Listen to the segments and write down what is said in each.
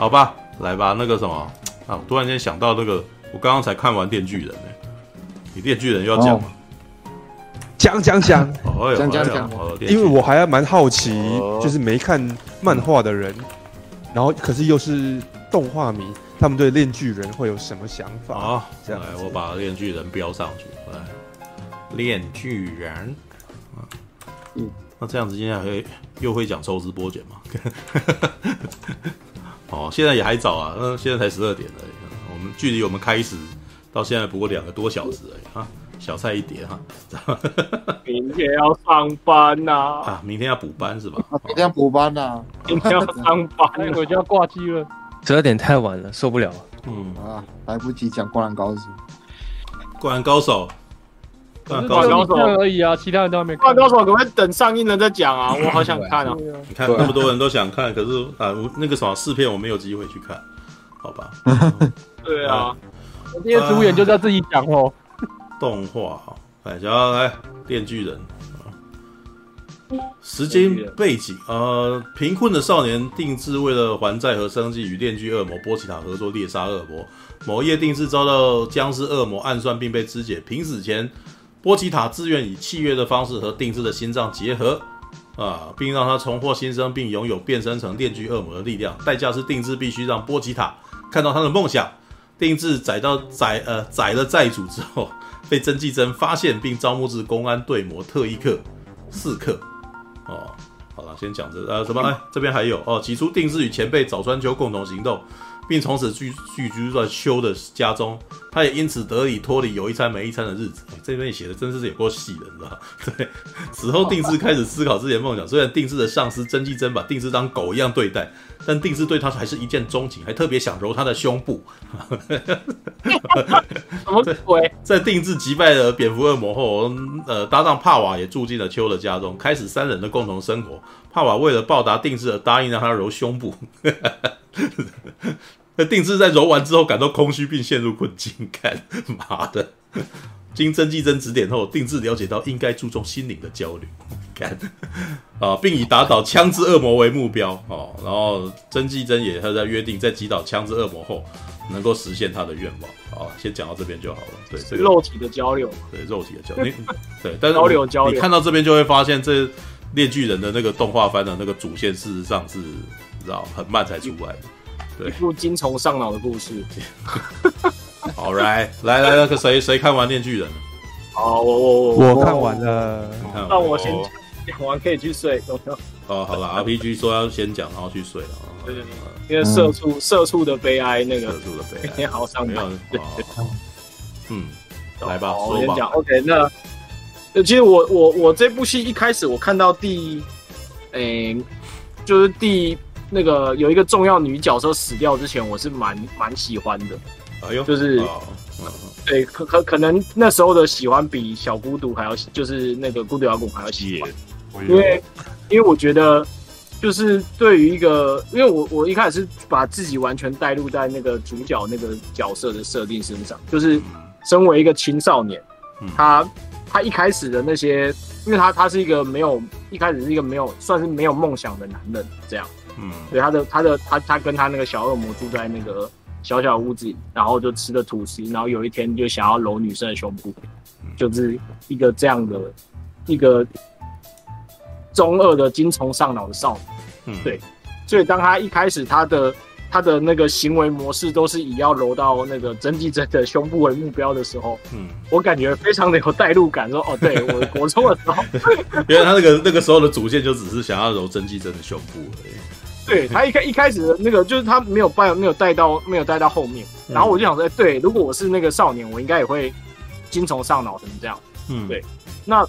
好吧，来吧，那个什么啊，我突然间想到那个，我刚刚才看完《电锯人》呢，你《电锯人》又要讲吗？讲讲讲，讲讲讲，因为我还蛮好奇，就是没看漫画的人，然后可是又是动画迷，他们对《链锯人》会有什么想法？好，这样来，我把《链锯人》标上去，来，《链锯人》啊，嗯。那这样子，现在会又会讲抽丝剥茧吗？哦，现在也还早啊，那现在才十二点而已。我们距离我们开始到现在不过两个多小时而已啊，小菜一碟哈。明天要上班呐！啊，明天要补班是吧？明天要补班呐！明天要上班，那我就要挂机了。十二点太晚了，受不了。嗯啊，来不及讲《灌篮高手》。灌篮高手。灌篮高手而已啊，其他人都还没看。高手可不可以等上映了再讲啊？我好想看啊！你看那么多人都想看，可是啊，那个什么试片我没有机会去看，好吧？对啊，我今天主演就在自己讲哦。动画，来，想要来《电锯人》时间背景，呃，贫困的少年定制为了还债和生计，与电锯恶魔波奇塔合作猎杀恶魔。某夜，定制遭到僵尸恶魔暗算，并被肢解。临死前。波奇塔自愿以契约的方式和定制的心脏结合，啊，并让他重获新生，并拥有变身成电锯恶魔的力量。代价是定制必须让波奇塔看到他的梦想。定制宰到宰呃宰了债主之后，被真纪真发现，并招募至公安队模特一课四课。哦，好了，先讲这呃什么？哎，这边还有哦。起初定制与前辈早川秋共同行动。并从此居居居在秋的家中，他也因此得以脱离有一餐没一餐的日子。这边写的真是有够细的，你知道吗？对，此后定制开始思考自己的梦想。虽然定制的上司真纪真把定制当狗一样对待，但定制对他还是一见钟情，还特别想揉他的胸部。什么鬼？在定制击败了蝙蝠恶魔后，呃，搭档帕瓦也住进了秋的家中，开始三人的共同生活。帕瓦为了报答定制而答应让他揉胸部。定制在揉完之后感到空虚并陷入困境，干妈的！经曾纪真指点后，定制了解到应该注重心灵的交流，干啊，并以打倒枪支恶魔为目标哦。然后曾纪真也他在约定，在击倒枪支恶魔后，能够实现他的愿望。啊，先讲到这边就好了。对，这个肉体的交流，对肉体的交流，对，但是 交流交流，你看到这边就会发现，这猎巨人的那个动画番的那个主线，事实上是知道很慢才出来的。一部精虫上脑的故事。好来来来，那个谁谁看完《电锯人》？好，我我我我看完了。那我先讲完可以去睡？哦，好了，RPG 说要先讲，然后去睡了。对对对，因为社畜社畜的悲哀，那个社畜的悲哀，你好上脑。嗯，来吧，我先讲。OK，那其实我我我这部戏一开始我看到第，诶，就是第。那个有一个重要女角色死掉之前，我是蛮蛮喜欢的。哎呦，就是，对，可可可能那时候的喜欢比小孤独还要，就是那个孤独摇滚还要喜欢，因为因为我觉得，就是对于一个，因为我我一开始是把自己完全带入在那个主角那个角色的设定身上，就是身为一个青少年，嗯、他他一开始的那些，因为他他是一个没有一开始是一个没有算是没有梦想的男人，这样。嗯，对，他的他的他他跟他那个小恶魔住在那个小小屋子里，然后就吃的吐司，然后有一天就想要搂女生的胸部，就是一个这样的一个中二的精虫上脑的少女。嗯，对，所以当他一开始他的他的那个行为模式都是以要揉到那个真纪真的胸部为目标的时候，嗯，我感觉非常的有代入感，说哦，对 我国中的时候，原来他那个那个时候的主线就只是想要揉真纪真的胸部而已。对他一开一开始的那个，就是他没有带没有带到没有带到后面，然后我就想说，对，如果我是那个少年，我应该也会精虫上脑成这样。嗯，对。那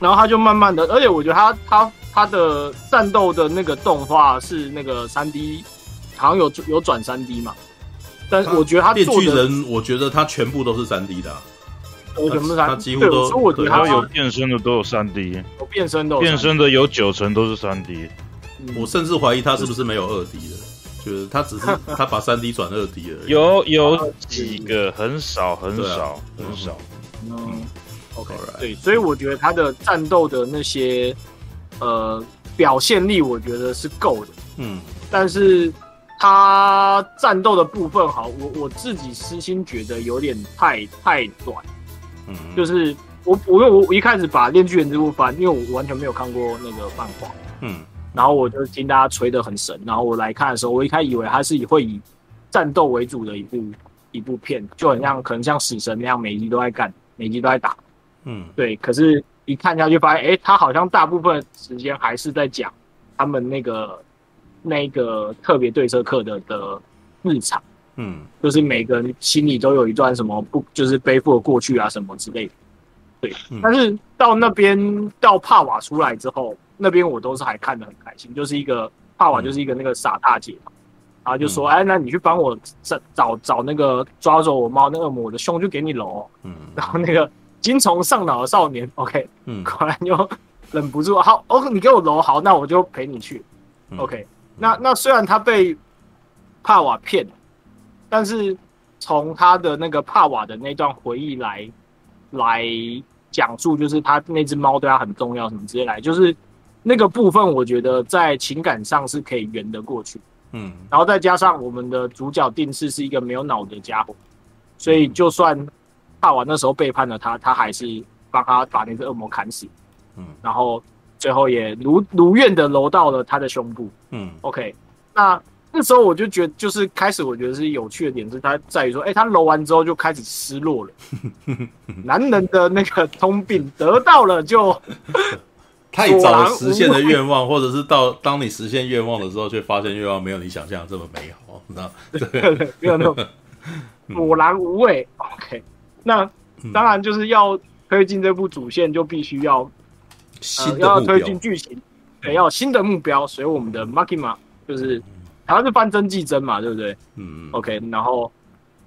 然后他就慢慢的，而且我觉得他他他的战斗的那个动画是那个三 D，好像有有转三 D 嘛。但是我觉得他电锯人，我觉得他全部都是三 D 的，全部他几乎都。所以我觉得他有变身的都有三 D，有变身的变身的有九成都是三 D。我甚至怀疑他是不是没有二 D 的，就是他只是 他把三 D 转二 D 而已。有有几个很少很少很少。嗯，OK，对，所以我觉得他的战斗的那些呃表现力，我觉得是够的。嗯，但是他战斗的部分好，我我自己私心觉得有点太太短，嗯，就是我我因为我我一开始把《链锯人》这部翻，因为我完全没有看过那个漫画，嗯，然后我就听大家吹得很神，然后我来看的时候，我一开始以为他是以会以战斗为主的一部一部片，就很像可能像死神那样，每一集都在干，每一集都在打，嗯，对，可是一看下去发现，哎，他好像大部分时间还是在讲他们那个。那个特别对策课的的日常，嗯，就是每个人心里都有一段什么不，就是背负的过去啊什么之类的，对。嗯、但是到那边到帕瓦出来之后，那边我都是还看得很开心，就是一个帕瓦就是一个那个傻大姐，嗯、然后就说，哎，那你去帮我找找找那个抓走我猫那恶魔的胸，就给你揉，嗯，然后那个精虫上脑的少年，OK，嗯，果然就忍不住，好，哦，你给我揉，好，那我就陪你去，OK。那那虽然他被帕瓦骗，但是从他的那个帕瓦的那段回忆来来讲述，就是他那只猫对他很重要，什么之类来，就是那个部分，我觉得在情感上是可以圆得过去。嗯，然后再加上我们的主角定式是一个没有脑的家伙，所以就算帕瓦那时候背叛了他，他还是帮他把那只恶魔砍死。嗯，然后。最后也如如愿的揉到了他的胸部。嗯，OK，那那时候我就觉得，就是开始我觉得是有趣的点是，他在于说，哎、欸，他揉完之后就开始失落了。男人的那个通病，得到了就 太早实现的愿望，或者是到当你实现愿望的时候，却发现愿望没有你想象的这么美好，你知道？对，对，没有那种果然无味。OK，那当然就是要推进这部主线，就必须要。呃、要推进剧情，对，要有新的目标，所以我们的 Makima 就是，好像是翻真纪真嘛，对不对？嗯 OK，然后，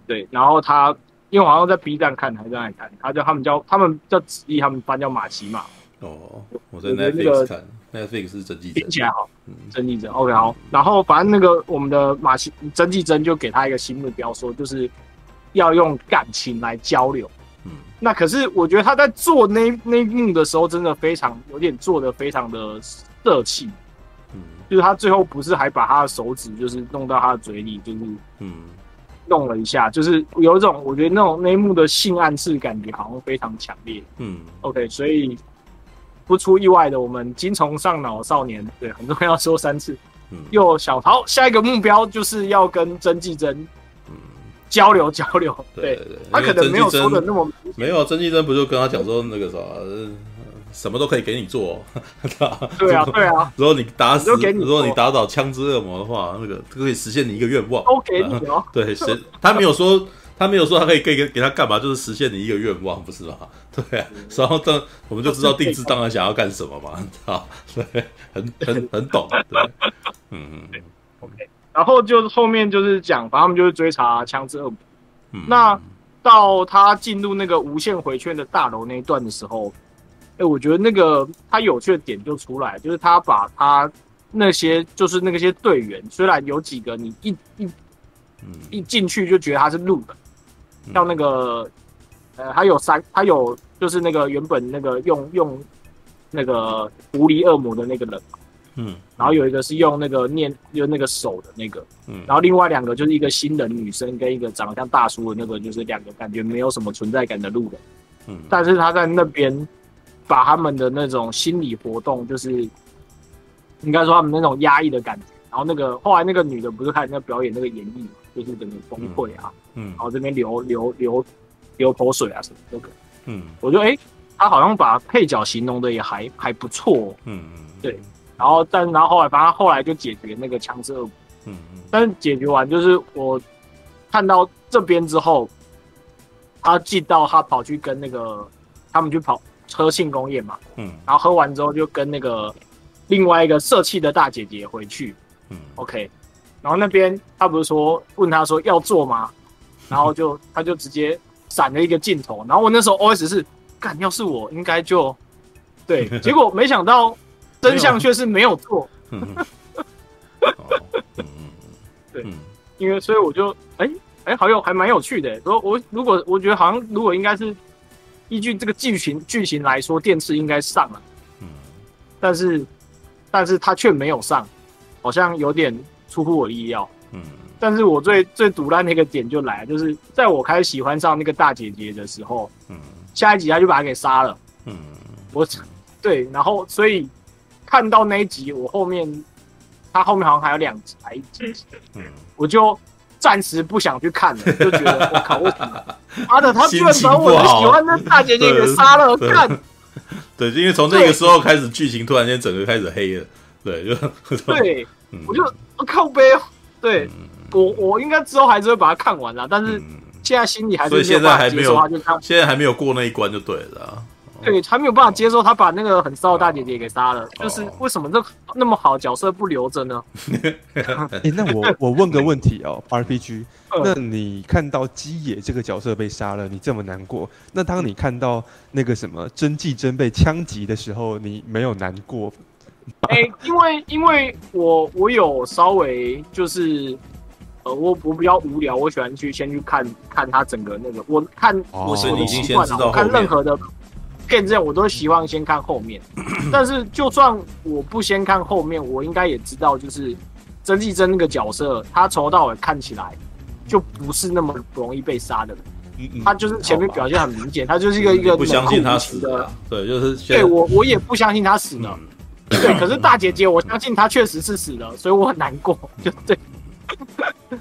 对，然后他因为好像在 B 站看还是在哪里看，他叫他们叫他们叫子毅，他们班叫马奇马。哦，我在 Netflix 看，Netflix 是真纪真，听起来好，真纪真 OK 好。然后反正那个我们的马奇真纪真就给他一个新目标，说就是要用感情来交流。那可是我觉得他在做那那一幕的时候，真的非常有点做的非常的色气，嗯，就是他最后不是还把他的手指就是弄到他的嘴里，就是嗯，弄了一下，就是有一种我觉得那种那一幕的性暗示感觉好像非常强烈，嗯，OK，所以不出意外的，我们精虫上脑少年对很重要说三次，嗯，又小桃下一个目标就是要跟曾纪真。交流交流，对对对，他可能没有说的那么没有。曾纪真不就跟他讲说那个啥，什么都可以给你做，对啊对啊。如果你打死，如果你打倒枪支恶魔的话，那个可以实现你一个愿望，都给你哦。对，他没有说，他没有说他可以给给给他干嘛，就是实现你一个愿望，不是吗？对啊。然后当我们就知道定制当然想要干什么嘛，啊，对，很很很懂，对，嗯嗯，OK。然后就后面就是讲，反正他们就是追查枪支恶魔。嗯、那到他进入那个无限回圈的大楼那一段的时候，哎，我觉得那个他有趣的点就出来，就是他把他那些就是那些队员，虽然有几个你一一一进去就觉得他是路的，像那个呃，他有三，他有就是那个原本那个用用那个狐狸恶魔的那个人。嗯，然后有一个是用那个念用那个手的那个，嗯，然后另外两个就是一个新人女生跟一个长得像大叔的那个，就是两个感觉没有什么存在感的路人，嗯，但是他在那边把他们的那种心理活动，就是应该说他们那种压抑的感觉，然后那个后来那个女的不是开始在表演那个演绎嘛，就是整个崩溃啊，嗯，然后这边流流流流口水啊什么都可，嗯，我觉得哎，他好像把配角形容的也还还不错，哦，嗯嗯，对。然后，但然后后来，反正后来就解决那个枪支恶魔。嗯嗯。但是解决完，就是我看到这边之后，他进到他跑去跟那个他们去跑喝庆功宴嘛。嗯。然后喝完之后，就跟那个另外一个社气的大姐姐回去。嗯。OK。然后那边他不是说问他说要做吗？然后就 他就直接闪了一个镜头。然后我那时候 OS 是，干，要是我应该就对。结果没想到。真相却是没有做，对，因为所以我就哎哎、欸欸，好有还蛮有趣的。说我如果我觉得好像如果应该是依据这个剧情剧情来说，电视应该上了，嗯，但是但是他却没有上，好像有点出乎我意料，嗯，但是我最最毒烂的一个点就来，就是在我开始喜欢上那个大姐姐的时候，嗯，下一集他就把她给杀了，嗯，我对，然后所以看到那一集，我后面他后面好像还有两集还一集，嗯，我就暂时不想去看了，就觉得 我靠，为什么？妈的，他居然把我的喜欢的大姐姐给杀了，干！对，因为从那个时候开始，剧情突然间整个开始黑了，对，就对，我就我靠背，对我我应该之后还是会把它看完了，但是现在心里还是所以现在还没有，现在还没有过那一关就对了，对，还没有办法接受他把那个很骚的大姐姐给杀了，就是为什么这那么好角色不留着呢？哎，那我我问个问题哦，RPG。那你看到基野这个角色被杀了，你这么难过？那当你看到那个什么真纪真被枪击的时候，你没有难过？哎、欸，因为因为我我有稍微就是，呃，我我比较无聊，我喜欢去先去看看他整个那个，我看我是习惯了，我看任何的片这样，我都希望先看后面。但是就算我不先看后面，我应该也知道，就是曾纪真那个角色，他从头到尾看起来。就不是那么容易被杀的人，嗯嗯，他就是前面表现很明显，他就是一个一个不相信他死的，对，就是对我我也不相信他死了，嗯、对，可是大姐姐我相信他确实是死了，所以我很难过，就对，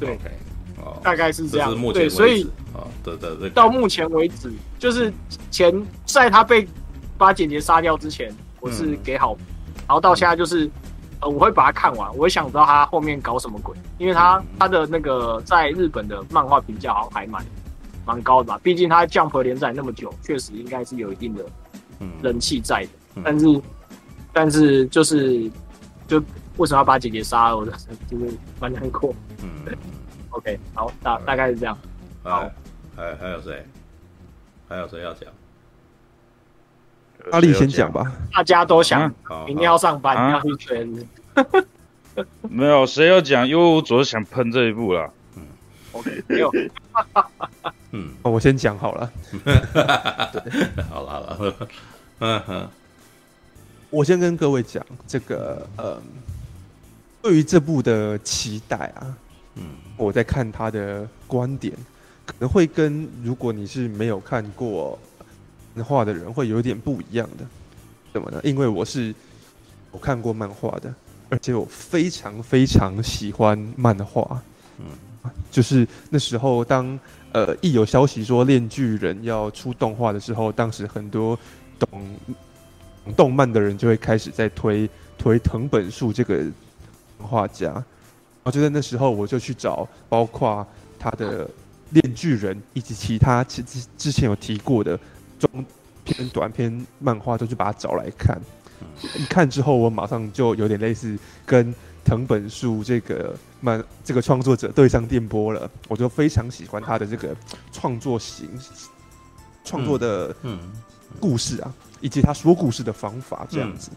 对，okay, 哦，大概是这样，这对，所以啊，对对对，到目前为止，就是前在他被把姐姐杀掉之前，我是给好，嗯、然后到现在就是。呃，我会把它看完，我会想知道他后面搞什么鬼，因为他他的那个在日本的漫画评价好像还蛮蛮高的吧，毕竟他 Jump 连载那么久，确实应该是有一定的人气在的。但是但是就是就为什么要把姐姐杀了，我就是蛮难过。嗯 ，OK，好，大大概是这样。好，还还有谁？还有谁要讲？阿力先讲吧，大家都想明天要上班，啊、要去圈。没有谁要讲，因为我主要想喷这一部啦。嗯，OK，没有。嗯，我先讲好了。好了好了，嗯哼，我先跟各位讲这个，呃，对于这部的期待啊，嗯，我在看他的观点，可能会跟如果你是没有看过。画的人会有点不一样的，怎么呢？因为我是我看过漫画的，而且我非常非常喜欢漫画。嗯，就是那时候当呃一有消息说《链锯人》要出动画的时候，当时很多懂动漫的人就会开始在推推藤本树这个画家。然后就在那时候，我就去找包括他的《链锯人》以及其他之之前有提过的。中篇、短篇漫画都去把它找来看，一看之后，我马上就有点类似跟藤本树这个漫这个创作者对上电波了。我就非常喜欢他的这个创作型、创作的故事啊，以及他说故事的方法这样子。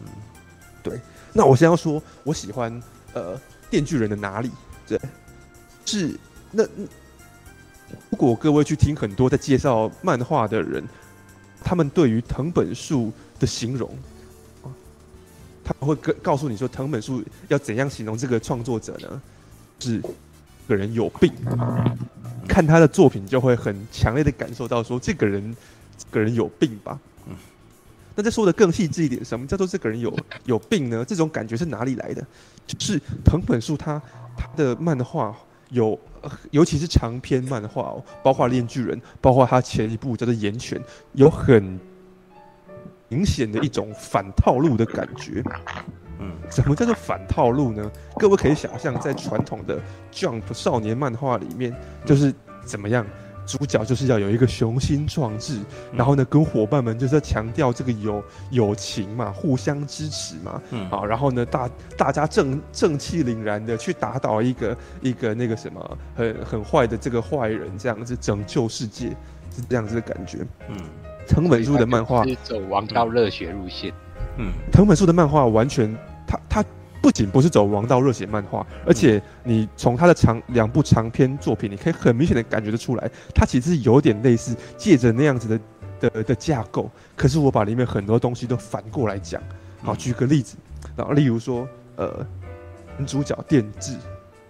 对，那我先要说，我喜欢呃《电锯人》的哪里？对，是那如果各位去听很多在介绍漫画的人。他们对于藤本树的形容，他们会告告诉你说，藤本树要怎样形容这个创作者呢？是个人有病。看他的作品，就会很强烈的感受到说，这个人，这个人有病吧。那再说的更细致一点，什么叫做这个人有有病呢？这种感觉是哪里来的？就是藤本树他他的漫画有。尤其是长篇漫画哦，包括《链巨人》，包括他前一部叫做《岩泉》，有很明显的一种反套路的感觉。嗯，什么叫做反套路呢？各位可以想象，在传统的 Jump 少年漫画里面，就是怎么样？主角就是要有一个雄心壮志，然后呢，跟伙伴们就是要强调这个友友情嘛，互相支持嘛，嗯，好，然后呢，大大家正正气凛然的去打倒一个一个那个什么很很坏的这个坏人，这样子拯救世界是这样子的感觉。嗯，藤本树的漫画是走王道热血路线。嗯，藤本树的漫画完全他他。不仅不是走王道热血漫画，而且你从他的长两部长篇作品，你可以很明显的感觉得出来，他其实是有点类似借着那样子的的的架构，可是我把里面很多东西都反过来讲。好，举个例子，然后例如说，呃，男主角电治，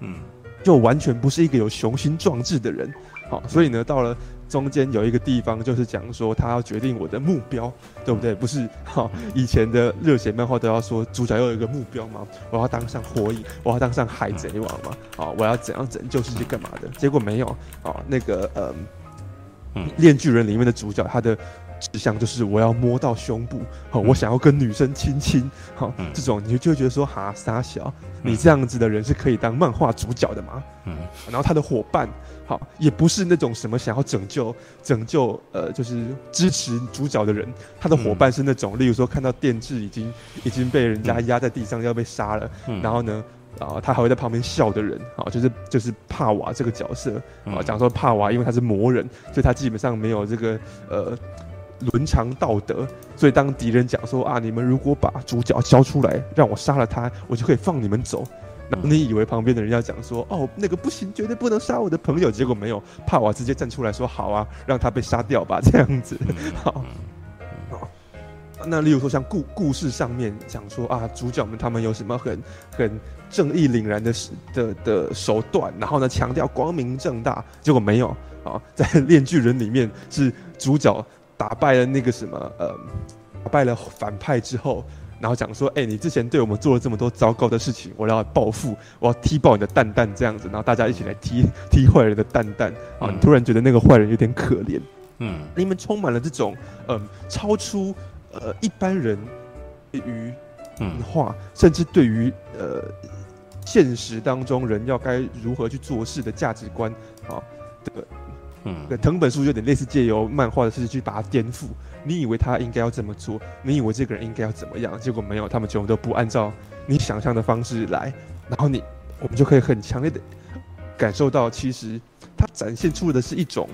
嗯，就完全不是一个有雄心壮志的人。好，所以呢，到了中间有一个地方，就是讲说他要决定我的目标，对不对？不是，哈，以前的热血漫画都要说主角要有一个目标嘛，我要当上火影，我要当上海贼王嘛，啊，我要怎样拯救世界干嘛的？结果没有，啊，那个，嗯，链巨人里面的主角他的。志向就是我要摸到胸部，好，我想要跟女生亲亲，好，这种你就会觉得说哈傻小，你这样子的人是可以当漫画主角的吗？嗯，然后他的伙伴，好，也不是那种什么想要拯救拯救呃，就是支持主角的人，他的伙伴是那种，例如说看到电治已经已经被人家压在地上要被杀了，然后呢，啊，他还会在旁边笑的人，啊，就是就是帕瓦这个角色，啊，讲说帕瓦因为他是魔人，所以他基本上没有这个呃。伦常道德，所以当敌人讲说啊，你们如果把主角交出来，让我杀了他，我就可以放你们走。那你以为旁边的人要讲说哦，那个不行，绝对不能杀我的朋友。结果没有，帕瓦直接站出来说好啊，让他被杀掉吧，这样子。好，好。那例如说像故故事上面讲说啊，主角们他们有什么很很正义凛然的的的手段，然后呢强调光明正大，结果没有啊，在链锯人里面是主角。打败了那个什么，呃，打败了反派之后，然后讲说，哎、欸，你之前对我们做了这么多糟糕的事情，我要报复，我要踢爆你的蛋蛋，这样子，然后大家一起来踢踢坏人的蛋蛋，啊，你突然觉得那个坏人有点可怜，嗯，里面充满了这种，嗯、呃，超出呃一般人对于嗯话，甚至对于呃现实当中人要该如何去做事的价值观，啊的。嗯，藤本树有点类似借由漫画的事去把它颠覆。你以为他应该要这么做，你以为这个人应该要怎么样，结果没有，他们全部都不按照你想象的方式来。然后你，我们就可以很强烈的感受到，其实他展现出的是一种，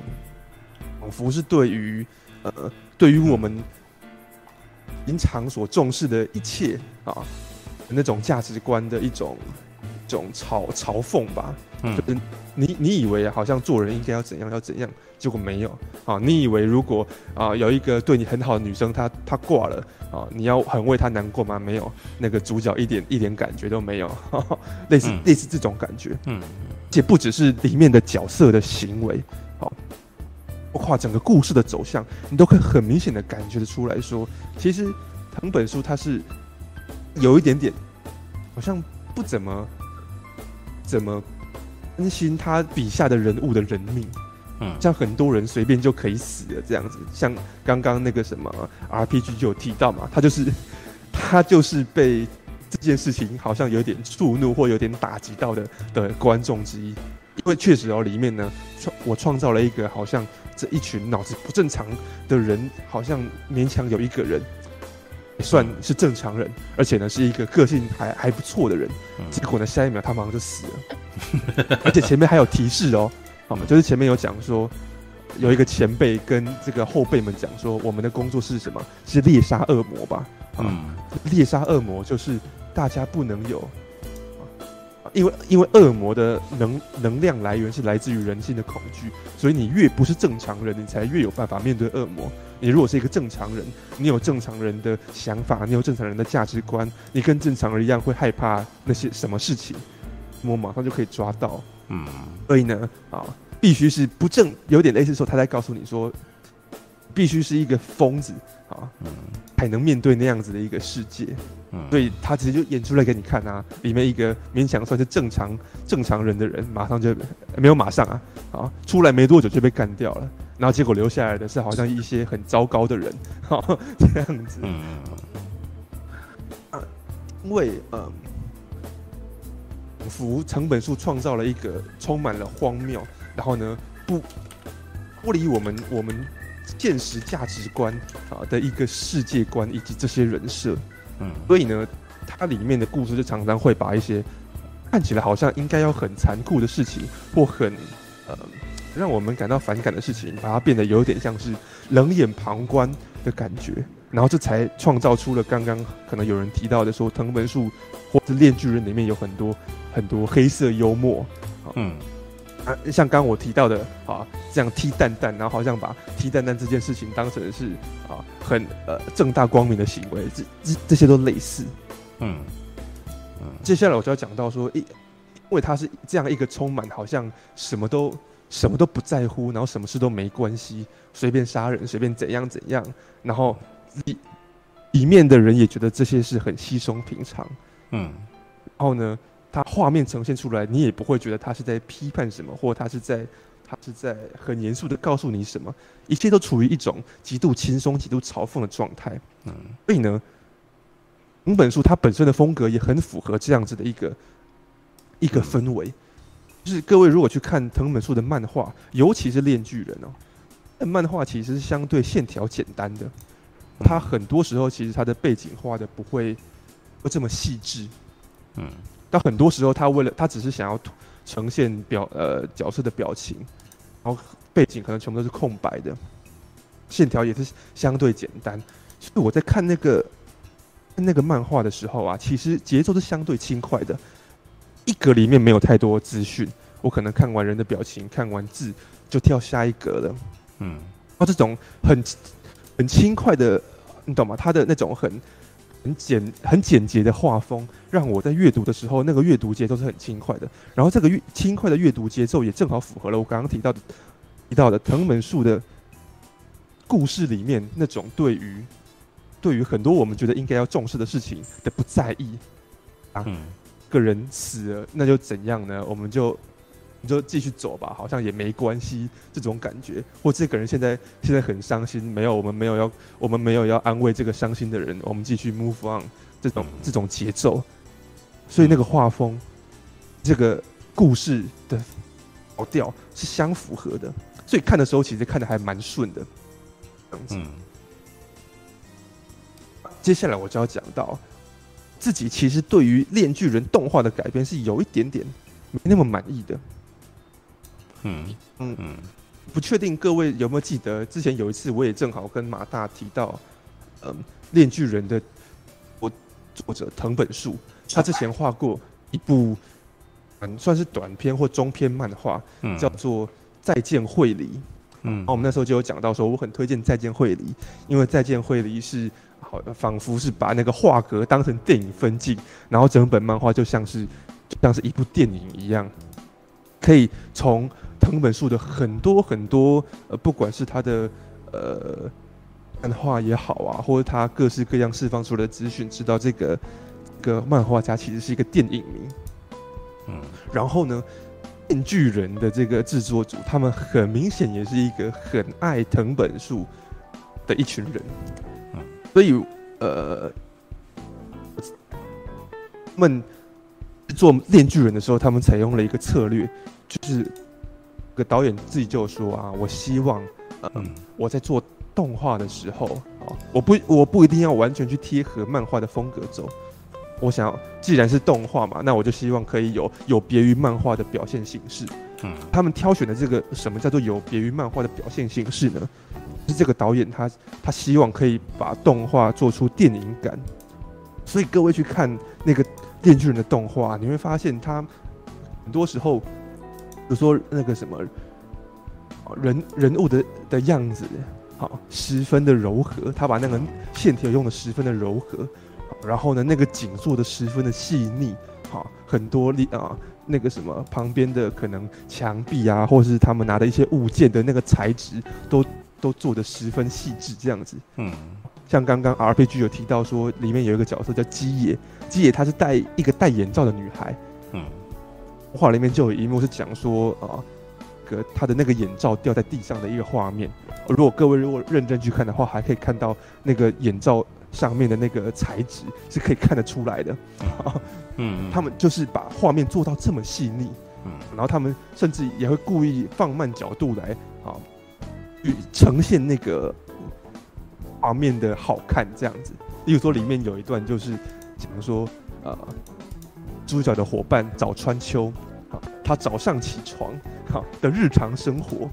仿佛是对于呃，对于我们平常所重视的一切啊，那种价值观的一种一种嘲嘲讽吧。嗯，你你以为好像做人应该要怎样要怎样，结果没有啊！你以为如果啊有一个对你很好的女生，她她挂了啊，你要很为她难过吗？没有，那个主角一点一点感觉都没有，呵 呵类似、嗯、类似这种感觉。嗯，且不只是里面的角色的行为，好，包括整个故事的走向，你都可以很明显的感觉得出来说，其实藤本树他是有一点点好像不怎么怎么。担心他笔下的人物的人命，嗯，像很多人随便就可以死了这样子，像刚刚那个什么 RPG 就有提到嘛，他就是 他就是被这件事情好像有点触怒或有点打击到的的观众之一，因为确实哦，里面呢创我创造了一个好像这一群脑子不正常的人，好像勉强有一个人。算是正常人，而且呢是一个个性还还不错的人，结果呢下一秒他马上就死了，而且前面还有提示哦，好吗？就是前面有讲说，有一个前辈跟这个后辈们讲说，我们的工作是什么？是猎杀恶魔吧？嗯，猎杀恶魔就是大家不能有。因为因为恶魔的能能量来源是来自于人性的恐惧，所以你越不是正常人，你才越有办法面对恶魔。你如果是一个正常人，你有正常人的想法，你有正常人的价值观，你跟正常人一样会害怕那些什么事情，我马上就可以抓到。嗯，所以呢，啊，必须是不正，有点类似说他在告诉你说，必须是一个疯子啊，嗯，才能面对那样子的一个世界。嗯，所以他其实就演出来给你看啊，里面一个勉强算是正常正常人的人，马上就没有马上啊，啊，出来没多久就被干掉了，然后结果留下来的是好像一些很糟糕的人，哈，这样子。嗯，啊，因为嗯，福藤本树创造了一个充满了荒谬，然后呢不不离我们我们现实价值观啊的一个世界观以及这些人设。嗯，所以呢，它里面的故事就常常会把一些看起来好像应该要很残酷的事情，或很呃让我们感到反感的事情，把它变得有点像是冷眼旁观的感觉，然后这才创造出了刚刚可能有人提到的说藤本树或者链锯人里面有很多很多黑色幽默，嗯。啊，像刚刚我提到的啊，这样踢蛋蛋，然后好像把踢蛋蛋这件事情当成是啊很呃正大光明的行为，这这这些都类似。嗯嗯。接下来我就要讲到说一因为他是这样一个充满好像什么都什么都不在乎，然后什么事都没关系，随便杀人，随便怎样怎样，然后里里面的人也觉得这些事很稀松平常，嗯，然后呢，他画面呈现出来，你也不会觉得他是在批判什么，或他是在他是在很严肃的告诉你什么，一切都处于一种极度轻松、极度嘲讽的状态，嗯，所以呢，藤本树它本身的风格也很符合这样子的一个。一个氛围，就是各位如果去看藤本树的漫画，尤其是《链锯人》哦，那漫画其实是相对线条简单的，他很多时候其实他的背景画的不会不这么细致，嗯，但很多时候他为了他只是想要呈现表呃角色的表情，然后背景可能全部都是空白的，线条也是相对简单，所以我在看那个那个漫画的时候啊，其实节奏是相对轻快的。一格里面没有太多资讯，我可能看完人的表情，看完字就跳下一格了。嗯，那这种很很轻快的，你懂吗？他的那种很很简很简洁的画风，让我在阅读的时候，那个阅读节奏是很轻快的。然后这个阅轻快的阅读节奏也正好符合了我刚刚提到的提到的藤本树的故事里面那种对于对于很多我们觉得应该要重视的事情的不在意啊。嗯个人死了，那就怎样呢？我们就你就继续走吧，好像也没关系。这种感觉，或这个人现在现在很伤心，没有，我们没有要，我们没有要安慰这个伤心的人，我们继续 move on。这种这种节奏，所以那个画风，这个故事的调调是相符合的，所以看的时候其实看的还蛮顺的。这样子，嗯，接下来我就要讲到。自己其实对于《链锯人》动画的改编是有一点点没那么满意的。嗯嗯嗯，不确定各位有没有记得，之前有一次我也正好跟马大提到，嗯，《炼巨人》的我作者藤本树，他之前画过一部嗯算是短篇或中篇漫画，叫做《再见绘梨》。嗯，然后我们那时候就有讲到说，我很推荐《再见绘梨》，因为《再见绘梨》是。好，仿佛是把那个画格当成电影分镜，然后整本漫画就像是就像是一部电影一样，可以从藤本树的很多很多呃，不管是他的呃漫画也好啊，或者他各式各样释放出来的资讯，知道这个这个漫画家其实是一个电影迷。嗯，然后呢，电锯人的这个制作组，他们很明显也是一个很爱藤本树的一群人。所以，呃，他们做《电锯人》的时候，他们采用了一个策略，就是个导演自己就说啊，我希望，嗯，我在做动画的时候啊，我不，我不一定要完全去贴合漫画的风格走。我想要，既然是动画嘛，那我就希望可以有有别于漫画的表现形式。嗯，他们挑选的这个什么叫做有别于漫画的表现形式呢？是这个导演他他希望可以把动画做出电影感，所以各位去看那个《电锯人》的动画，你会发现他很多时候，比如说那个什么人人物的的样子，好十分的柔和，他把那个线条用的十分的柔和，然后呢那个景做的十分的细腻，好很多力啊那个什么旁边的可能墙壁啊，或者是他们拿的一些物件的那个材质都。都做的十分细致，这样子。嗯，像刚刚 RPG 有提到说，里面有一个角色叫基野，基野她是戴一个戴眼罩的女孩。嗯，画里面就有一幕是讲说啊，个他的那个眼罩掉在地上的一个画面。如果各位如果认真去看的话，还可以看到那个眼罩上面的那个材质是可以看得出来的。嗯，他们就是把画面做到这么细腻。嗯，然后他们甚至也会故意放慢角度来啊。呈现那个画面的好看，这样子。例如说，里面有一段就是讲说，呃，主角的伙伴早川秋，好，他早上起床，好的日常生活。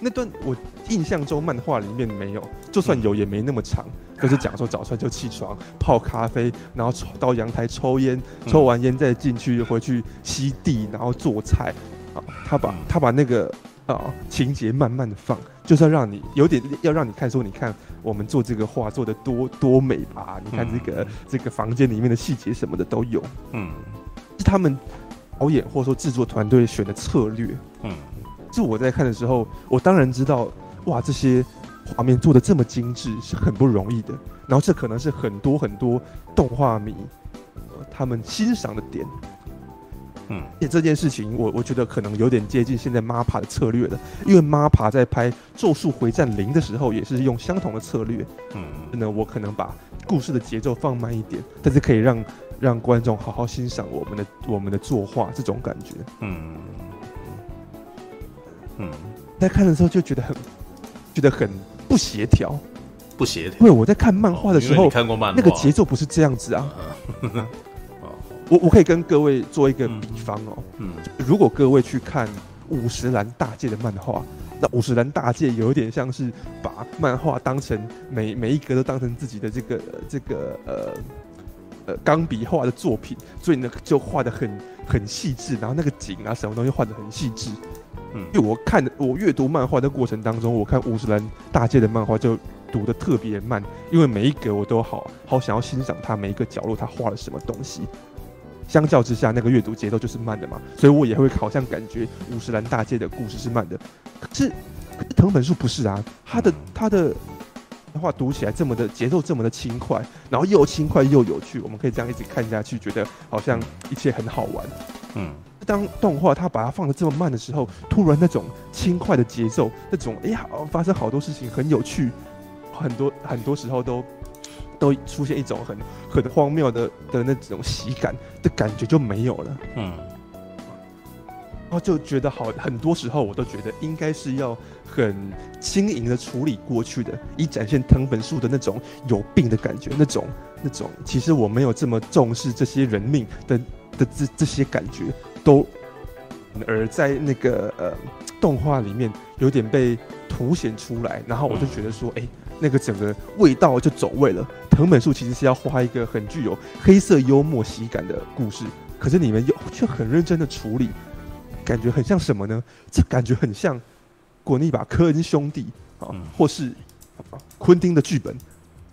那段我印象中漫画里面没有，就算有也没那么长，就是讲说早上就起床泡咖啡，然后到阳台抽烟，抽完烟再进去回去吸地，然后做菜。啊，他把他把那个啊情节慢慢的放。就是要让你有点要让你看说，你看我们做这个画做的多多美吧？你看这个、嗯、这个房间里面的细节什么的都有。嗯，是他们导演或者说制作团队选的策略。嗯，就我在看的时候，我当然知道，哇，这些画面做的这么精致是很不容易的。然后这可能是很多很多动画迷，呃，他们欣赏的点。嗯，而且这件事情我我觉得可能有点接近现在 MAPPA 的策略了，因为 MAPPA 在拍《咒术回战零》的时候也是用相同的策略。嗯，那我可能把故事的节奏放慢一点，但是可以让让观众好好欣赏我们的我们的作画这种感觉。嗯嗯，在看的时候就觉得很觉得很不协调，不协调。因为我在看漫画的时候，哦、看过漫画那个节奏不是这样子啊。我我可以跟各位做一个比方哦，嗯，如果各位去看五十岚大介的漫画，那五十岚大介有一点像是把漫画当成每每一格都当成自己的这个这个呃呃钢笔画的作品，所以呢就画的很很细致，然后那个景啊什么东西画的很细致，嗯，因为我看我阅读漫画的过程当中，我看五十岚大介的漫画就读的特别慢，因为每一格我都好好想要欣赏他每一个角落他画了什么东西。相较之下，那个阅读节奏就是慢的嘛，所以我也会好像感觉五十岚大介的故事是慢的。可是，可是藤本树不是啊，他的他的话读起来这么的节奏这么的轻快，然后又轻快又有趣，我们可以这样一直看下去，觉得好像一切很好玩。嗯，当动画它把它放的这么慢的时候，突然那种轻快的节奏，那种哎呀发生好多事情很有趣，很多很多时候都。都出现一种很很荒谬的的那种喜感的感觉就没有了，嗯，然后就觉得好，很多时候我都觉得应该是要很轻盈的处理过去的，以展现藤本树的那种有病的感觉，那种那种其实我没有这么重视这些人命的的这这些感觉都，而在那个呃动画里面有点被凸显出来，然后我就觉得说，哎、嗯。欸那个整个味道就走味了。藤本树其实是要画一个很具有黑色幽默喜感的故事，可是你们又却很认真的处理，感觉很像什么呢？这感觉很像，果你把科恩兄弟啊，或是昆汀的剧本，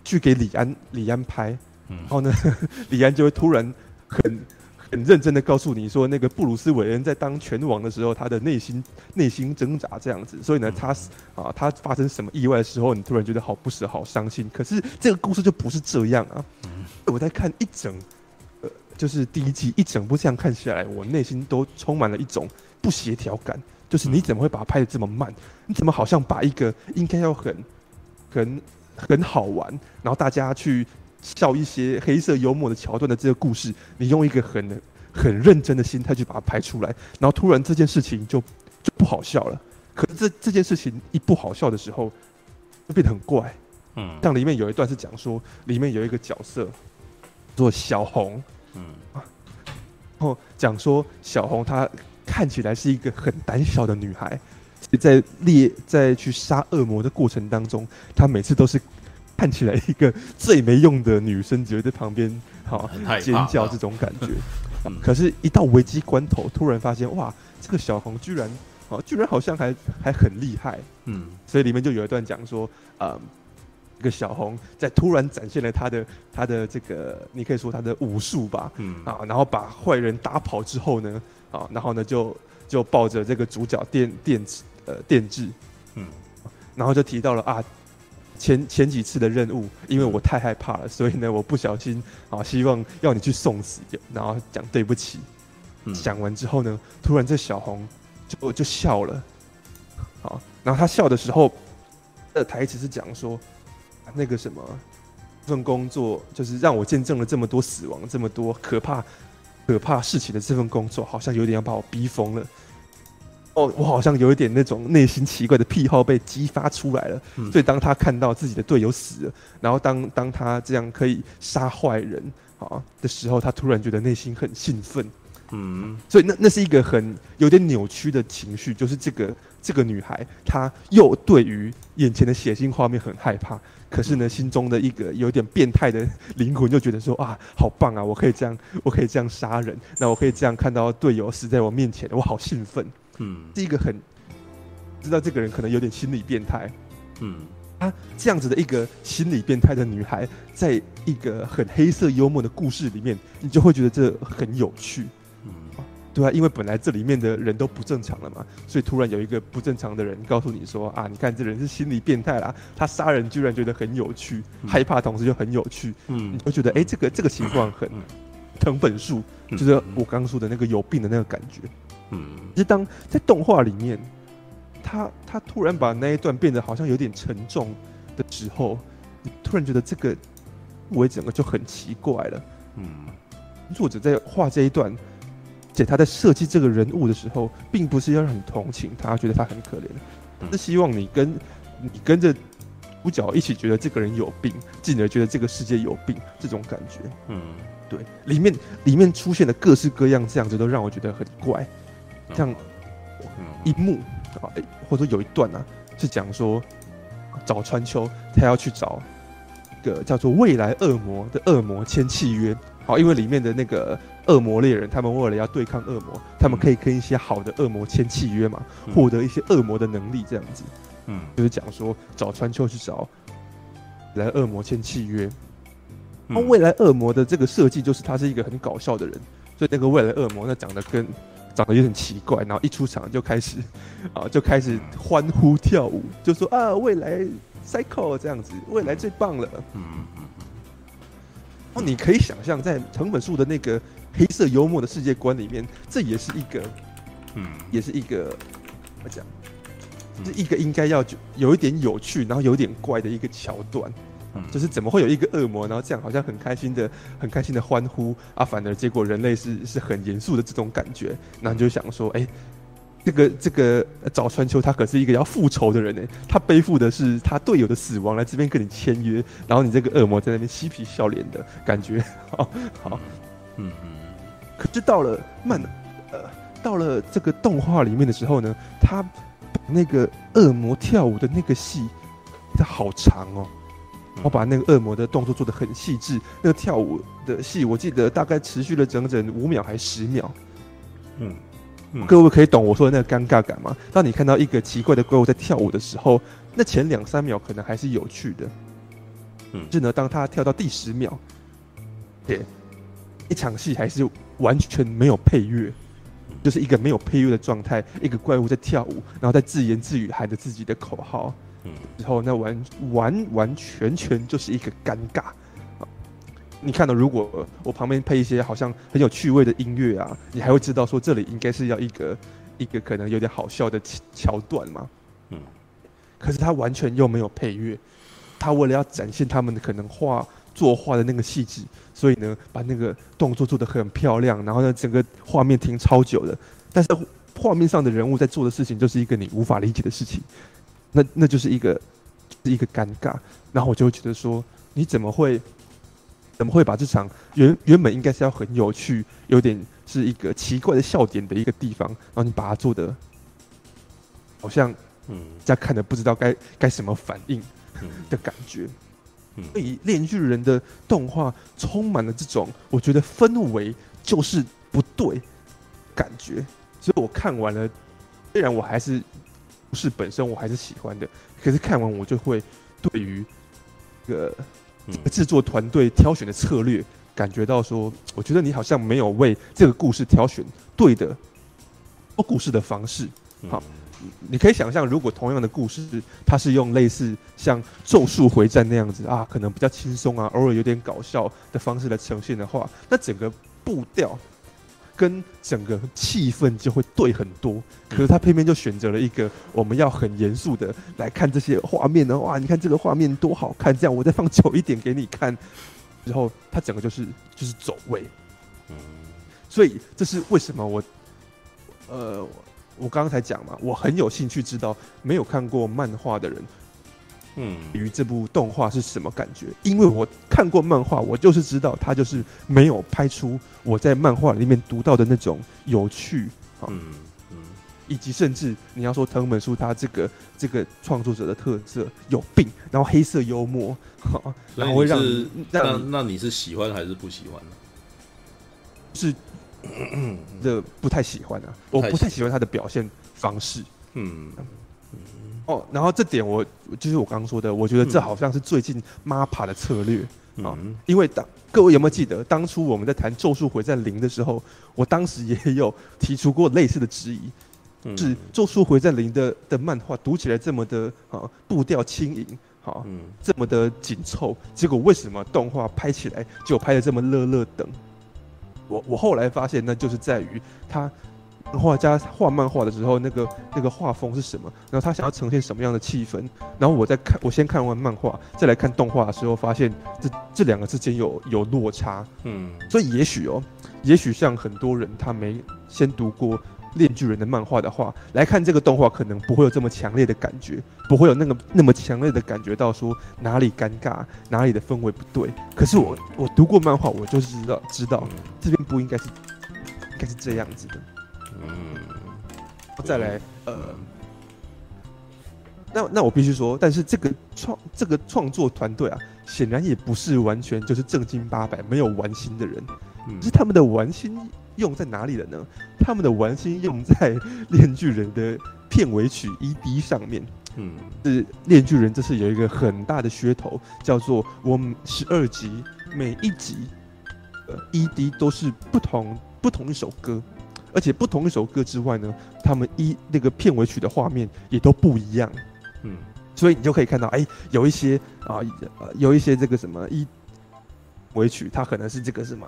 去给李安李安拍，然后呢，李安就会突然很。很认真的告诉你说，那个布鲁斯韦恩在当拳王的时候，他的内心内心挣扎这样子。所以呢，他啊，他发生什么意外的时候，你突然觉得好不舍、好伤心。可是这个故事就不是这样啊！我在看一整，呃，就是第一季一整部这样看下来，我内心都充满了一种不协调感。就是你怎么会把它拍的这么慢？你怎么好像把一个应该要很、很、很好玩，然后大家去。笑一些黑色幽默的桥段的这个故事，你用一个很很认真的心态去把它拍出来，然后突然这件事情就就不好笑了。可是这这件事情一不好笑的时候，就变得很怪。嗯，像里面有一段是讲说，里面有一个角色做小红，嗯，然后讲说小红她看起来是一个很胆小的女孩，在猎在去杀恶魔的过程当中，她每次都是。看起来一个最没用的女生，只会在旁边好尖叫这种感觉。可是，一到危机关头，突然发现哇，这个小红居然啊，居然好像还还很厉害。嗯，所以里面就有一段讲说，啊，这个小红在突然展现了她的她的这个，你可以说她的武术吧。嗯啊，然后把坏人打跑之后呢，啊，然后呢就就抱着这个主角电电呃电治，嗯，然后就提到了啊。前前几次的任务，因为我太害怕了，所以呢，我不小心啊，希望要你去送死，然后讲对不起。讲、嗯、完之后呢，突然这小红就就笑了，好，然后他笑的时候的台词是讲说，那个什么，这份工作就是让我见证了这么多死亡，这么多可怕可怕事情的这份工作，好像有点要把我逼疯了。哦，我好像有一点那种内心奇怪的癖好被激发出来了。嗯、所以当他看到自己的队友死了，然后当当他这样可以杀坏人啊的时候，他突然觉得内心很兴奋。嗯，所以那那是一个很有点扭曲的情绪，就是这个这个女孩，她又对于眼前的血腥画面很害怕，可是呢，心中的一个有点变态的灵魂就觉得说啊，好棒啊，我可以这样，我可以这样杀人，那我可以这样看到队友死在我面前，我好兴奋。嗯，是一个很知道这个人可能有点心理变态。嗯，啊，这样子的一个心理变态的女孩，在一个很黑色幽默的故事里面，你就会觉得这很有趣。嗯，对啊，因为本来这里面的人都不正常了嘛，所以突然有一个不正常的人告诉你说啊，你看这人是心理变态啦，他杀人居然觉得很有趣，嗯、害怕同时又很有趣，嗯，你会觉得哎，这个这个情况很藤本树，就是我刚刚说的那个有病的那个感觉，嗯，其实当在动画里面，他他突然把那一段变得好像有点沉重的时候，你突然觉得这个我整个就很奇怪了，嗯，作者在画这一段。且他在设计这个人物的时候，并不是要让你同情他，觉得他很可怜，是希望你跟你跟着主角一起觉得这个人有病，进而觉得这个世界有病，这种感觉。嗯，对，里面里面出现的各式各样这样子，都让我觉得很怪。像一幕啊，或者有一段啊，是讲说找川秋，他要去找一个叫做未来恶魔的恶魔签契约。好，因为里面的那个。恶魔猎人，他们为了要对抗恶魔，他们可以跟一些好的恶魔签契约嘛，获、嗯、得一些恶魔的能力，这样子。嗯，就是讲说找川秋去找来恶魔签契约。那、嗯、未来恶魔的这个设计就是他是一个很搞笑的人，所以那个未来恶魔那长得跟长得有点奇怪，然后一出场就开始 啊就开始欢呼跳舞，就说啊未来 Psycho 这样子，未来最棒了。嗯嗯嗯。哦，你可以想象在藤本树的那个。黑色幽默的世界观里面，这也是一个，嗯，也是一个怎么讲，是一个应该要有一点有趣，然后有点怪的一个桥段，嗯，就是怎么会有一个恶魔，然后这样好像很开心的、很开心的欢呼啊，反而结果人类是是很严肃的这种感觉，然后你就想说，哎，这个这个早川秋他可是一个要复仇的人呢，他背负的是他队友的死亡来这边跟你签约，然后你这个恶魔在那边嬉皮笑脸的感觉，好好，嗯嗯。可是到了慢，呃，到了这个动画里面的时候呢，他那个恶魔跳舞的那个戏，它好长哦。我把那个恶魔的动作做得很细致，那个跳舞的戏，我记得大概持续了整整五秒还十秒。嗯，嗯，各位可以懂我说的那个尴尬感吗？当你看到一个奇怪的怪物在跳舞的时候，那前两三秒可能还是有趣的。嗯，是呢，当他跳到第十秒，对，一场戏还是。完全没有配乐，就是一个没有配乐的状态，一个怪物在跳舞，然后在自言自语喊着自己的口号，嗯，之后那完完完全全就是一个尴尬。你看到，如果我旁边配一些好像很有趣味的音乐啊，你还会知道说这里应该是要一个一个可能有点好笑的桥段嘛，嗯，可是他完全又没有配乐，他为了要展现他们的可能画。作画的那个细致，所以呢，把那个动作做得很漂亮，然后呢，整个画面停超久的，但是画面上的人物在做的事情，就是一个你无法理解的事情，那那就是一个，就是一个尴尬。然后我就会觉得说，你怎么会，怎么会把这场原原本应该是要很有趣，有点是一个奇怪的笑点的一个地方，然后你把它做的，好像嗯，在看的不知道该该什么反应的感觉。所以《链锯人》的动画充满了这种，我觉得氛围就是不对感觉，所以我看完了，虽然我还是不是本身我还是喜欢的，可是看完我就会对于这个制作团队挑选的策略感觉到说，我觉得你好像没有为这个故事挑选对的说故事的方式，好。你可以想象，如果同样的故事，它是用类似像《咒术回战》那样子啊，可能比较轻松啊，偶尔有点搞笑的方式来呈现的话，那整个步调跟整个气氛就会对很多。可是他偏偏就选择了一个我们要很严肃的来看这些画面呢，哇，你看这个画面多好看，这样我再放久一点给你看，然后他整个就是就是走位。嗯，所以这是为什么我，呃。我刚刚才讲嘛，我很有兴趣知道没有看过漫画的人，嗯，对于这部动画是什么感觉？因为我看过漫画，我就是知道它就是没有拍出我在漫画里面读到的那种有趣，嗯嗯，以及甚至你要说藤本树他这个这个创作者的特色有病，然后黑色幽默，然后会让你那你是喜欢还是不喜欢呢？是。的不太喜欢啊，我不太喜欢他的表现方式。嗯，哦，然后这点我就是我刚刚说的，我觉得这好像是最近 MAPPA 的策略，啊，嗯因为当各位有没有记得，当初我们在谈《咒术回战零》的时候，我当时也有提出过类似的质疑，嗯。是《咒术回战零》的的漫画读起来这么的啊步调轻盈，好、嗯。这么的紧凑，结果为什么动画拍起来就拍的这么乐乐等？我我后来发现，那就是在于他漫画家画漫画的时候，那个那个画风是什么，然后他想要呈现什么样的气氛，然后我在看，我先看完漫画，再来看动画的时候，发现这这两个之间有有落差，嗯。所以也许哦，也许像很多人他没先读过《链巨人》的漫画的话，来看这个动画，可能不会有这么强烈的感觉，不会有那个那么强烈的感觉到说哪里尴尬，哪里的氛围不对。可是我我读过漫画，我就是知道知道这边不应该是应该是这样子的。嗯再来，呃，那那我必须说，但是这个创这个创作团队啊，显然也不是完全就是正经八百没有玩心的人。嗯是他们的玩心用在哪里了呢？他们的玩心用在《炼巨人》的片尾曲 ED 上面。嗯是《炼巨人》这次有一个很大的噱头，叫做我们十二集每一集，呃，ED 都是不同不同一首歌，而且不同一首歌之外呢，他们一那个片尾曲的画面也都不一样。嗯所以你就可以看到，哎、有一些啊、呃，有一些这个什么一尾曲，它可能是这个什么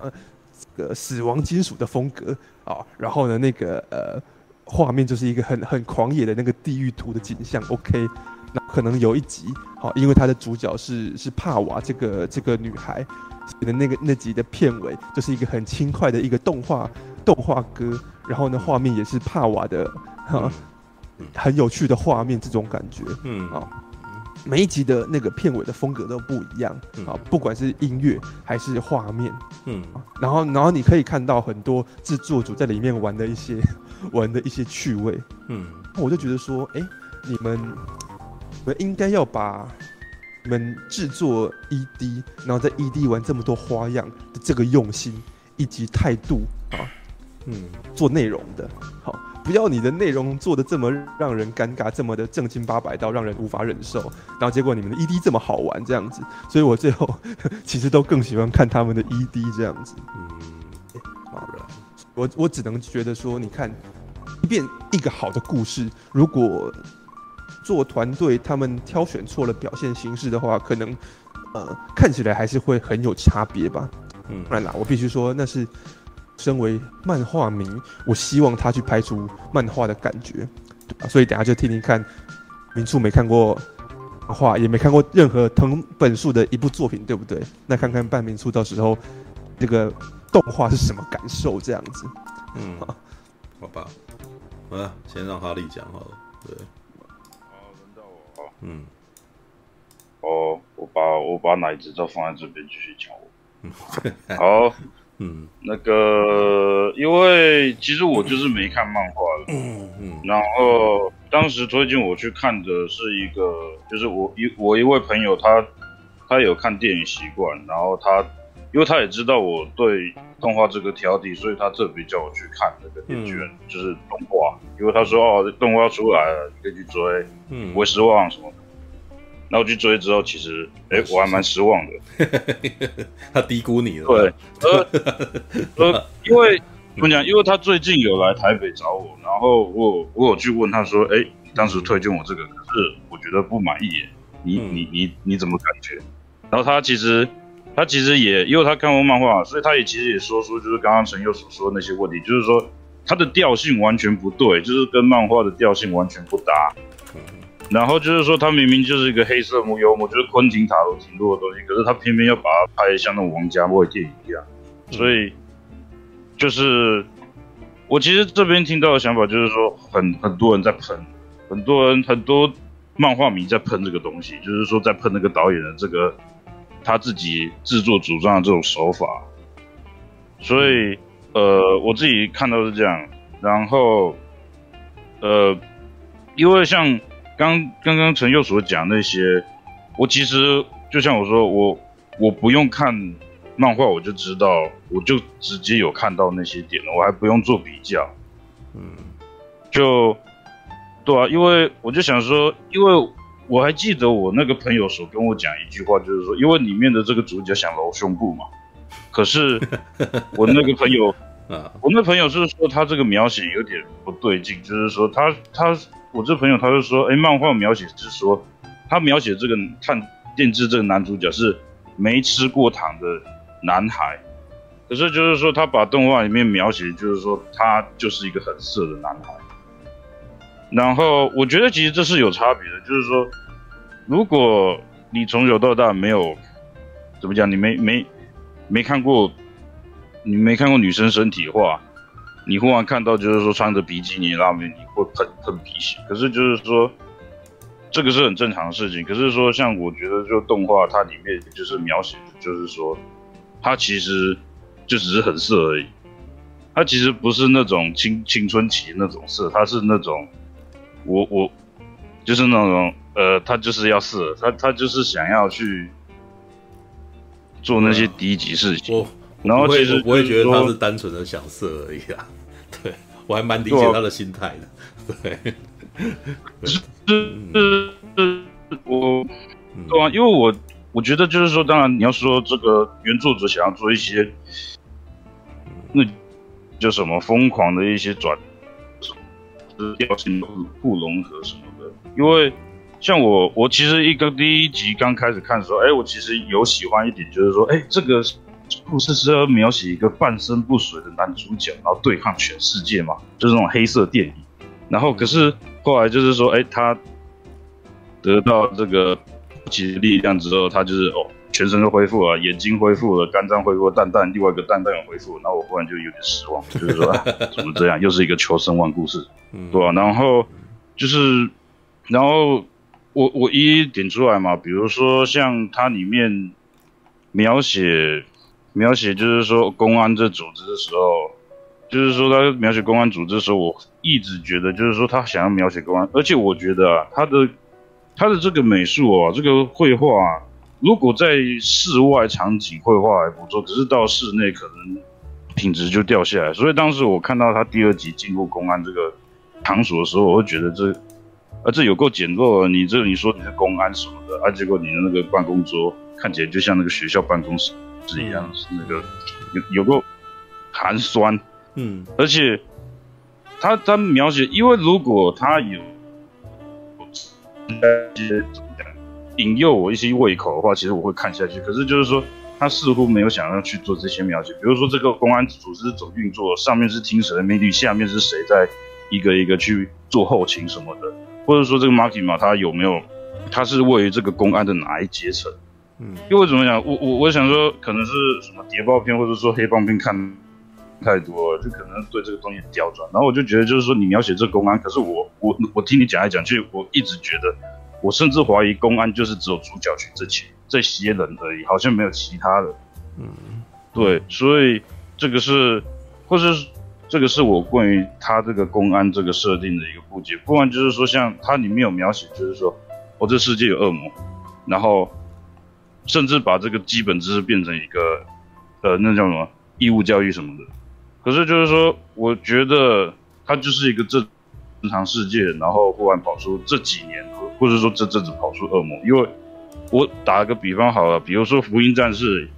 这个死亡金属的风格啊、然后呢，那个呃画面就是一个很很狂野的那个地狱图的景象。OK，那可能有一集，好、因为它的主角是是帕瓦这个这个女孩，所以呢那个那集的片尾就是一个很轻快的一个动画动画歌，然后呢画面也是帕瓦的哈、很有趣的画面，这种感觉。嗯。啊。每一集的那个片尾的风格都不一样嗯。啊，不管是音乐还是画面，嗯。然后然后你可以看到很多制作组在里面玩的一些 玩的一些趣味，嗯。我就觉得说，哎，你们你们应该要把你们制作 ED，然后在 ED 玩这么多花样的这个用心以及态度啊，嗯做内容的，好，不要你的内容做的这么让人尴尬，这么的正经八百到让人无法忍受，然后结果你们的 ED 这么好玩这样子，所以我最后其实都更喜欢看他们的 ED 这样子。嗯，好了，我我只能觉得说，你看，即便一个好的故事，如果做团队他们挑选错了表现形式的话，可能呃看起来还是会很有差别吧。嗯当然啦，我必须说，那是身为漫画迷，我希望他去拍出漫画的感觉，对吧？所以等下就听听看，明处没看过漫画，也没看过任何藤本树的一部作品，对不对？那看看半明处到时候这个动画是什么感受？这样子，嗯，好吧，好了，先让哈利讲好了。对，好，轮到我。嗯哦，我把我把奶子都放在这边继续讲我。嗯 好，嗯。那个，因为其实我就是没看漫画的，嗯嗯。然后当时推荐我去看的是一个，就是我一我一位朋友他他有看电影习惯，然后他因为他也知道我对动画这个挑剔，所以他特别叫我去看那个《电锯人》就是动画，因为他说哦，动画出来了，你可以去追，嗯。不会失望什么的。然后我去追之后，其实哎，我还蛮失望的。他低估你了。对，呃 呃，因为怎么讲？因为他最近有来台北找我，然后我有我有去问他说：“哎，你当时推荐我这个，可是我觉得不满意耶，你嗯你你你怎么感觉？”然后他其实他其实也因为他看过漫画，所以他也其实也说出就是刚刚陈佑所说的那些问题，就是说他的调性完全不对，就是跟漫画的调性完全不搭。然后就是说，他明明就是一个黑色幽默，就是昆汀塔罗挺多的东西，可是他偏偏要把它拍得像那种王家卫电影一样，所以就是我其实这边听到的想法就是说很，很很多人在喷，很多人很多漫画迷在喷这个东西，就是说在喷那个导演的这个他自己自作主张的这种手法，所以呃，我自己看到是这样，然后呃，因为像。刚刚刚陈佑所讲那些，我其实就像我说，我我不用看漫画，我就知道，我就直接有看到那些点了，我还不用做比较，嗯，就对啊，因为我就想说，因为我还记得我那个朋友所跟我讲一句话，就是说，因为里面的这个主角想揉胸部嘛，可是 我那个朋友，啊，我那朋友是说他这个描写有点不对劲，就是说他他我这朋友他就说，哎，漫画描写是说他描写这个炭电治这个男主角是没吃过糖的男孩，可是就是说他把动画里面描写就是说他就是一个很色的男孩。然后我觉得其实这是有差别的，就是说，如果你从小到大没有怎么讲，你没没没看过，你没看过女生身体的话，你忽然看到就是说穿着比基尼拉面，你会喷喷鼻血。可是就是说，这个是很正常的事情。可是说像我觉得就动画它里面就是描写，就是说，它其实就只是很色而已，它其实不是那种青青春期那种色，它是那种。我我就是那种呃，他就是要色，他他就是想要去做那些低级事情。我然后其实我不会觉得他是单纯的想色而已啊。对，我还蛮理解他的心态的。对，是是是，我对啊，因为我我觉得就是说，当然你要说这个原作者想要做一些，那就什么疯狂的一些转。调性不不融合什么的，因为像我，我其实一个第一集刚开始看的时候，哎，我其实有喜欢一点，就是说，哎，这个故事是要描写一个半身不遂的男主角，然后对抗全世界嘛，就是那种黑色电影。然后可是后来就是说，哎，他得到这个其力量之后，他就是哦。全身都恢复了，眼睛恢复了，肝脏恢复了，蛋蛋另外一个蛋蛋也恢复了，然后我忽然就有点失望，就是说 怎么这样，又是一个求生万故事，对吧、啊？然后就是，然后我我一一点出来嘛，比如说像它里面描写描写，就是说公安这组织的时候，就是说他描写公安组织的时候，我一直觉得就是说他想要描写公安，而且我觉得啊，他的他的这个美术啊，这个绘画啊。如果在室外场景绘画还不错，只是到室内可能品质就掉下来。所以当时我看到他第二集进入公安这个场所的时候，我会觉得这，啊这有够简陋。你这你说你是公安什么的，啊结果你的那个办公桌看起来就像那个学校办公室是一样，是那个有有个寒酸。嗯，而且他他描写，因为如果他有一些。引诱我一些胃口的话，其实我会看下去。可是就是说，他似乎没有想要去做这些描写。比如说，这个公安组织怎么运作，上面是听谁的命令，下面是谁在一个一个去做后勤什么的，或者说这个 Maki 嘛，他有没有，他是位于这个公安的哪一阶层？嗯，因为怎么讲，我我我想说，可能是什么谍报片，或者说黑帮片看太多了，就可能对这个东西刁钻。然后我就觉得，就是说你描写这个公安，可是我我我听你讲来讲去，我一直觉得。我甚至怀疑公安就是只有主角群这些这些人而已，好像没有其他的。嗯，对，所以这个是，或是这个是我关于他这个公安这个设定的一个不解。不然就是说，像它里面有描写，就是说，我、哦、这世界有恶魔，然后甚至把这个基本知识变成一个，呃，那叫什么义务教育什么的。可是就是说，我觉得它就是一个正正常世界，然后忽然跑出这几年。或者说这阵子跑出恶魔，因为我打个比方好了，比如说福音战士，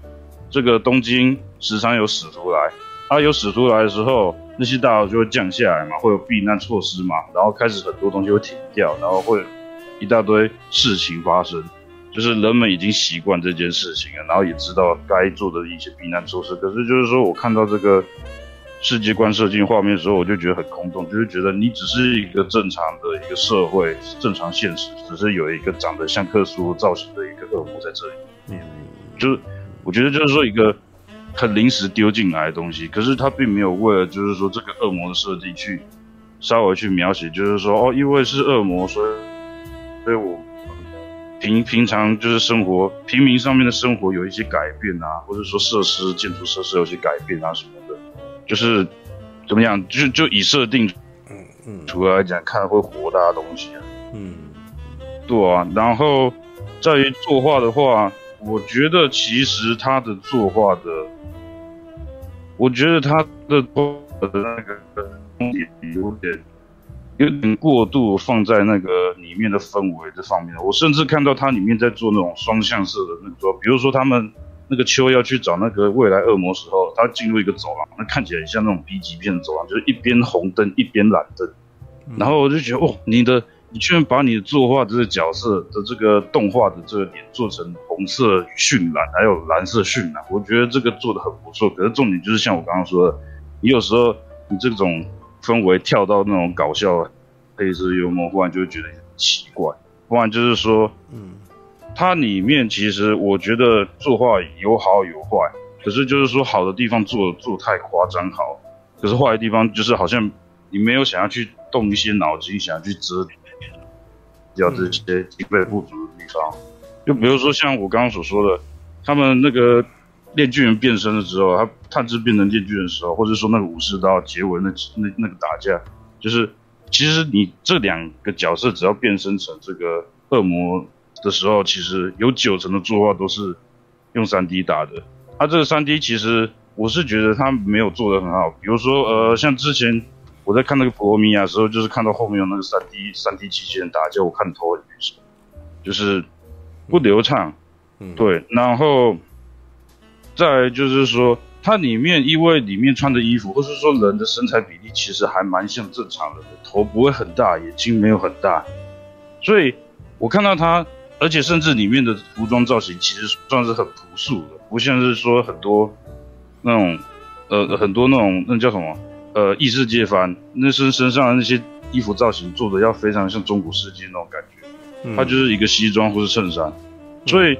这个东京时常有使徒来，他有使徒来的时候，那些大佬就会降下来嘛，会有避难措施嘛，然后开始很多东西会停掉，然后会一大堆事情发生，就是人们已经习惯这件事情了，然后也知道该做的一些避难措施。可是就是说我看到这个。世界观设计画面的时候，我就觉得很空洞，就是觉得你只是一个正常的一个社会，正常现实，只是有一个长得像克苏造型的一个恶魔在这里。嗯，就是我觉得就是说一个很临时丢进来的东西，可是他并没有为了就是说这个恶魔的设计去稍微去描写，就是说哦，因为是恶魔，所以所以我平平常就是生活平民上面的生活有一些改变啊，或者说设施建筑设施有些改变啊什么的。就是怎么样，就就以设定，嗯嗯，主要来讲看会活大的东西啊，嗯，对啊，然后在于作画的话，我觉得其实他的作画的，我觉得他的的那个有点有点过度放在那个里面的氛围这方面。我甚至看到它里面在做那种双向式的那种，比如说他们那个秋要去找那个未来恶魔时候，他进入一个走廊，那看起来很像那种 B 级片的走廊，就是一边红灯一边蓝灯。然后我就觉得，哦，你的你居然把你的作画这个角色的这个动画的这个脸做成红色渲染，还有蓝色渲染，我觉得这个做的很不错。可是重点就是像我刚刚说的，你有时候你这种。氛围跳到那种搞笑、黑色幽默，忽然就会觉得很奇怪。不然就是说，嗯，它里面其实我觉得作画有好有坏，可是就是说好的地方做做太夸张好，可是坏的地方就是好像你没有想要去动一些脑筋，想要去遮掉这些经费不足的地方。就比如说像我刚刚所说的，他们那个。链锯人变身的时候，他探知变成链锯人的时候，或者说那个武士刀结尾那那那个打架，就是其实你这两个角色只要变身成这个恶魔的时候，其实有九成的作画都是用三 D 打的。他、啊、这个三 D 其实我是觉得他没有做得很好。比如说呃，像之前我在看那个普罗米亚的时候，就是看到后面有那个三 D 三 D 机器人打架，我看头很晕，就是不流畅。嗯，对，然后。再来就是说，它里面因为里面穿的衣服，或是说人的身材比例，其实还蛮像正常人的，头不会很大，眼睛没有很大，所以我看到它，而且甚至里面的服装造型其实算是很朴素的，不像是说很多那种呃很多那种那叫什么呃异世界番，那身身上的那些衣服造型做的要非常像中古世纪那种感觉，它就是一个西装或是衬衫，所以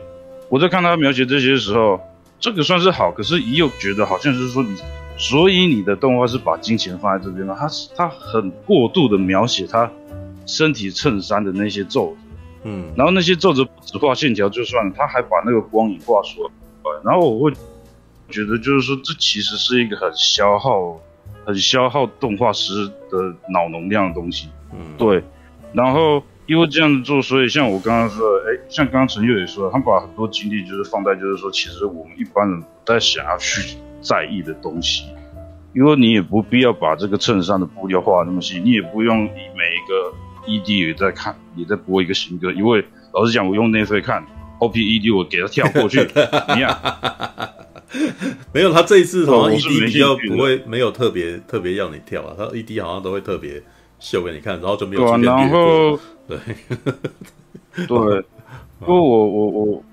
我在看他描写这些的时候。这个算是好，可是也有觉得好像就是说你，所以你的动画是把金钱放在这边吗？他他很过度的描写他身体衬衫的那些皱褶，嗯，然后那些皱褶不只画线条就算了，他还把那个光影画出来，然后我会觉得就是说这其实是一个很消耗、很消耗动画师的脑容量的东西，嗯，对，然后。因为这样子做，所以像我刚刚说的，哎，像刚刚陈佑也说了，他把很多精力就是放在，就是说，其实我们一般人不太想要去在意的东西，因为你也不必要把这个衬衫的布料画得那么细，你也不用以每一个 ED 也在看，也在播一个新歌，因为老实讲，我用内飞看 OP ED，我给他跳过去，你看，没有，他这一次好像 ED 比较不会，没有特别特别要你跳啊，他 ED 好像都会特别秀给你看，然后就没有。对，然后。对，对，不过我我我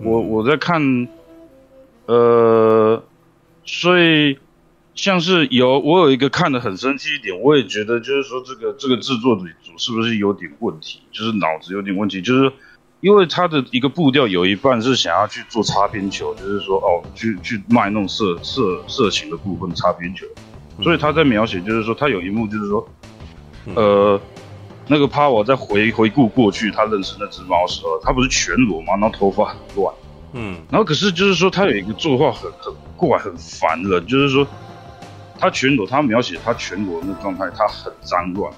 我我在看，呃，所以像是有我有一个看得很生气一点，我也觉得就是说这个这个制作组是不是有点问题，就是脑子有点问题，就是因为他的一个步调有一半是想要去做擦边球，就是说哦，去去卖弄色色色情的部分擦边球，所以他在描写就是说他有一幕就是说，呃。那个帕瓦在回回顾过去，他认识那只猫的时候，他不是全裸吗？然后头发很乱，嗯，然后可是就是说他有一个作画很很怪很烦人，就是说他全裸，他描写他全裸的那个状态，他很脏乱，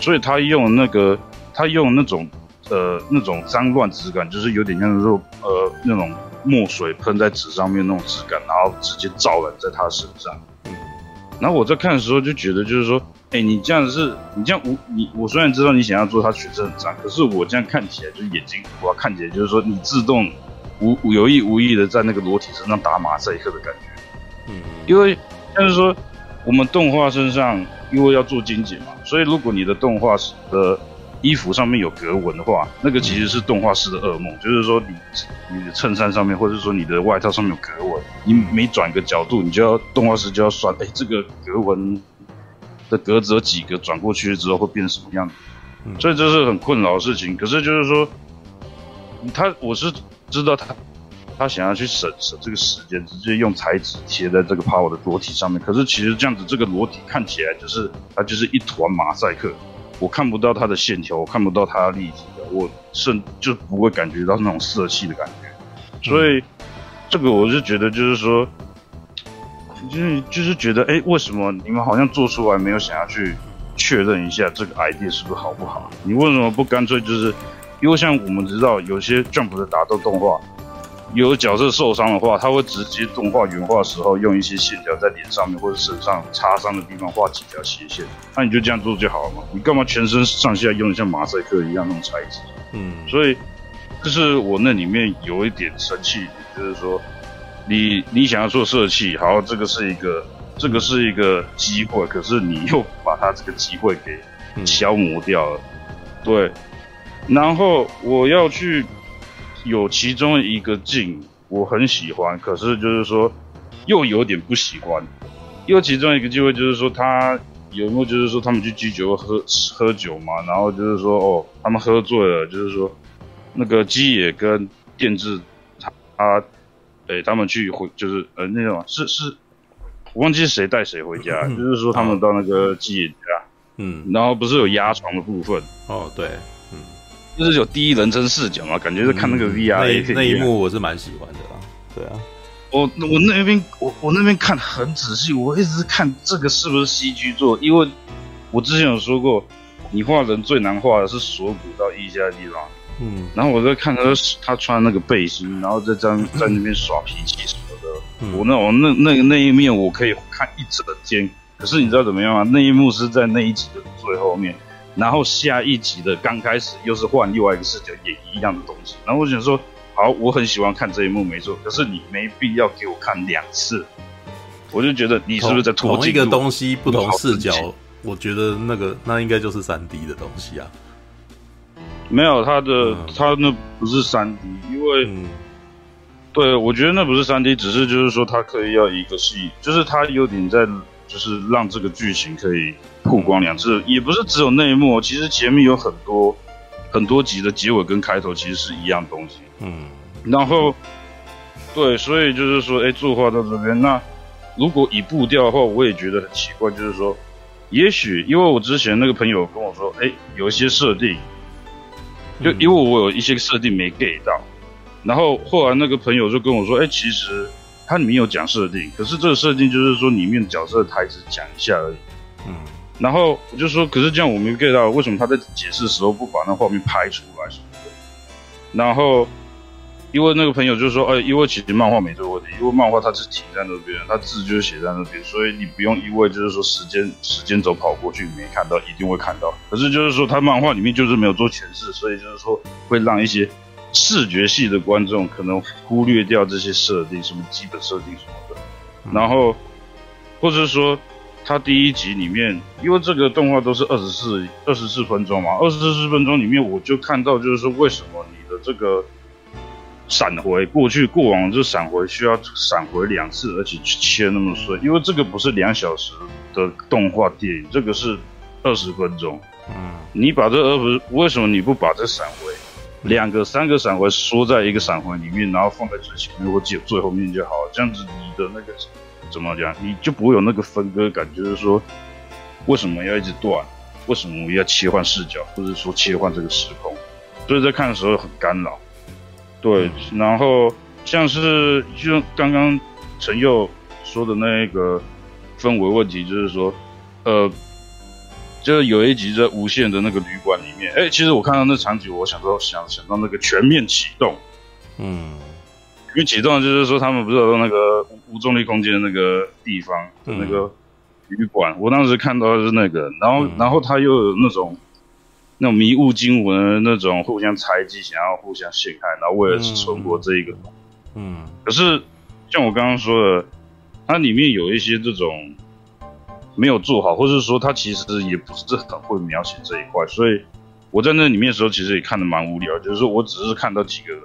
所以他用那个他用那种呃那种脏乱质感，就是有点像说呃那种墨水喷在纸上面那种质感，然后直接照染在他身上，嗯，然后我在看的时候就觉得就是说。哎、欸，你这样是，你这样我你，我虽然知道你想要做他曲子很脏，可是我这样看起来就是眼睛，我看起来就是说你自动无有意无意的在那个裸体身上打马赛克的感觉。嗯，因为但是说我们动画身上因为要做精简嘛，所以如果你的动画师的衣服上面有格纹的话，那个其实是动画师的噩梦，嗯、就是说你你的衬衫上面或者说你的外套上面有格纹，你每转个角度，你就要动画师就要算，哎、欸，这个格纹。的格子有几个转过去之后会变什么样子，嗯、所以这是很困扰的事情。可是就是说，他我是知道他他想要去省省这个时间，直接用彩纸贴在这个 Power 的裸体上面。可是其实这样子，这个裸体看起来就是它就是一团马赛克，我看不到它的线条，我看不到它的立体的，我甚就不会感觉到那种色系的感觉。所以、这个我是觉得就是说。就是就是觉得，哎、为什么你们好像做出来没有想要去确认一下这个 idea 是不是好不好？你为什么不干脆就是，因为像我们知道有些 Jump 的打斗动画，有角色受伤的话，他会直接动画原画的时候用一些线条在脸上面或者身上擦伤的地方画几条斜线，那你就这样做就好了嘛。你干嘛全身上下用像马赛克一样那种材质？嗯，所以就是我那里面有一点生气，就是说你你想要做设计，好，这个是一个这个是一个机会，可是你又把它这个机会给消磨掉了，嗯、对。然后我要去。有其中一个镜我很喜欢，可是就是说又有点不喜欢。因为其中一个机会就是说他有没有就是说他们去居酒屋喝喝酒嘛，然后就是说哦他们喝醉了，就是说那个基野跟电治他他诶他们去回就是呃那种是是我忘记是谁带谁回家，嗯、就是说他们到那个基野家，嗯，然后不是有压床的部分哦对。就是有第一人称视角嘛，感觉是看那个 VR、嗯、那那一幕我是蛮喜欢的啦。对啊，我我那边我我那边看很仔细，我一直看这个是不是 CG 做，因为我之前有说过，你画人最难画的是锁骨到腋下的地方。嗯，然后我在看他他穿那个背心，然后在在在那边耍脾气什么的。嗯、我那我那那个那一面我可以看一整天，可是你知道怎么样吗？那一幕是在那一集的最后面。然后下一集的刚开始又是换另外一个视角，也一样的东西。然后我想说，好，我很喜欢看这一幕，没错。可是你没必要给我看两次，我就觉得你是不是在同一个东西不同视角？我觉得那个那应该就是三 D 的东西啊。没有，他的、嗯、他那不是三 D，因为、嗯、对，我觉得那不是三 D，只是就是说他可以要一个戏，就是他有点在。就是让这个剧情可以曝光两次，也不是只有内幕，其实前面有很多很多集的结尾跟开头其实是一样东西。嗯，然后对，所以就是说，哎，作画到这边，那如果以步调的话，我也觉得很奇怪，就是说，也许因为我之前那个朋友跟我说，哎，有一些设定，就因为我有一些设定没 get 到，然后后来那个朋友就跟我说，哎，其实。它里面有讲设定，可是这个设定就是说里面的角色的台词讲一下而已。嗯，然后我就说，可是这样我没 get 到，为什么他在解释的时候不把那画面拍出来什么的？然后，因为那个朋友就说，哎，因为其实漫画没这个问题，因为漫画它是停在那边，它字就是写在那边，所以你不用因为就是说时间时间轴跑过去没看到，一定会看到。可是就是说，他漫画里面就是没有做诠释，所以就是说会让一些。视觉系的观众可能忽略掉这些设定，什么基本设定什么的，然后，或者是说，他第一集里面，因为这个动画都是二十四二十四分钟嘛，二十四分钟里面，我就看到就是说，为什么你的这个闪回过去过往这闪回需要闪回两次，而且切那么碎？因为这个不是两小时的动画电影，这个是二十分钟。嗯，你把这二十，为什么你不把这闪回？两个、三个闪回缩在一个闪回里面，然后放在最前面或最最后面就好。这样子你的那个怎么讲，你就不会有那个分割感，就是说为什么要一直断，为什么要切换视角，或者说切换这个时空，所以在看的时候很干扰。对，然后像是就刚刚陈佑说的那个氛围问题，就是说，呃。就是有一集在无限的那个旅馆里面，哎、欸，其实我看到那场景，我想到想想到那个全面启动，嗯，因为启动就是说他们不是有那个无无重力空间那个地方的那个旅馆，嗯、我当时看到的是那个，然后、嗯、然后他又有那种那种迷雾惊魂的那种互相猜忌，想要互相陷害，然后为了存活这一个，嗯，可是像我刚刚说的，它里面有一些这种。没有做好，或者说他其实也不是很会描写这一块，所以我在那里面的时候，其实也看得蛮无聊。就是说我只是看到几个人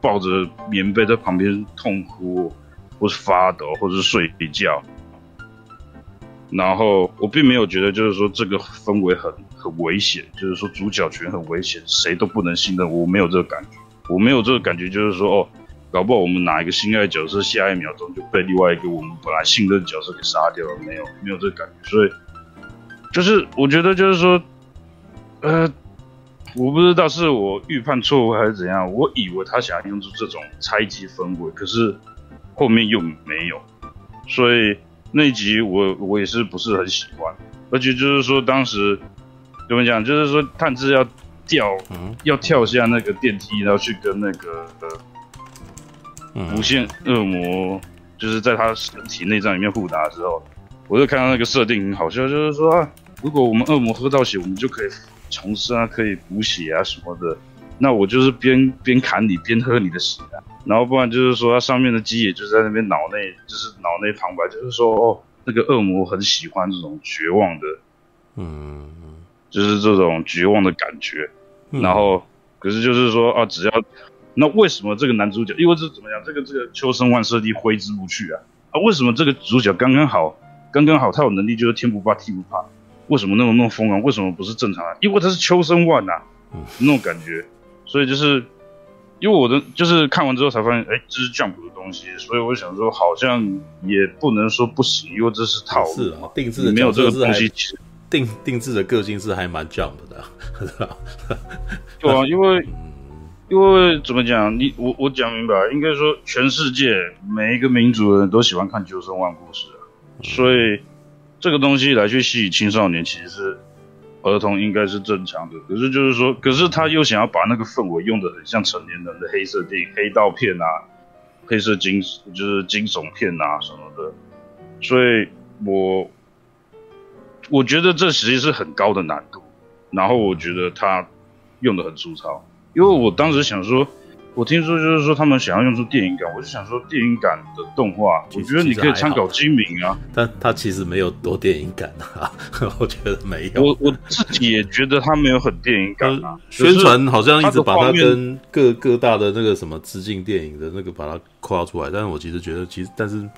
抱着棉被在旁边痛哭，或是发抖，或是睡觉，然后我并没有觉得就是说这个氛围很很危险，就是说主角群很危险，谁都不能信任。我没有这个感觉，我没有这个感觉，就是说哦。搞不好我们哪一个心爱的角色，下一秒钟就被另外一个我们本来信任的角色给杀掉了？没有，没有这个感觉。所以，就是我觉得，就是说，呃，我不知道是我预判错误还是怎样。我以为他想要用出这种猜忌氛围，可是后面又没有。所以那一集我我也是不是很喜欢。而且就是说，当时怎么讲？就是说，炭治要掉，要跳下那个电梯，然后去跟那个呃。无限恶魔就是在他身体内脏里面互打的时候，我就看到那个设定很好笑，就是说啊，如果我们恶魔喝到血，我们就可以重生啊，可以补血啊什么的。那我就是边边砍你边喝你的血啊，然后不然就是说它上面的鸡也就是在那边脑内就是脑内旁白，就是说哦，那个恶魔很喜欢这种绝望的，嗯，就是这种绝望的感觉。嗯、然后可是就是说啊，只要那为什么这个男主角，因为这怎么样，这个这个秋生万设定挥之不去啊啊，为什么这个主角刚刚好刚刚好他有能力就是天不怕地不怕，为什么那么那么疯狂？为什么不是正常啊？因为他是秋生万呐、那种感觉。所以就是，因为我的就是看完之后才发现，哎，这是 Jump 的东西，所以我想说，好像也不能说不行，因为这是套定制的没有这个东西，定定制的个性是还蛮 Jump 的，是吧？对啊，因为因为怎么讲，你我我讲明白，应该说全世界每一个民族的人都喜欢看秋生万故事啊，所以这个东西来去吸引青少年，其实是。儿童应该是正常的，可是就是说，可是他又想要把那个氛围用得很像成年人的黑色电影、黑道片啊、黑色惊就是惊悚片啊什么的，所以我我觉得这其实是很高的难度，然后我觉得他用得很粗糙，因为我当时想说。我听说就是说他们想要用出电影感，我就想说电影感的动画，我觉得你可以参考精明啊，但它其实没有多电影感啊，我觉得没有。我我自己也觉得它没有很电影感啊，宣传好像一直把它跟各各大的那个什么致敬电影的那个把它夸出来，但是我其实觉得其实但是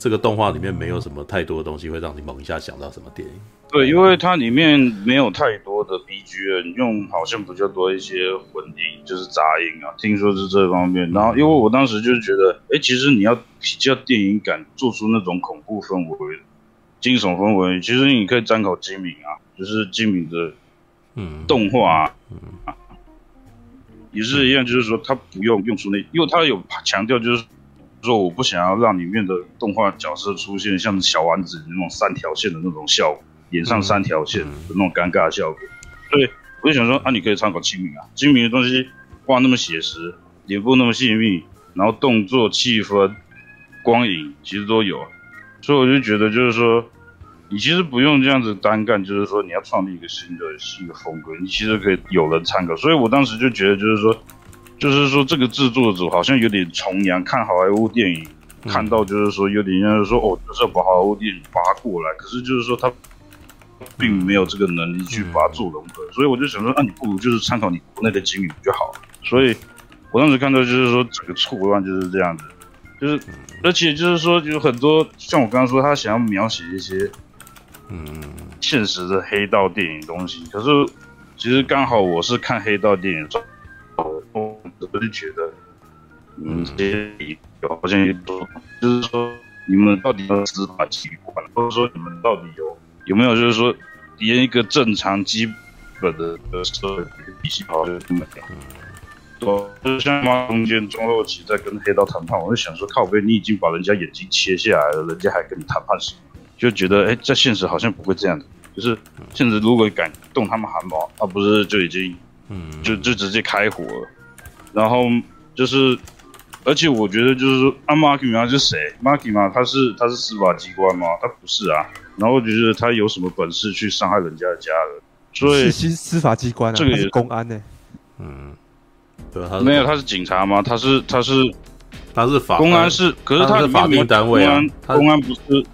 这个动画里面没有什么太多的东西会让你猛一下想到什么电影。对，因为它里面没有太多的 BGM，用好像比较多一些混音，就是杂音啊。听说是这方面。然后，因为我当时就是觉得，哎，其实你要比较电影感，做出那种恐怖氛围、惊悚氛围，其实你可以参考金敏啊，就是金敏的嗯动画也是一样，就是说他不用用出那，因为他有强调，就是说我不想要让里面的动画角色出现像小丸子那种三条线的那种效果。脸上三条线的那种尴尬的效果，对我就想说啊，你可以参考清明啊，清明的东西画那么写实，脸部那么细腻，然后动作、气氛、光影其实都有，所以我就觉得就是说，你其实不用这样子单干，就是说你要创立一个新的新的风格，你其实可以有人参考。所以我当时就觉得就是说，就是说这个制作组好像有点崇洋，看好莱坞电影，看到就是说有点像是说哦，就是要把好莱坞电影扒过来，可是就是说他。并没有这个能力去把它做融合，所以我就想说，那、啊、你不如就是参考你国内的经历就好了。所以我当时看到就是说，整个错乱就是这样子，就是而且就是说，有很多像我刚刚说，他想要描写一些嗯现实的黑道电影东西，可是其实刚好我是看黑道电影，我就觉得嗯这些好像就是说你们到底要司法机关，或者说你们到底有。有没有就是说，连一个正常基本的的社会体系好像都没有？对，就是像嘛中间中后期在跟黑道谈判，我就想说，靠北，你已经把人家眼睛切下来了，人家还跟你谈判什么？就觉得哎，在现实好像不会这样的，就是现实如果敢动他们汗毛，啊不是就已经，嗯，就就直接开火了，然后就是。而且我觉得就是说，阿马基马是谁？马基马他是他是司法机关吗？他不是啊。然后我觉得他有什么本事去伤害人家的家人？所以是司法机关啊，这个也是公安呢、欸。嗯，对，他没有，他是警察吗？他是他是他是法公安是，可是他，他是法定单位啊。公安，公安不是？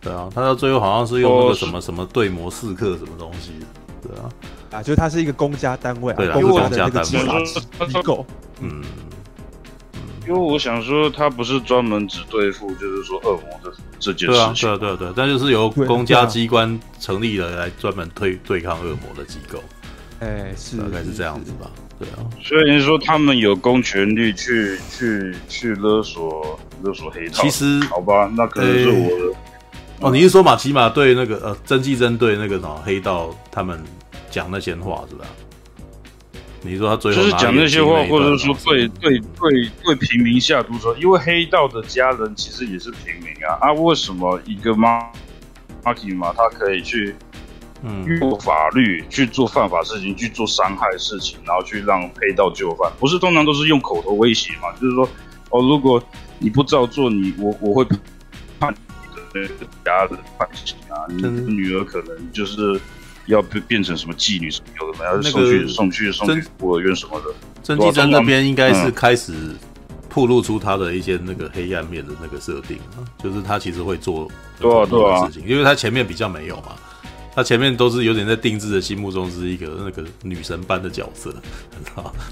对啊，他到最后好像是用那个什么什么对模式客什么东西？对啊，啊，就是它是一个公家单位啊，对啊，公家的那个机构。嗯。因为我想说，他不是专门只对付，就是说恶魔的这件事情。对啊，对啊对对，但就是由公家机关成立了来专门对对抗恶魔的机构。哎，是大概是这样子吧？对啊。所以你说他们有公权力去去去勒索勒索黑道？其实好吧，那可能是我的。哦，你是说马奇马对那个呃曾纪针对那个什么黑道他们讲那些话是吧？你说他最后就是讲那些话，或者说对对对对平民下毒手，因为黑道的家人其实也是平民啊啊！为什么一个妈马基嘛，他可以去嗯用法律去做犯法事情，去做伤害事情，然后去让黑道就范？不是通常都是用口头威胁嘛？就是说哦，如果你不照做，你我我会判你的那个家人判刑啊，你的女儿可能就是要变变成什么妓女什么有的没有，要送去送去送去孤儿院什么的。曾纪珍那边应该是开始暴露出他的一些那个黑暗面的那个设定，就是他其实会做很多的事情，因为他前面比较没有嘛。他前面都是有点在定制的心目中是一个那个女神般的角色，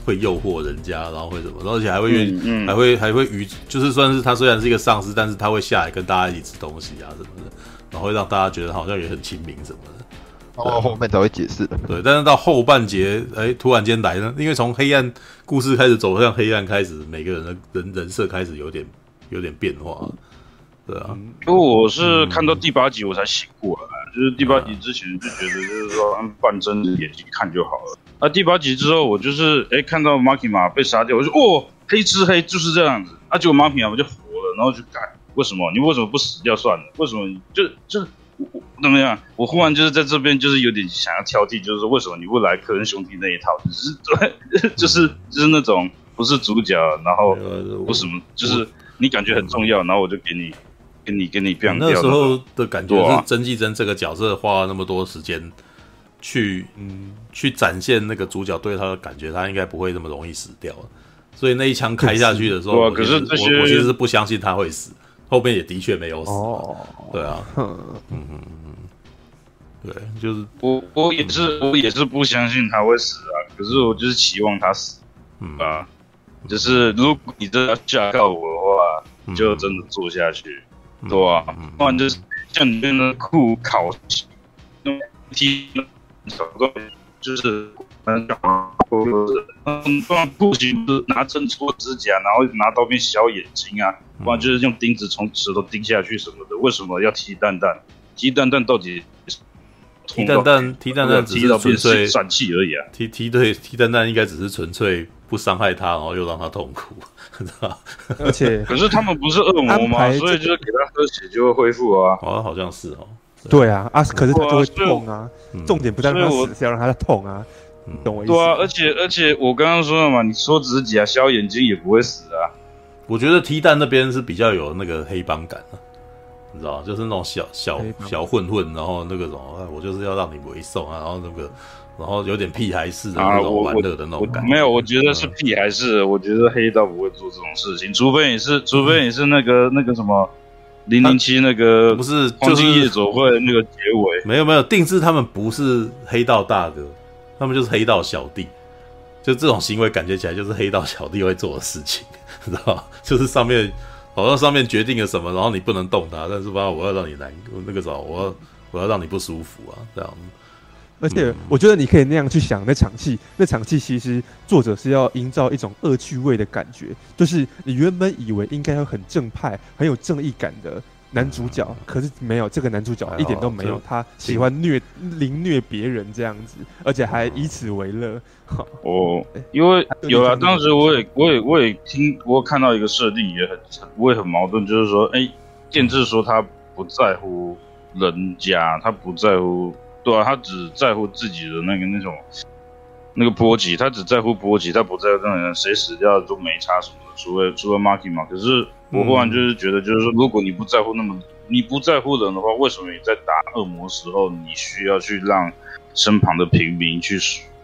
会诱惑人家，然后会什么，而且还会愿意、嗯嗯，还会还会与，就是算是他虽然是一个丧尸，但是他会下来跟大家一起吃东西啊什么的，然后会让大家觉得好像也很亲民什么的。哦，后面才会解释的。对，但是到后半节，哎、欸，突然间来了，因为从黑暗故事开始走向黑暗开始，每个人的人人设开始有点有点变化。对啊，因为我是看到第八集我才醒过来。就是第八集之前就觉得，就是说按半睁着眼睛看就好了。那第八集之后，我就是哎、欸、看到马奇马被杀掉，我就哦黑吃黑就是这样子。啊，结果马奇马就活了，然后就改为什么？你为什么不死掉算了？为什么你就就怎么样？我忽然就是在这边就是有点想要挑剔，就是说为什么你不来科恩兄弟那一套？就是对，就是就是那种不是主角，然后不什么，就是你感觉很重要，然后我就给你。给你给你变、掉、那时候的感觉是曾纪真这个角色花了那么多时间去嗯去展现那个主角对他的感觉，他应该不会那么容易死掉。所以那一枪开下去的时候，可是我我其实是不相信他会死，后面也的确没有死。哦，对啊，嗯嗯嗯嗯，对，就是我我也是我也是不相信他会死啊，可是我就是期望他死，嗯。啊，就是如果你真的要架告我的话，你就真的做下去。对啊，不然就是像里面的酷考用踢小个，就是嗯，嗯，不然不行，就是拿针戳指甲，然后拿刀片削眼睛啊，不然就是用钉子从舌头钉下去什么的。为什么要踢蛋蛋？踢蛋蛋到底？踢蛋蛋，踢蛋蛋只是纯粹散气而已啊！踢踢对，踢蛋蛋应该只是纯粹不伤害他，然后又让他痛苦，而且，可是他们不是恶魔吗？所以就是给他喝血就会恢复啊！好像好像是哦。对啊，啊，可是他就会痛啊。重点不在他死，是要让他痛啊。懂我意思？对啊，而且而且我刚刚说了嘛，你说指甲、削眼睛也不会死啊。我觉得踢蛋那边是比较有那个黑帮感的。你知道，就是那种小小小混混，然后那个什么，我就是要让你为首啊，然后那个，然后有点屁孩式的那种玩乐的那种感觉。没有，我觉得是屁孩式。我觉得黑道不会做这种事情，除非你是，除非你是那个那个什么零零七那个不是黄金夜总会那个结尾。没有没有，定制他们不是黑道大哥，他们就是黑道小弟。就这种行为感觉起来就是黑道小弟会做的事情，知道吧就是上面。好像上面决定了什么，然后你不能动他，但是吧，我要让你难，那个时候我要我要让你不舒服啊，这样。而且我觉得你可以那样去想那场戏，那场戏其实作者是要营造一种恶趣味的感觉，就是你原本以为应该要很正派、很有正义感的。男主角可是没有，这个男主角一点都没有，他喜欢虐凌虐别人这样子，而且还以此为乐。哦，因为有啊，当时我也我也我也听，我看到一个设定也很我也很矛盾，就是说，哎，建志说他不在乎人家，他不在乎，对啊，他只在乎自己的那个那种那个波及，他只在乎波及，他不在乎那人谁死掉都没差什么的，除了除了 Maki 嘛，可是。我忽然就是觉得，就是说，如果你不在乎那么，你不在乎人的话，为什么你在打恶魔时候，你需要去让身旁的平民去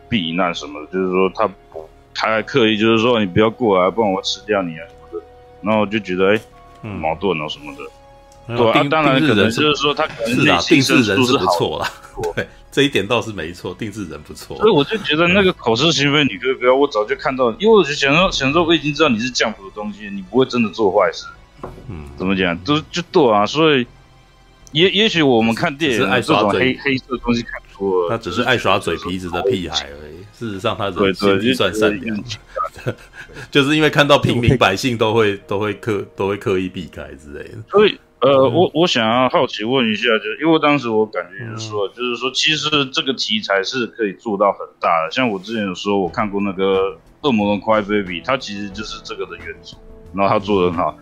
避难什么的？就是说，他他还刻意就是说，你不要过来，不然我吃掉你啊什么的。然后我就觉得，哎、欸，矛盾啊什么的。嗯、对啊，当然可能就是说，他可能是啊，定制人是不对，这一点倒是没错，定制人不错。所以我就觉得那个口是心非，你可以不要。我早就看到，因为我就想说，想说我已经知道你是降服的东西，你不会真的做坏事。嗯，怎么讲？都就对啊。所以也也许我们看电影是爱耍黑黑色的东西看多了，他只是爱耍嘴皮子的屁孩而已。事实上，他人心地算善良，就是因为看到平民百姓都会都会刻都会刻意避开之类的，所以。呃，我我想要好奇问一下，就是因为当时我感觉就是说，就是说，其实这个题材是可以做到很大的。像我之前有说，我看过那个《恶魔的 Cry Baby》，它其实就是这个的原作，然后它做的很好。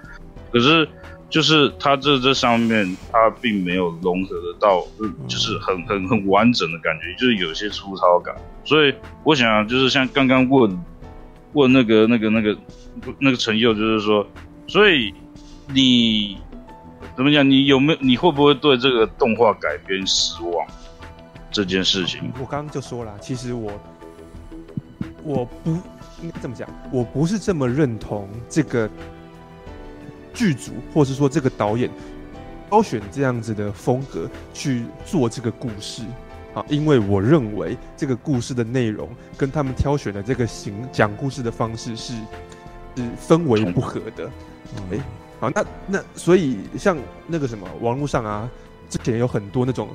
可是，就是它这这上面，它并没有融合得到，就是很很很完整的感觉，就是有些粗糙感。所以，我想就是像刚刚问问那个那个那个那个陈佑就是说，所以你怎么讲？你有没有？你会不会对这个动画改编失望？这件事情，我刚刚就说了，其实我我不应该这么讲，我不是这么认同这个剧组，或是说这个导演挑选这样子的风格去做这个故事。啊，因为我认为这个故事的内容跟他们挑选的这个形讲故事的方式是是分为不合的。哎、欸，好，那那所以像那个什么网络上啊，之前有很多那种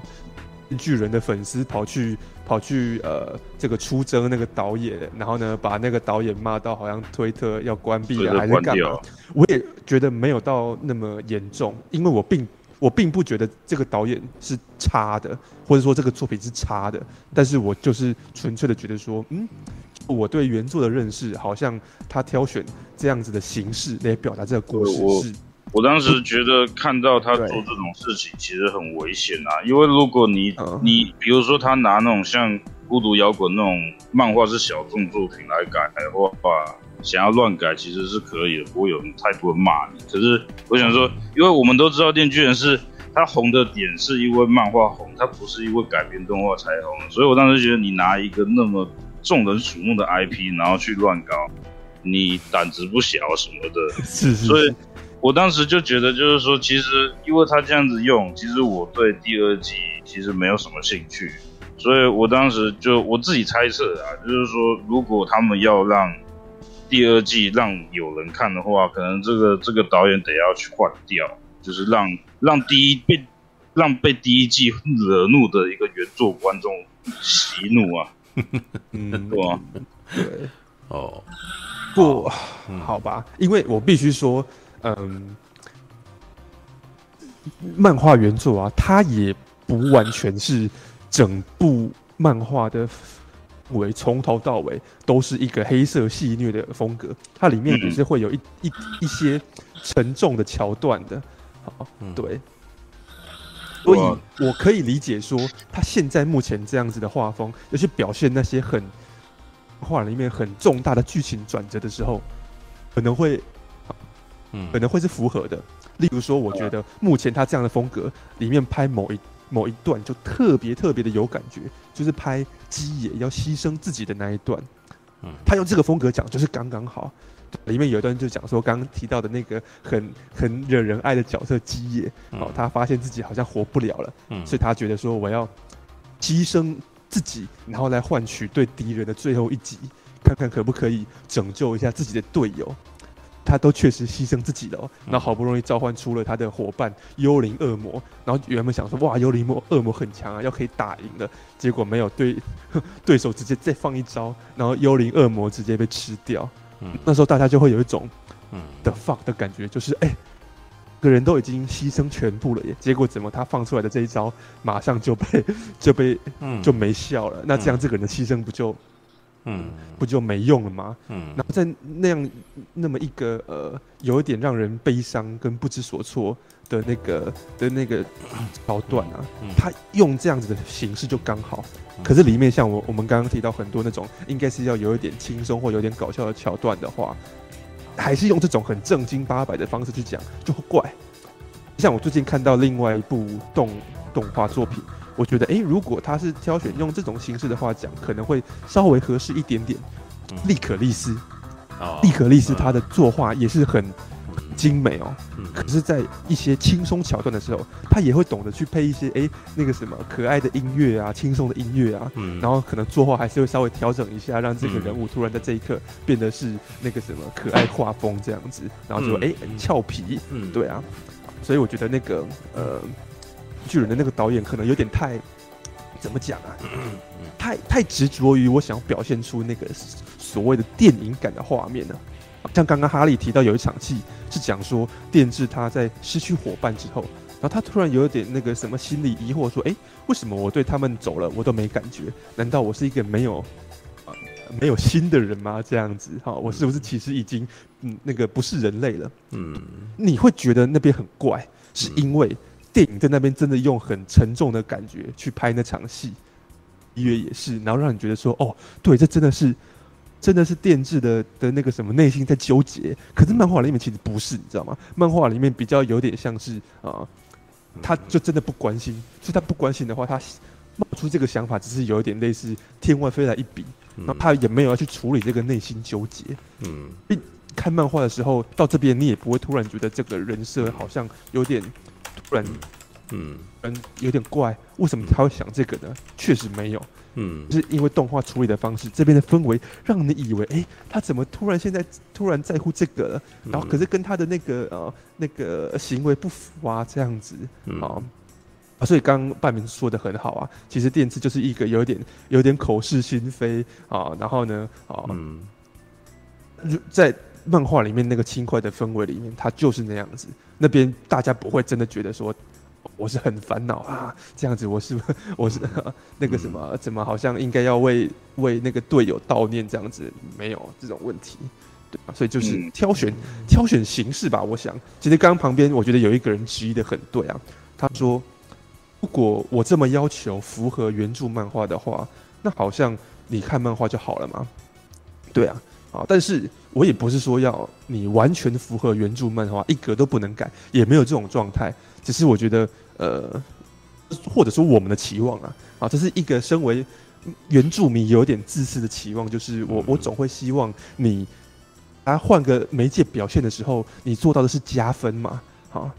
巨人的粉丝跑去跑去呃这个出征那个导演，然后呢把那个导演骂到好像推特要关闭了，还是干嘛？我也觉得没有到那么严重，因为我并。我并不觉得这个导演是差的，或者说这个作品是差的，但是我就是纯粹的觉得说，嗯，我对原作的认识，好像他挑选这样子的形式来表达这个故事是。我当时觉得看到他做这种事情其实很危险啊，因为如果你你比如说他拿那种像孤独摇滚那种漫画是小众作品来改的话。想要乱改其实是可以的，不会有太多人骂你。可是我想说，因为我们都知道《电锯人》是他红的点是因为漫画红，他不是因为改编动画才红。所以我当时觉得你拿一个那么众人瞩目的 IP，然后去乱搞，你胆子不小什么的。是是是。所以我当时就觉得，就是说，其实因为他这样子用，其实我对第二集其实没有什么兴趣。所以我当时就我自己猜测啊，就是说，如果他们要让第二季让有人看的话，可能这个这个导演得要去换掉，就是让让第一被让被第一季惹怒的一个原作观众息怒啊，嗯，对哦，不，好吧，因为我必须说，嗯，漫画原作啊，它也不完全是整部漫画的。为从头到尾都是一个黑色戏虐的风格，它里面也是会有一一一些沉重的桥段的，好，对，所以我可以理解说，他现在目前这样子的画风，要去表现那些很画里面很重大的剧情转折的时候，可能会，嗯，可能会是符合的。例如说，我觉得目前他这样的风格里面拍某一。某一段就特别特别的有感觉，就是拍基野要牺牲自己的那一段，嗯，他用这个风格讲就是刚刚好。里面有一段就讲说，刚刚提到的那个很很惹人爱的角色基野，哦，他发现自己好像活不了了，嗯，所以他觉得说我要牺牲自己，然后来换取对敌人的最后一击，看看可不可以拯救一下自己的队友。他都确实牺牲自己了，那好不容易召唤出了他的伙伴幽灵恶魔，然后原本想说哇，幽灵魔恶魔很强啊，要可以打赢的，结果没有对 对手直接再放一招，然后幽灵恶魔直接被吃掉。嗯，那时候大家就会有一种嗯的 fuck 的感觉，就是哎，个人都已经牺牲全部了耶，结果怎么他放出来的这一招马上就被就被就没效了？那这样这个人的牺牲不就？嗯，不就没用了吗？嗯，然后在那样那么一个呃，有一点让人悲伤跟不知所措的那个的那个桥段啊，他用这样子的形式就刚好。可是里面像我我们刚刚提到很多那种应该是要有一点轻松或有点搞笑的桥段的话，还是用这种很正经八百的方式去讲，就会怪。像我最近看到另外一部动动画作品。我觉得，哎，如果他是挑选用这种形式的话讲，可能会稍微合适一点点。利可利斯，哦，利可利斯他的作画也是很精美哦。可是，在一些轻松桥段的时候，他也会懂得去配一些哎那个什么可爱的音乐啊，轻松的音乐啊。然后可能作画还是会稍微调整一下，让这个人物突然在这一刻变得是那个什么可爱画风这样子。然后就哎很俏皮，嗯，对啊。所以我觉得那个呃。巨人的那个导演可能有点太，怎么讲啊？太太执着于我想要表现出那个所谓的电影感的画面呢、啊。像刚刚哈利提到有一场戏是讲说，电治他在失去伙伴之后，然后他突然有一点那个什么心理疑惑，说：“哎，为什么我对他们走了我都没感觉？难道我是一个没有、呃、没有心的人吗？这样子，哈，我是不是其实已经嗯那个不是人类了？嗯，你会觉得那边很怪，是因为。电影在那边真的用很沉重的感觉去拍那场戏，音乐也是，然后让你觉得说，哦，对，这真的是真的是电制的的那个什么内心在纠结，可是漫画里面其实不是，你知道吗？漫画里面比较有点像是啊、呃，他就真的不关心，所以他不关心的话，他冒出这个想法，只是有一点类似天外飞来一笔，然后他也没有要去处理这个内心纠结。嗯，并看漫画的时候到这边，你也不会突然觉得这个人设好像有点突然，嗯。嗯，有点怪，为什么他会想这个呢？确实没有。嗯，是因为动画处理的方式，这边的氛围让你以为，哎、欸，他怎么突然现在突然在乎这个了？然后可是跟他的那个呃那个行为不符啊，这样子。啊啊，所以刚刚半明说的很好啊，其实电次就是一个有点有点口是心非啊，然后呢啊，嗯，在漫画里面那个轻快的氛围里面，他就是那样子，那边大家不会真的觉得说。我是很烦恼啊，这样子我是 我是 那个什么，怎么好像应该要为为那个队友悼念这样子，没有这种问题，对吧？所以就是挑选挑选形式吧。我想，其实刚刚旁边我觉得有一个人质疑的很对啊，他说，如果我这么要求符合原著漫画的话，那好像你看漫画就好了嘛？对啊，啊，但是我也不是说要你完全符合原著漫画，一格都不能改，也没有这种状态，只是我觉得。呃，或者说我们的期望啊，啊，这是一个身为原著迷有点自私的期望，就是我我总会希望你，啊，换个媒介表现的时候，你做到的是加分嘛，啊，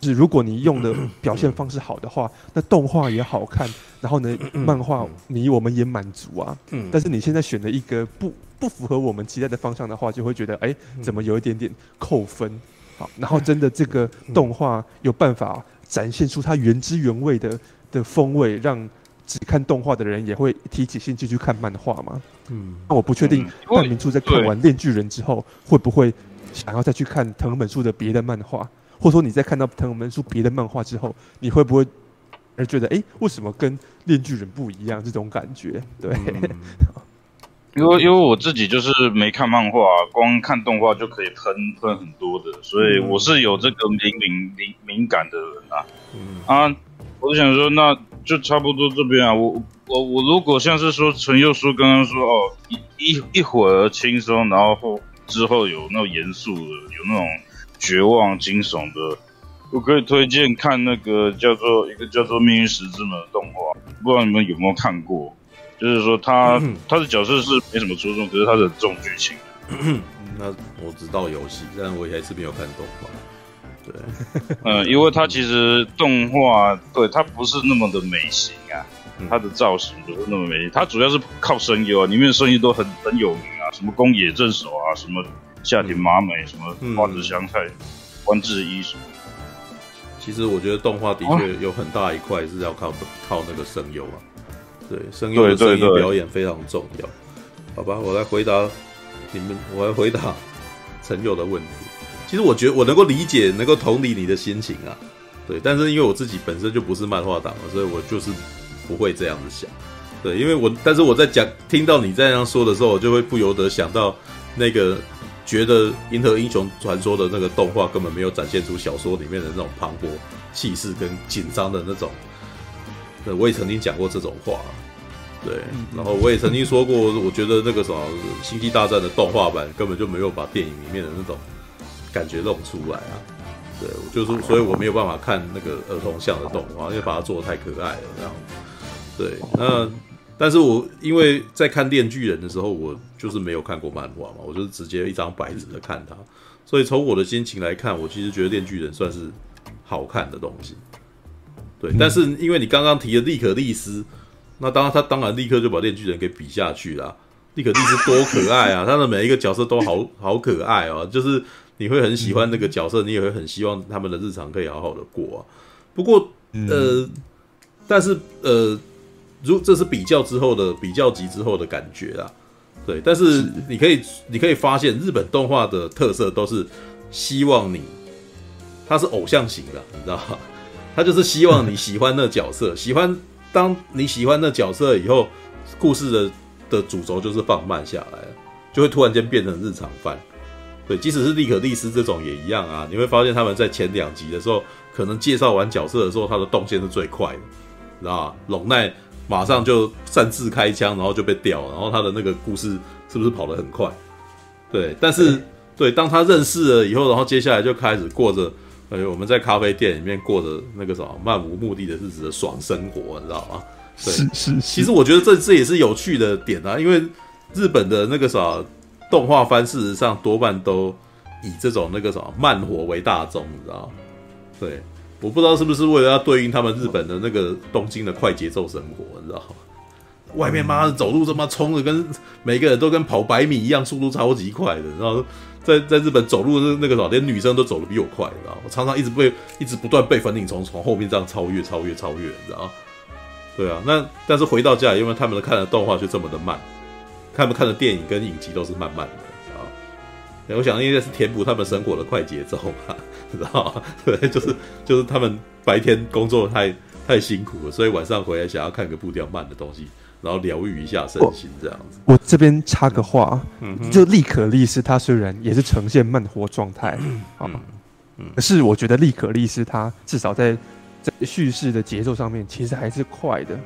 就是如果你用的表现方式好的话，那动画也好看，然后呢，漫画你我们也满足啊，但是你现在选了一个不不符合我们期待的方向的话，就会觉得哎，怎么有一点点扣分，好，然后真的这个动画有办法。展现出它原汁原味的的风味，让只看动画的人也会提起兴趣去看漫画吗？嗯，那我不确定半明处在看完《链锯人》之后，会不会想要再去看藤本树的别的漫画，或者说你在看到藤本树别的漫画之后，你会不会而觉得，哎、欸，为什么跟《链锯人》不一样？这种感觉，对。嗯因为因为我自己就是没看漫画，光看动画就可以喷喷很多的，所以我是有这个敏敏敏敏感的人啊。嗯啊，我就想说，那就差不多这边啊。我我我如果像是说陈佑书刚刚说哦，一一一会儿轻松，然后之后有那种严肃的，有那种绝望惊悚的，我可以推荐看那个叫做一个叫做《命运石之门》的动画，不知道你们有没有看过？就是说他，他、嗯、他的角色是没什么出众，可是他的重剧情。那我知道游戏，但我还是没有看动画。对，嗯，因为他其实动画，对他不是那么的美型啊，他的造型不是那么美型，他主要是靠声优啊，里面的声优都很很有名啊，什么宫野正守啊，什么夏田麻美，什么花泽香菜、关智一什么。其实我觉得动画的确有很大一块是要靠靠那个声优啊。对，声优的声音表演非常重要。好吧，我来回答你们，我来回答陈友的问题。其实我觉得我能够理解，能够同理你的心情啊。对，但是因为我自己本身就不是漫画党了，所以我就是不会这样子想。对，因为我，但是我在讲听到你这样说的时候，我就会不由得想到那个觉得《银河英雄传说》的那个动画根本没有展现出小说里面的那种磅礴气势跟紧张的那种。对，我也曾经讲过这种话，对，然后我也曾经说过，我觉得那个什么《星际大战》的动画版根本就没有把电影里面的那种感觉弄出来啊，对，就是所以我没有办法看那个儿童像的动画，因为把它做的太可爱了，这样，对，那但是我因为在看《电锯人》的时候，我就是没有看过漫画嘛，我就是直接一张白纸的看它，所以从我的心情来看，我其实觉得《电锯人》算是好看的东西。对，但是因为你刚刚提的利可利斯，那当然他当然立刻就把电锯人给比下去了。利可利斯多可爱啊，他的每一个角色都好好可爱啊，就是你会很喜欢那个角色，你也会很希望他们的日常可以好好的过啊。不过呃，但是呃，如这是比较之后的比较级之后的感觉啊。对，但是你可以你可以发现日本动画的特色都是希望你，它是偶像型的，你知道吗？他就是希望你喜欢那角色，喜欢当你喜欢那角色以后，故事的的主轴就是放慢下来，就会突然间变成日常番。对，即使是利可利斯这种也一样啊。你会发现他们在前两集的时候，可能介绍完角色的时候，他的动线是最快的，知道吗？龙奈马上就擅自开枪，然后就被吊，然后他的那个故事是不是跑得很快？对，但是对，当他认识了以后，然后接下来就开始过着，呃，我们在咖啡店里面过着那个什么漫无目的的日子的爽生活，你知道吗？对，是是是，其实我觉得这这也是有趣的点啊，因为日本的那个啥动画番，事实上多半都以这种那个什么慢火为大宗，你知道吗？对。我不知道是不是为了要对应他们日本的那个东京的快节奏生活，你知道吗？外面妈的走路这么冲的，跟每个人都跟跑百米一样，速度超级快的。然后在在日本走路那那个老，连女生都走的比我快，你知道吗？我常常一直被一直不断被粉岭从从后面这样超越、超越、超越，你知道吗？对啊，那但是回到家，因为他们看的动画却这么的慢，他们看的电影跟影集都是慢慢的。我想应该是填补他们生活的快节奏吧。知道 对，就是就是他们白天工作太太辛苦了，所以晚上回来想要看个步调慢的东西，然后疗愈一下身心，这样子。我，我这边插个话，嗯，就利可利斯他虽然也是呈现慢活状态，嗯嗯，可是我觉得利可利斯他至少在在叙事的节奏上面，其实还是快的。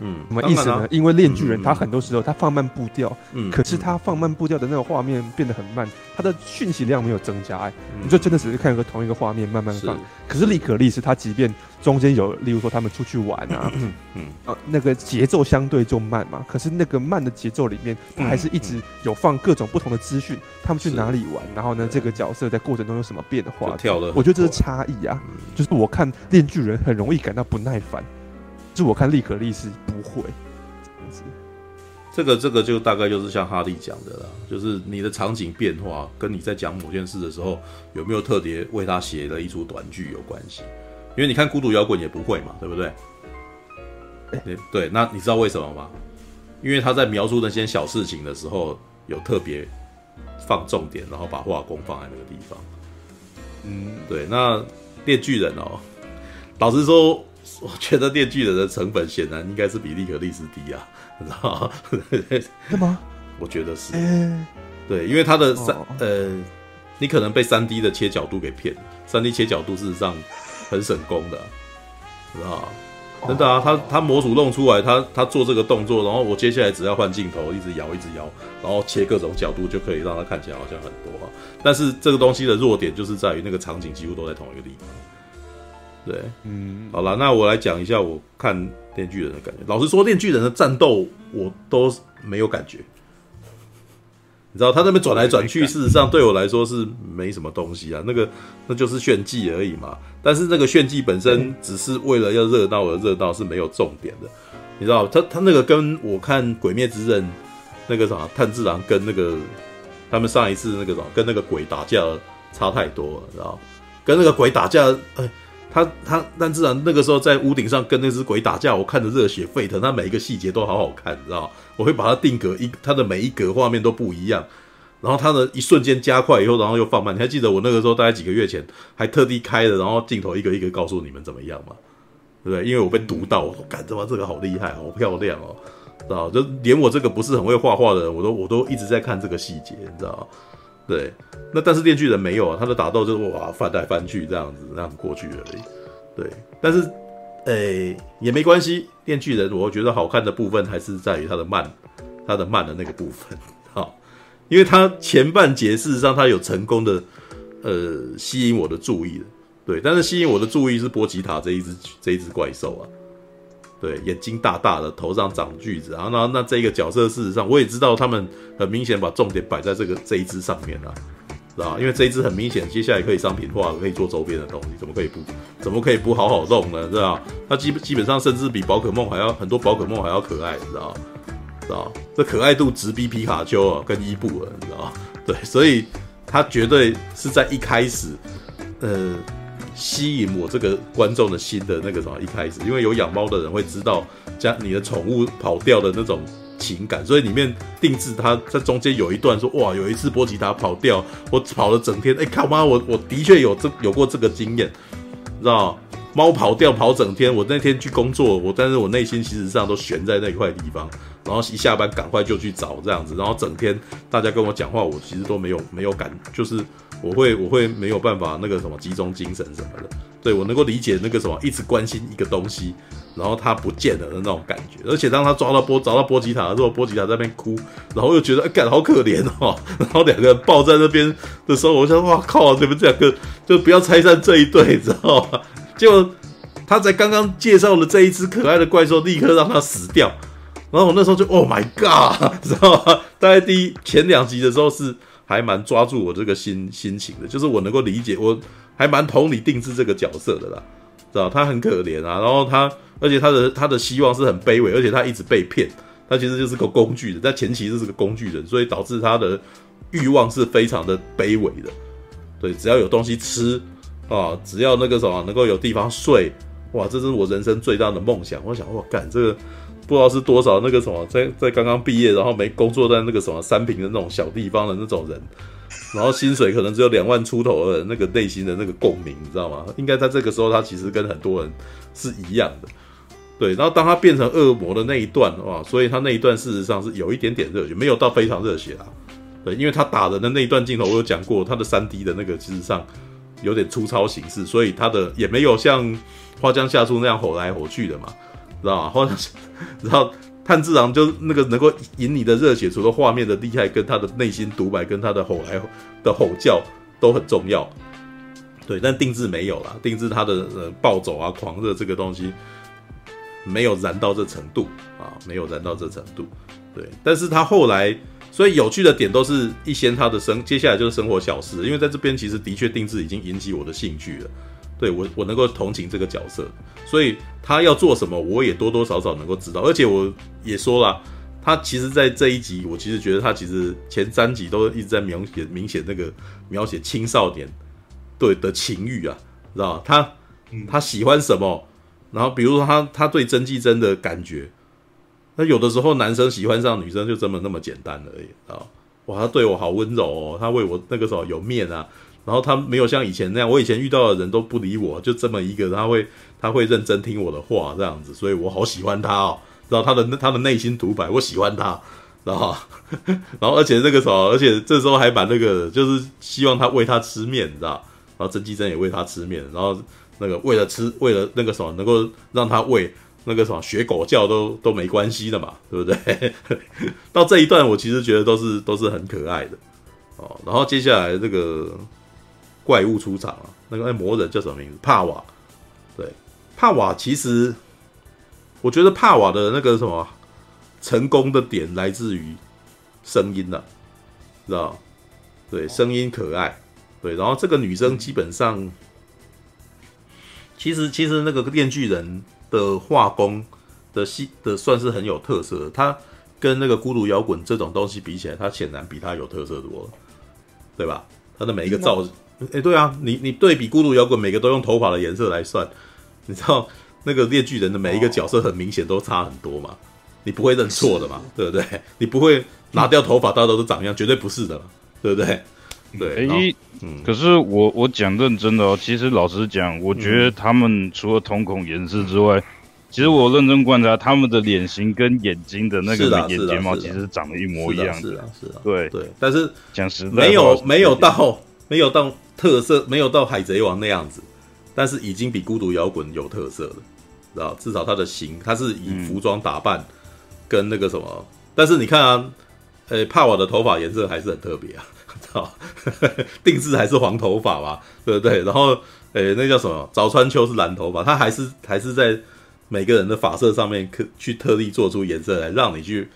嗯，什么意思呢？啊、因为链锯人他很多时候他放慢步调，嗯，可是他放慢步调的那个画面变得很慢，他的讯息量没有增加，哎，你就真的只是看个同一个画面慢慢放。可是利可利是他即便中间有，例如说他们出去玩啊，嗯嗯，啊，那个节奏相对就慢嘛，可是那个慢的节奏里面，他还是一直有放各种不同的资讯，他们去哪里玩，然后呢，这个角色在过程中有什么变化，跳了，我觉得这是差异啊，就是我看链锯人很容易感到不耐烦。是我看利可利是不会这样子，这个这个就大概就是像哈利讲的啦，就是你的场景变化跟你在讲某件事的时候有没有特别为他写了一出短剧有关系。因为你看孤独摇滚也不会嘛，对不对？对对，那你知道为什么吗？因为他在描述那些小事情的时候有特别放重点，然后把画工放在那个地方。嗯，对。那猎巨人哦，老实说。我觉得电锯人的成本显然应该是比利可利斯低啊，你知道吗？是吗？我觉得是。欸、对，因为它的三、哦、呃，你可能被三 D 的切角度给骗，三 D 切角度事实上很省工的，知道吗？真的啊，他他模组弄出来，他他做这个动作，然后我接下来只要换镜头，一直摇一直摇，然后切各种角度就可以让它看起来好像很多啊。但是这个东西的弱点就是在于那个场景几乎都在同一个地方。对，嗯，好了，那我来讲一下我看《链锯人》的感觉。老实说，《链锯人》的战斗我都没有感觉。你知道，他那边转来转去，事实上对我来说是没什么东西啊。那个，那就是炫技而已嘛。但是那个炫技本身只是为了要热闹而热闹，是没有重点的。你知道，他他那个跟我看《鬼灭之刃》那个啥炭治郎跟那个他们上一次那个啥跟那个鬼打架差太多了，知道？跟那个鬼打架，哎。他他，但自然那个时候在屋顶上跟那只鬼打架，我看着热血沸腾，他每一个细节都好好看，你知道？我会把它定格一，他的每一格画面都不一样，然后他的一瞬间加快以后，然后又放慢。你还记得我那个时候大概几个月前还特地开了，然后镜头一个一个告诉你们怎么样吗？对不对？因为我被读到，我说干这这个好厉害，好漂亮哦，知道？就连我这个不是很会画画的人，我都我都一直在看这个细节，你知道？对，那但是电锯人没有啊，他的打斗就是哇翻来翻去这样子，这样过去而已。对，但是，诶、也没关系。电锯人我觉得好看的部分还是在于他的慢，他的慢的那个部分，好，因为他前半节事实上他有成功的呃吸引我的注意的，对，但是吸引我的注意是波吉塔这一只这一只怪兽啊。对，眼睛大大的，头上长锯子，然后那那这个角色，事实上我也知道，他们很明显把重点摆在这个这一只上面了，知道因为这一只很明显，接下来可以商品化，可以做周边的东西，怎么可以不怎么可以不好好弄呢？知道它基基本上甚至比宝可梦还要很多宝可梦还要可爱，知道知道这可爱度直逼皮卡丘啊，跟伊布了，你知道对，所以它绝对是在一开始，呃。吸引我这个观众的心的那个什么，一开始，因为有养猫的人会知道，家你的宠物跑掉的那种情感，所以里面定制它在中间有一段说，哇，有一次波吉塔跑掉，我跑了整天，哎、欸，靠妈，我我的确有这有过这个经验，知道猫跑掉跑整天，我那天去工作，我但是我内心其实上都悬在那块地方，然后一下班赶快就去找这样子，然后整天大家跟我讲话，我其实都没有没有感，就是我会我会没有办法那个什么集中精神什么的。对，我能够理解那个什么一直关心一个东西，然后他不见了的那种感觉。而且当他抓到波找到波吉塔的时候，波吉塔在那边哭，然后又觉得哎，干好可怜哦。然后两个人抱在那边的时候，我想哇靠，你们这两个就不要拆散这一对，知道吗？结果他在刚刚介绍的这一只可爱的怪兽，立刻让他死掉。然后我那时候就 Oh my God，知道吗？大概第一前两集的时候是还蛮抓住我这个心心情的，就是我能够理解我。还蛮同理定制这个角色的啦，知道他很可怜啊，然后他，而且他的他的希望是很卑微，而且他一直被骗，他其实就是个工具人，在前期就是个工具人，所以导致他的欲望是非常的卑微的。对，只要有东西吃啊，只要那个什么能够有地方睡，哇，这是我人生最大的梦想。我想，我，干这个不知道是多少那个什么，在在刚刚毕业，然后没工作在那个什么三平的那种小地方的那种人。然后薪水可能只有两万出头的那个内心的那个共鸣，你知道吗？应该在这个时候，他其实跟很多人是一样的，对。然后当他变成恶魔的那一段，哇，所以他那一段事实上是有一点点热血，没有到非常热血啊。对，因为他打人的那一段镜头，我有讲过，他的三 D 的那个其实上有点粗糙形式，所以他的也没有像花江夏树那样吼来吼去的嘛，知道吗？花江，然后。炭治郎就那个能够引你的热血，除了画面的厉害，跟他的内心独白，跟他的吼来的吼叫都很重要。对，但定制没有啦，定制他的暴走啊、狂热这个东西没有燃到这程度啊，没有燃到这程度。对，但是他后来，所以有趣的点都是一些他的生，接下来就是生活小事，因为在这边其实的确定制已经引起我的兴趣了。对我，我能够同情这个角色，所以他要做什么，我也多多少少能够知道。而且我也说了，他其实，在这一集，我其实觉得他其实前三集都一直在描写明显那个描写青少年对的情欲啊，知道他他喜欢什么？然后比如说他他对真纪真的感觉，那有的时候男生喜欢上女生就这么那么简单而已啊！哇，他对我好温柔哦，他为我那个时候有面啊。然后他没有像以前那样，我以前遇到的人都不理我，就这么一个，他会他会认真听我的话这样子，所以我好喜欢他哦。然后他的 他的内心独白，我喜欢他，然后然后而且那个时候，而且这时候还把那个就是希望他喂他吃面，你知道？然后真纪真也喂他吃面，然后那个为了吃为了那个什么能够让他喂那个什么学狗叫都都没关系的嘛，对不对？到这一段我其实觉得都是都是很可爱的哦。然后接下来这个。怪物出场了，那个那魔人叫什么名字？帕瓦，对，帕瓦其实，我觉得帕瓦的那个什么成功的点来自于声音了，知道？对，声音可爱，对，然后这个女生基本上，其实其实那个电锯人的画工的戏的算是很有特色的，她跟那个孤独摇滚这种东西比起来，她显然比她有特色多了，对吧？她的每一个造型。哎、欸，对啊，你你对比孤独摇滚，每个都用头发的颜色来算，你知道那个猎巨人的每一个角色很明显都差很多嘛？你不会认错的嘛？对不对？你不会拿掉头发，大家都长一样，绝对不是的嘛？对不对？对。哎、欸，嗯，可是我我讲认真的哦，其实老实讲，我觉得他们除了瞳孔颜色之外，嗯、其实我认真观察他们的脸型跟眼睛的那个眼睫毛，其实长得一模一样的。是啊，是啊，对对。但是讲实在，没有没有到没有到。特色没有到海贼王那样子，但是已经比孤独摇滚有特色了，知道？至少他的型，他是以服装打扮跟那个什么，但是你看啊，呃、帕瓦的头发颜色还是很特别啊，知道？定制还是黄头发吧，对不对？然后，呃、那叫什么？早川秋是蓝头发，他还是还是在每个人的发色上面去特地做出颜色来，让你去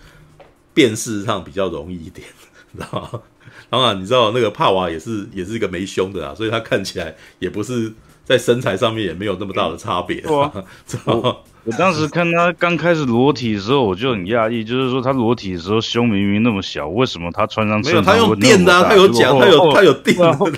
辨识上比较容易一点，知道？当然，你知道那个帕瓦也是也是一个没胸的啊，所以他看起来也不是在身材上面也没有那么大的差别。知道吗？我当时看他刚开始裸体的时候，我就很讶异，就是说他裸体的时候胸明明那么小，为什么他穿上没有？他用垫的啊，他有讲，他有他有垫。我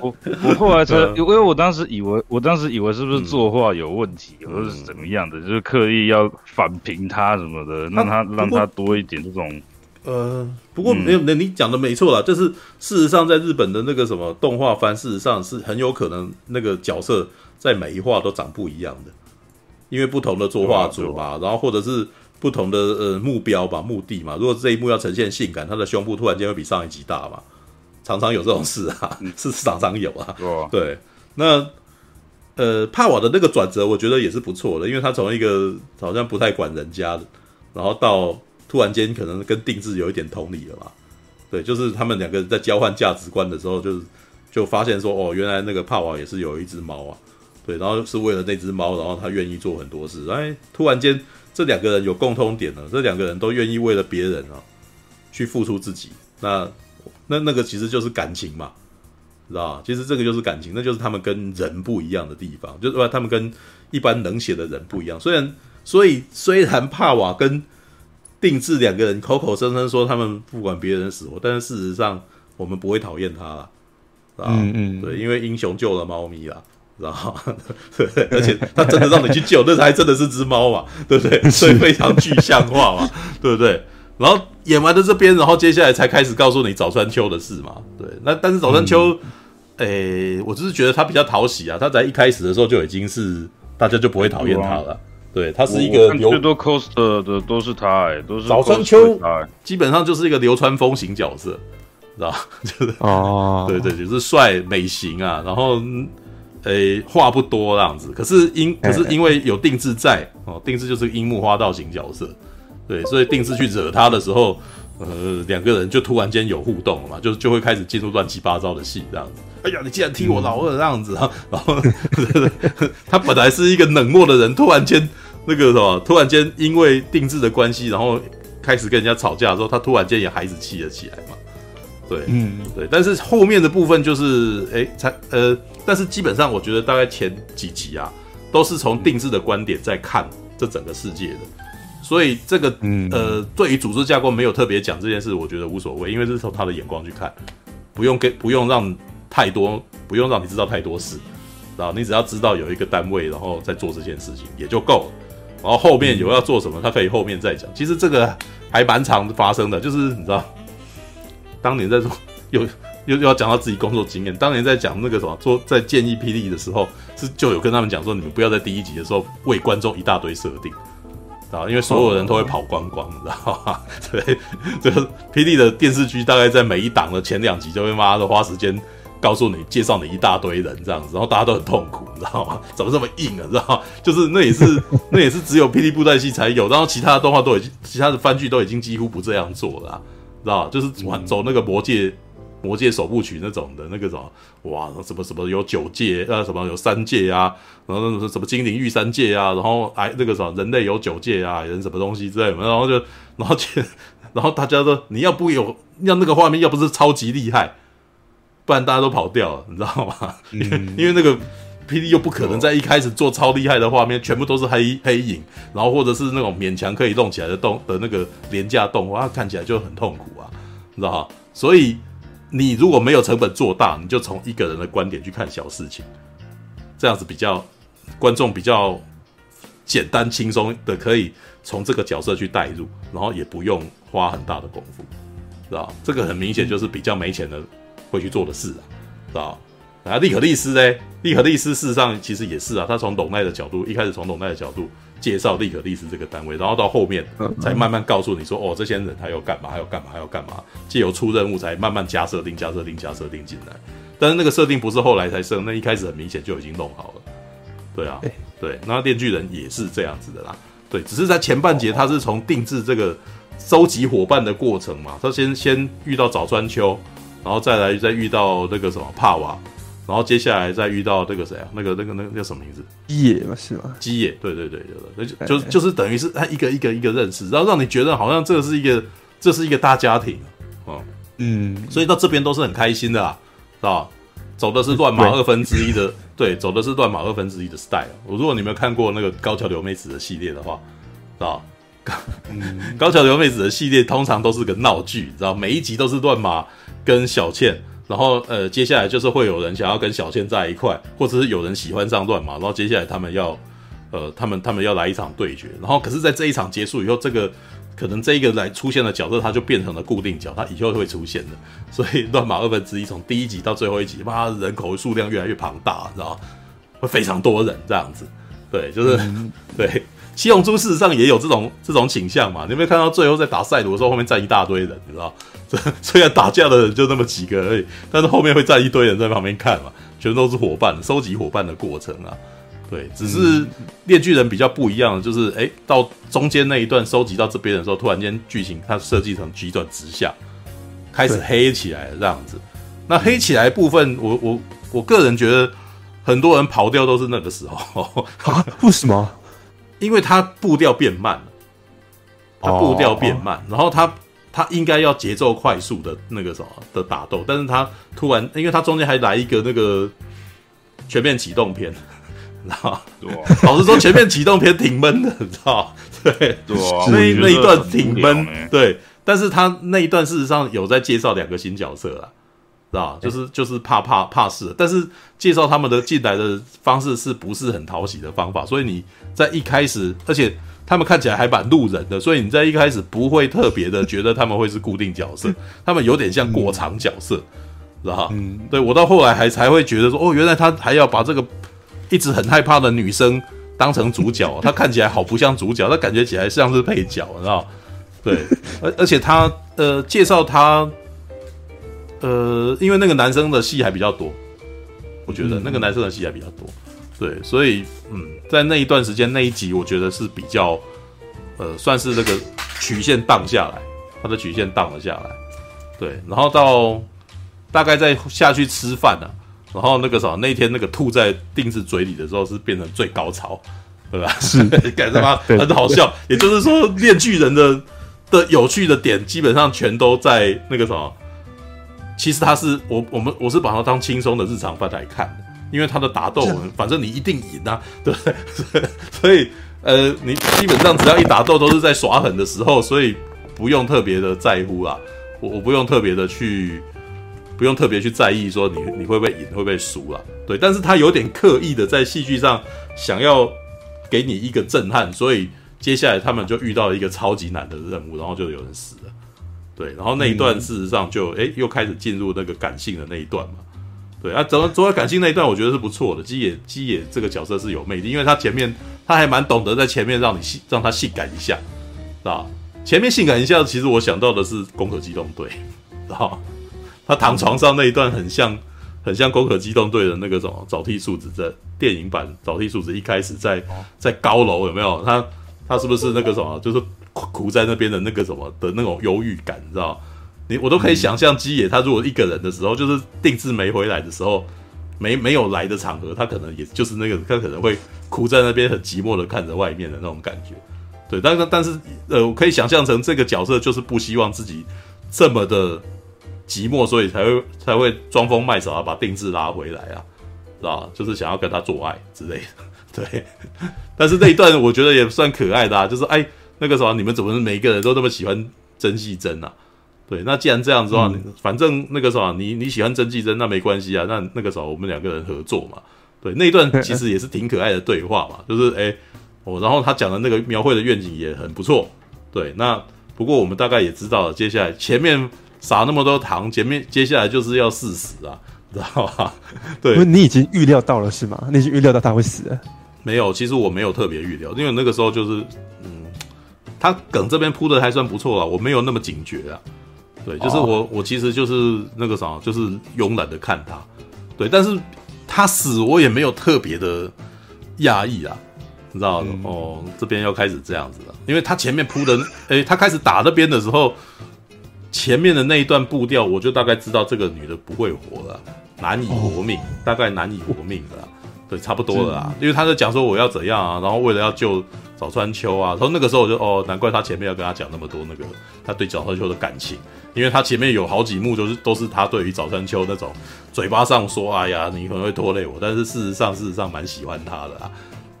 我我后来才，因为我当时以为，我当时以为是不是作画有问题，或者是怎么样的，就是刻意要反平他什么的，让他让他多一点这种。呃，不过没有，那、嗯、你讲的没错啦，就是事实上，在日本的那个什么动画番，事实上是很有可能那个角色在每一话都长不一样的，因为不同的作画组嘛，然后或者是不同的呃目标吧、目的嘛。如果这一幕要呈现性感，他的胸部突然间会比上一集大嘛，常常有这种事啊，嗯。是常常有啊。对，那呃，帕瓦的那个转折，我觉得也是不错的，因为他从一个好像不太管人家的，然后到突然间可能跟定制有一点同理了嘛。对，就是他们两个人在交换价值观的时候，就是就发现说，哦，原来那个帕瓦也是有一只猫啊。对，然后是为了那只猫，然后他愿意做很多事。哎，突然间这两个人有共通点了，这两个人都愿意为了别人啊去付出自己。那那那个其实就是感情嘛。知道吧？其实这个就是感情，那就是他们跟人不一样的地方，就是他们跟一般冷血的人不一样。虽然，所以虽然帕瓦跟定制两个人口口声声说他们不管别人死活，但是事实上我们不会讨厌他啦，啊？嗯嗯，对，因为英雄救了猫咪啦，知道吗？对，而且他真的让你去救，那还真的是只猫嘛，对不对？所以非常具象化嘛，对不对？然后演完了这边，然后接下来才开始告诉你早川秋的事嘛。对，那但是早川秋，诶、嗯欸，我只是觉得他比较讨喜啊。他在一开始的时候就已经是大家就不会讨厌他了。对，他是一个流最多 cos 的都是他、欸，哎，都是早川秋他，基本上就是一个流川枫型角色，知道 就是哦，对对，就是帅美型啊，然后诶话不多这样子。可是因可是因为有定制在哦，定制就是樱木花道型角色。对，所以定制去惹他的时候，呃，两个人就突然间有互动了嘛，就就会开始进入乱七八糟的戏这样子。哎呀，你竟然踢我老二这样子啊！然后 他本来是一个冷漠的人，突然间那个什么，突然间因为定制的关系，然后开始跟人家吵架的时候，他突然间也孩子气了起来嘛。对，嗯，对。但是后面的部分就是，哎，才呃，但是基本上我觉得大概前几集啊，都是从定制的观点在看这整个世界的。所以这个呃，对于组织架构没有特别讲这件事，我觉得无所谓，因为这是从他的眼光去看，不用给不用让太多，不用让你知道太多事，然后你只要知道有一个单位，然后在做这件事情也就够了。然后后面有要做什么，他可以后面再讲。其实这个还蛮常发生的，就是你知道，当年在说有又又要讲到自己工作经验，当年在讲那个什么做在建议霹雳的时候，是就有跟他们讲说，你们不要在第一集的时候为观众一大堆设定。啊，因为所有人都会跑光光，你知道吗？对，这个霹雳的电视剧大概在每一档的前两集就会妈的花时间告诉你介绍你一大堆人这样子，然后大家都很痛苦，你知道吗？怎么这么硬啊？知道吗？就是那也是 那也是只有霹雳布袋戏才有，然后其他的动画都已经，其他的番剧都已经几乎不这样做了，知道吗？就是玩走那个魔界。魔界首部曲那种的那个什么，哇，什么什么有九界啊，什么有三界啊，然后那种什么精灵御三界啊，然后哎那个什么人类有九界啊，人什么东西之类的，然后就然后就 然后大家都你要不有要那个画面要不是超级厉害，不然大家都跑掉了，你知道吗？嗯、因为那个 PD 又不可能在一开始做超厉害的画面，全部都是黑黑影，然后或者是那种勉强可以动起来的动的那个廉价动画，看起来就很痛苦啊，你知道吗？所以。你如果没有成本做大，你就从一个人的观点去看小事情，这样子比较观众比较简单轻松的，可以从这个角色去代入，然后也不用花很大的功夫，知道？这个很明显就是比较没钱的会去做的事啊，知道？啊，利可利斯呢？利可利斯事实上其实也是啊，他从董奈的角度，一开始从董奈的角度。介绍利可利斯这个单位，然后到后面才慢慢告诉你说，哦，这些人他要干嘛，还要干嘛，还要干嘛，借由出任务才慢慢加设定、加设定、加设定进来。但是那个设定不是后来才设，那一开始很明显就已经弄好了。对啊，对，那电锯人也是这样子的啦。对，只是在前半节他是从定制这个收集伙伴的过程嘛，他先先遇到早川秋，然后再来再遇到那个什么帕瓦。然后接下来再遇到那个谁啊？那个、那个、那个叫什么名字？基野嘛，是吗？基野，对对对对对，就就就是等于是他一个一个一个认识，然后让你觉得好像这个是一个，这是一个大家庭哦，嗯，所以到这边都是很开心的啊，是吧？走的是乱马二分之一的，对，走的是乱马二分之一的 style。我如果你没有看过那个高桥留美子的系列的话，是吧？高桥留美子的系列通常都是个闹剧，知道？每一集都是乱马跟小倩。然后呃，接下来就是会有人想要跟小倩在一块，或者是有人喜欢上乱马，然后接下来他们要呃，他们他们要来一场对决。然后可是，在这一场结束以后，这个可能这一个来出现的角色，他就变成了固定角，他以后会出现的。所以乱马二分之一从第一集到最后一集，妈人口数量越来越庞大，你知道？会非常多人这样子，对，就是、对。七龙珠事实上也有这种这种倾向嘛？你有没有看到最后在打赛罗的时候，后面站一大堆人，你知道？虽然打架的人就那么几个而已，但是后面会站一堆人在旁边看嘛，全都是伙伴，收集伙伴的过程啊。对，只是猎巨人比较不一样的，就是哎，到中间那一段收集到这边的时候，突然间剧情它设计成急转直下，开始黑起来了这样子。那黑起来部分，我我我个人觉得很多人跑掉都是那个时候啊？为什么？因为他步调变慢了，他步调变慢，哦、然后他他应该要节奏快速的那个什么的打斗，但是他突然，因为他中间还来一个那个全面启动篇。知道老实说，前面启动片挺闷的，你知道对，对啊，那那一段挺闷，对。但是他那一段事实上有在介绍两个新角色啊，知道就是就是怕怕怕事，但是介绍他们的进来的方式是不是很讨喜的方法？所以你在一开始，而且他们看起来还蛮路人的，所以你在一开始不会特别的觉得他们会是固定角色，他们有点像过场角色，知道嗯，对我到后来还才会觉得说，哦，原来他还要把这个。一直很害怕的女生当成主角，他看起来好不像主角，他感觉起来像是配角，你知道？对，而而且他呃介绍他呃，因为那个男生的戏还比较多，我觉得那个男生的戏还比较多，对，所以嗯，在那一段时间那一集，我觉得是比较呃，算是那个曲线荡下来，他的曲线荡了下来，对，然后到大概再下去吃饭了。然后那个啥，那天那个吐在定子嘴里的时候是变成最高潮，对吧？是，感觉吗？很好笑。也就是说，面具人的的有趣的点基本上全都在那个什么。其实他是我我们我是把它当轻松的日常番来看的，因为他的打斗，反正你一定赢啊，对 不对？所以呃，你基本上只要一打斗都是在耍狠的时候，所以不用特别的在乎啊，我我不用特别的去。不用特别去在意说你你会不会赢会不会输啊？对，但是他有点刻意的在戏剧上想要给你一个震撼，所以接下来他们就遇到了一个超级难的任务，然后就有人死了。对，然后那一段事实上就哎、嗯、又开始进入那个感性的那一段嘛。对啊，走走到感性那一段，我觉得是不错的。基野基野这个角色是有魅力，因为他前面他还蛮懂得在前面让你性让他性感一下，啊，前面性感一下，其实我想到的是《攻壳机动队》，然后。他躺床上那一段很像，很像《攻壳机动队》的那个什么早替素子在电影版早替素子一开始在在高楼有没有？他他是不是那个什么，就是苦在那边的那个什么的那种忧郁感，你知道？你我都可以想象基野他如果一个人的时候，就是定制没回来的时候，没没有来的场合，他可能也就是那个他可能会苦在那边很寂寞的看着外面的那种感觉。对，但是但是呃，我可以想象成这个角色就是不希望自己这么的。寂寞，所以才会才会装疯卖傻，把定制拉回来啊，知道吧？就是想要跟他做爱之类的。对，但是那一段我觉得也算可爱的啊，就是哎，那个时候，你们怎么每个人都那么喜欢曾纪珍啊？对，那既然这样子的话，嗯、反正那个时候，你你喜欢曾纪珍，那没关系啊，那那个时候我们两个人合作嘛。对，那一段其实也是挺可爱的对话嘛，就是哎，我然后他讲的那个描绘的愿景也很不错。对，那不过我们大概也知道了，接下来前面。撒那么多糖，前面接下来就是要事实啊，知道吧？对，你已经预料到了是吗？你已经预料到他会死了？没有，其实我没有特别预料，因为那个时候就是，嗯，他梗这边铺的还算不错啊，我没有那么警觉啊。对，就是我，哦、我其实就是那个啥，就是慵懒的看他。对，但是他死我也没有特别的讶异啊，你知道、嗯、哦，这边要开始这样子了，因为他前面铺的，哎，他开始打那边的时候。前面的那一段步调，我就大概知道这个女的不会活了，难以活命，大概难以活命的，对，差不多了啦。因为他在讲说我要怎样啊，然后为了要救早川秋啊，从那个时候我就哦，难怪他前面要跟他讲那么多那个他对早川秋的感情，因为他前面有好几幕就是都是他对于早川秋那种嘴巴上说哎呀你可能会拖累我，但是事实上事实上蛮喜欢他的啊，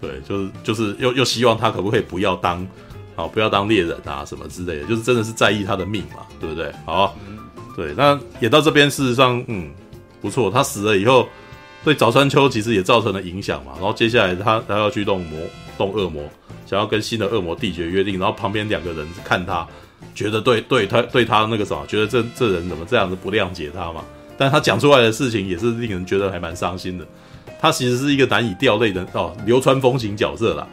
对，就是就是又又希望他可不可以不要当。啊，不要当猎人啊，什么之类的，就是真的是在意他的命嘛，对不对？好，对，那演到这边，事实上，嗯，不错。他死了以后，对早川秋其实也造成了影响嘛。然后接下来他他要去动魔，动恶魔，想要跟新的恶魔缔结约定。然后旁边两个人看他，觉得对对他对他那个什么，觉得这这人怎么这样子不谅解他嘛？但他讲出来的事情也是令人觉得还蛮伤心的。他其实是一个难以掉泪的哦，流川枫型角色啦。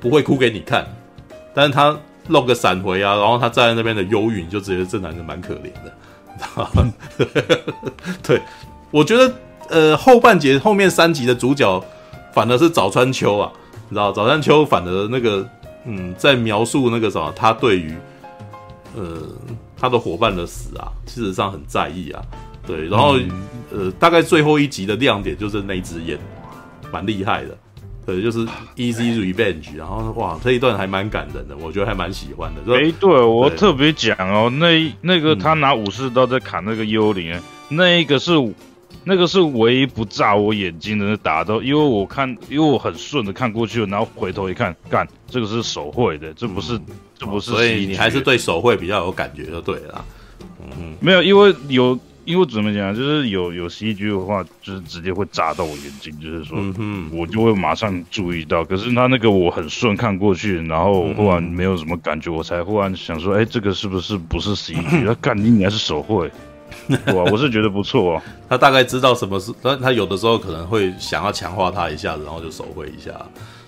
不会哭给你看，但是他露个闪回啊，然后他站在那边的忧郁，你就觉得这男人蛮可怜的。对，我觉得呃后半节后面三集的主角反而是早川秋啊，你知道早川秋反而那个嗯在描述那个什么，他对于呃他的伙伴的死啊，事实上很在意啊。对，然后、嗯、呃大概最后一集的亮点就是那支烟，蛮厉害的。对，就是 Easy Revenge，然后哇，这一段还蛮感人的，我觉得还蛮喜欢的。哎，对，我特别讲哦，那那个他拿武士刀在砍那个幽灵，嗯、那个是那个是唯一不炸我眼睛的打斗，因为我看，因为我很顺的看过去，然后回头一看，干，这个是手绘的，这不是，嗯、这不是，所以你还是对手绘比较有感觉就对了。嗯，没有，因为有。因为怎么讲，就是有有 CG 的话，就是直接会炸到我眼睛，就是说，嗯我就会马上注意到。可是他那个我很顺看过去，然后忽然没有什么感觉，我才忽然想说，哎，这个是不是不是 CG？他干你，你还是手绘，哇，我是觉得不错哦。他大概知道什么是，但他有的时候可能会想要强化他一下子，然后就手绘一下。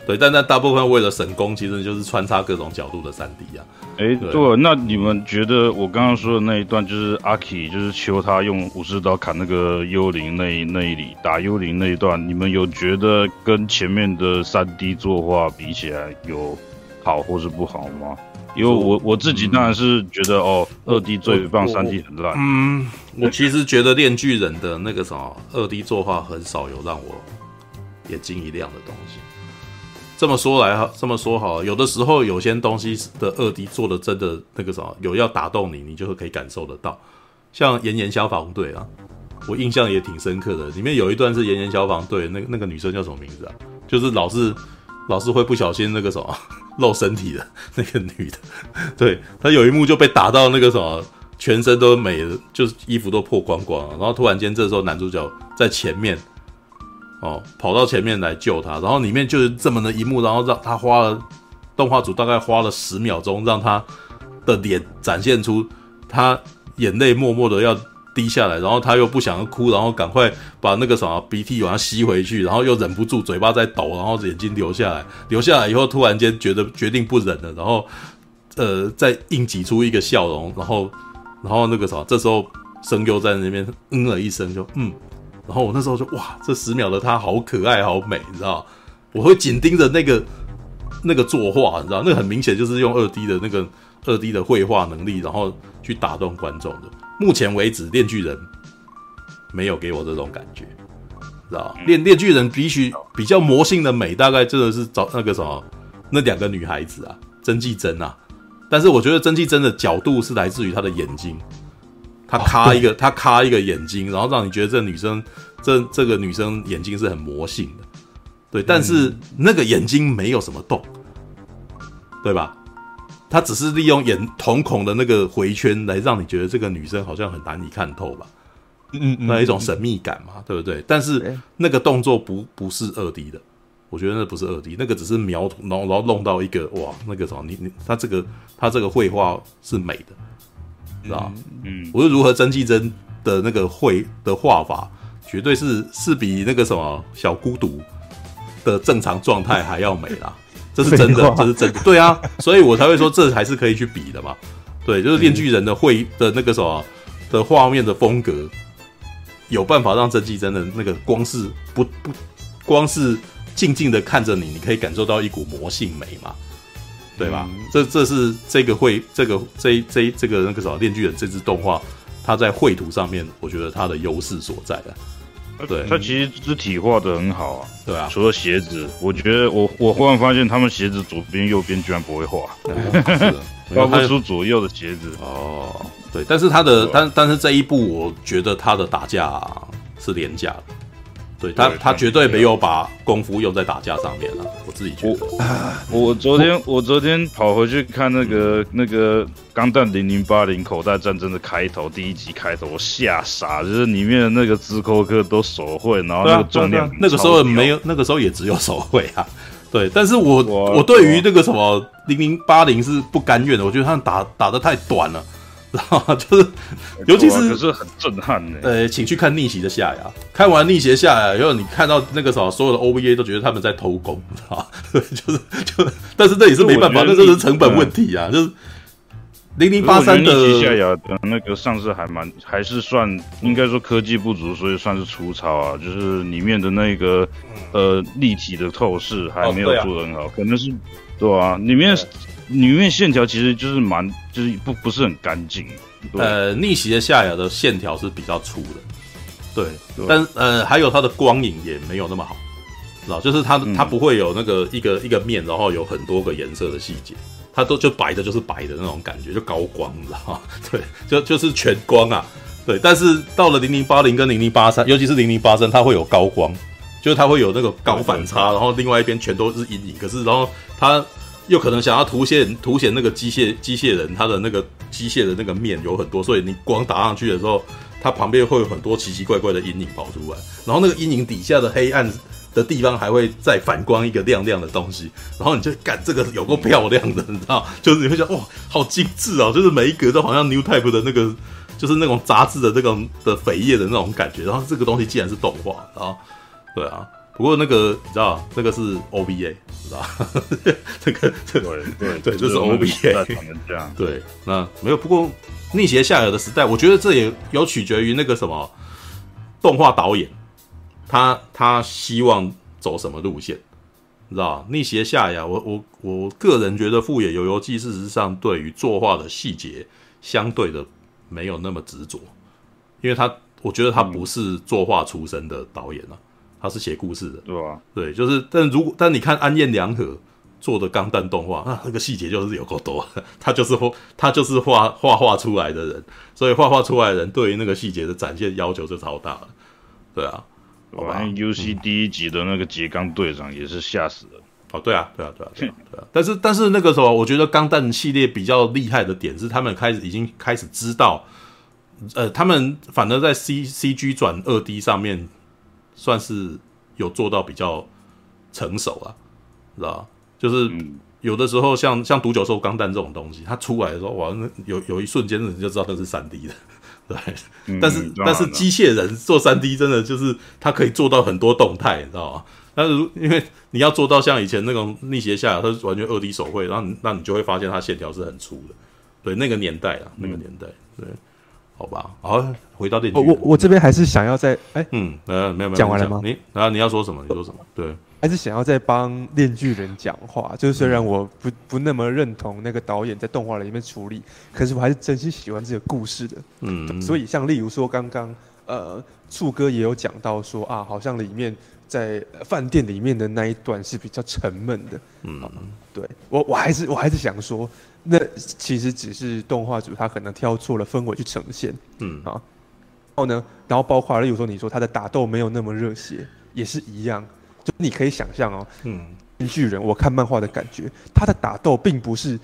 对，但那大部分为了神功，其实就是穿插各种角度的三 D 啊。哎、欸，对，对，那你们觉得我刚刚说的那一段，就是阿 K 就是求他用武士刀砍那个幽灵那一那一里打幽灵那一段，你们有觉得跟前面的三 D 作画比起来有好或是不好吗？因为我我自己当然是觉得、嗯、哦，二 D 最棒，三 D 很烂。嗯，我其实觉得炼巨人的那个什么二 D 作画很少有让我眼睛一亮的东西。这么说来哈，这么说好，有的时候有些东西的二 D 做的真的那个什么，有要打动你，你就会可以感受得到。像炎炎消防队啊，我印象也挺深刻的。里面有一段是炎炎消防队，那那个女生叫什么名字啊？就是老是老是会不小心那个什么 露身体的 那个女的。对，她有一幕就被打到那个什么，全身都没了，就是衣服都破光光了。然后突然间这时候男主角在前面。哦，跑到前面来救他，然后里面就是这么的一幕，然后让他花了动画组大概花了十秒钟，让他的脸展现出他眼泪默默的要滴下来，然后他又不想哭，然后赶快把那个什么鼻涕往他吸回去，然后又忍不住嘴巴在抖，然后眼睛流下来，流下来以后突然间觉得决定不忍了，然后呃再硬挤出一个笑容，然后然后那个什么，这时候声优在那边嗯了一声就嗯。然后我那时候就哇，这十秒的他好可爱，好美，你知道？我会紧盯着那个那个作画，你知道？那个很明显就是用二 D 的那个二 D 的绘画能力，然后去打动观众的。目前为止，链锯人没有给我这种感觉，知道？链链锯人比起比较魔性的美，大概真的是找那个什么那两个女孩子啊，曾纪真啊。但是我觉得曾纪真的角度是来自于她的眼睛。她咔一个，她咔一个眼睛，然后让你觉得这女生，这这个女生眼睛是很魔性的，对，但是那个眼睛没有什么动，对吧？他只是利用眼瞳孔的那个回圈来让你觉得这个女生好像很难以看透吧，嗯，那一种神秘感嘛，对不对？但是那个动作不不是二 D 的，我觉得那不是二 D，那个只是描图，然后然后弄到一个哇，那个什么，你你他这个他这个绘画是美的。知道，嗯，我是如何真纪真的那个绘的画法，绝对是是比那个什么小孤独的正常状态还要美啦，这是真的，这是真的，对啊，所以我才会说这还是可以去比的嘛，对，就是链锯人的绘的那个什么的画面的风格，有办法让真纪真的那个光是不不光是静静的看着你，你可以感受到一股魔性美嘛。对吧？嗯、这这是这个绘这个这这这个那个什么链锯人这支动画，它在绘图上面，我觉得它的优势所在的。对，它其实肢体画的很好啊。对啊，除了鞋子，我觉得我我忽然发现他们鞋子左边右边居然不会画，画不出左右的鞋子。哦，对，但是他的但但是这一部，我觉得他的打架是廉价的。对他，他绝对没有把功夫用在打架上面了。我自己觉得。我，我昨天我昨天跑回去看那个那个《钢弹零零八零口袋战争》的开头第一集开头，我吓傻，就是里面的那个兹扣克都手绘，然后那个重量，那个时候没有，那个时候也只有手绘啊。对，但是我我对于那个什么零零八零是不甘愿的，我觉得他们打打的太短了，知道吗？就是尤其是可是很震撼呢。呃，请去看逆袭的夏亚，看完逆袭的夏亚以后，你看到那个什么所有的 OVA 都觉得他们在偷工，啊，对，就是就，但是这也是没办法，那这是成本问题啊，就是。零零八三的夏亚的那个上市还蛮，还是算应该说科技不足，所以算是粗糙啊。就是里面的那个呃立体的透视还没有做得很好，可能是对啊，里面里面线条其实就是蛮就是不不是很干净。呃，逆袭的夏亚的线条是比较粗的，对，但呃还有它的光影也没有那么好，知道？就是它它不会有那个一个一个面，然后有很多个颜色的细节。它都就白的，就是白的那种感觉，就高光，你知道吗？对，就就是全光啊，对。但是到了零零八零跟零零八三，尤其是零零八三，它会有高光，就是它会有那个高反差，然后另外一边全都是阴影。可是，然后它又可能想要凸显凸显那个机械机械人，它的那个机械的那个面有很多，所以你光打上去的时候，它旁边会有很多奇奇怪怪的阴影跑出来，然后那个阴影底下的黑暗。的地方还会再反光一个亮亮的东西，然后你就干这个有够漂亮的，你知道？就是你会觉得哇，好精致哦！就是每一格都好像 New Type 的那个，就是那种杂志的这种的扉页的那种感觉。然后这个东西既然是动画，然后对啊。不过那个你知道，这个是 OBA，知道？这个这个对对，就是 OBA。对，那没有。不过逆袭夏亚的时代，我觉得这也有取决于那个什么动画导演。他他希望走什么路线，你知道逆斜下呀，我我我个人觉得富野由悠季事实上对于作画的细节相对的没有那么执着，因为他我觉得他不是作画出身的导演啊，他是写故事的，对啊，对，就是但如果但你看安彦良和做的钢弹动画，那那个细节就是有够多，他就是画他就是画画画出来的人，所以画画出来的人对于那个细节的展现要求就超大了，对啊。反正 UC 第一集的那个櫛冈队长也是吓死了哦，对啊，对啊，对啊，对啊，对啊。但是，但是那个时候，我觉得钢弹系列比较厉害的点是，他们开始已经开始知道，呃，他们反而在 C C G 转二 D 上面算是有做到比较成熟啊，知道吧？就是有的时候像像独角兽钢弹这种东西，它出来的时候，哇，那有有一瞬间你就知道它是三 D 的。对，但是、嗯、但是机械人做三 D 真的就是它可以做到很多动态，你知道吗？但是因为你要做到像以前那种逆斜下，它是完全二 D 手绘，然后你那你就会发现它线条是很粗的。对，那个年代啊，那个年代，对，好吧。好，回到电影。我我这边还是想要再哎，嗯，呃，没有没有，讲完了吗？你然后你要说什么？你说什么？对。还是想要再帮链锯人讲话，就是虽然我不不那么认同那个导演在动画里面处理，可是我还是真心喜欢这个故事的。嗯，所以像例如说刚刚呃，醋哥也有讲到说啊，好像里面在饭店里面的那一段是比较沉闷的。嗯，对我我还是我还是想说，那其实只是动画组他可能挑错了氛围去呈现。嗯啊，然后呢，然后包括例如说你说他的打斗没有那么热血，也是一样。就你可以想象哦，嗯，巨人，我看漫画的感觉，他的打斗并不是，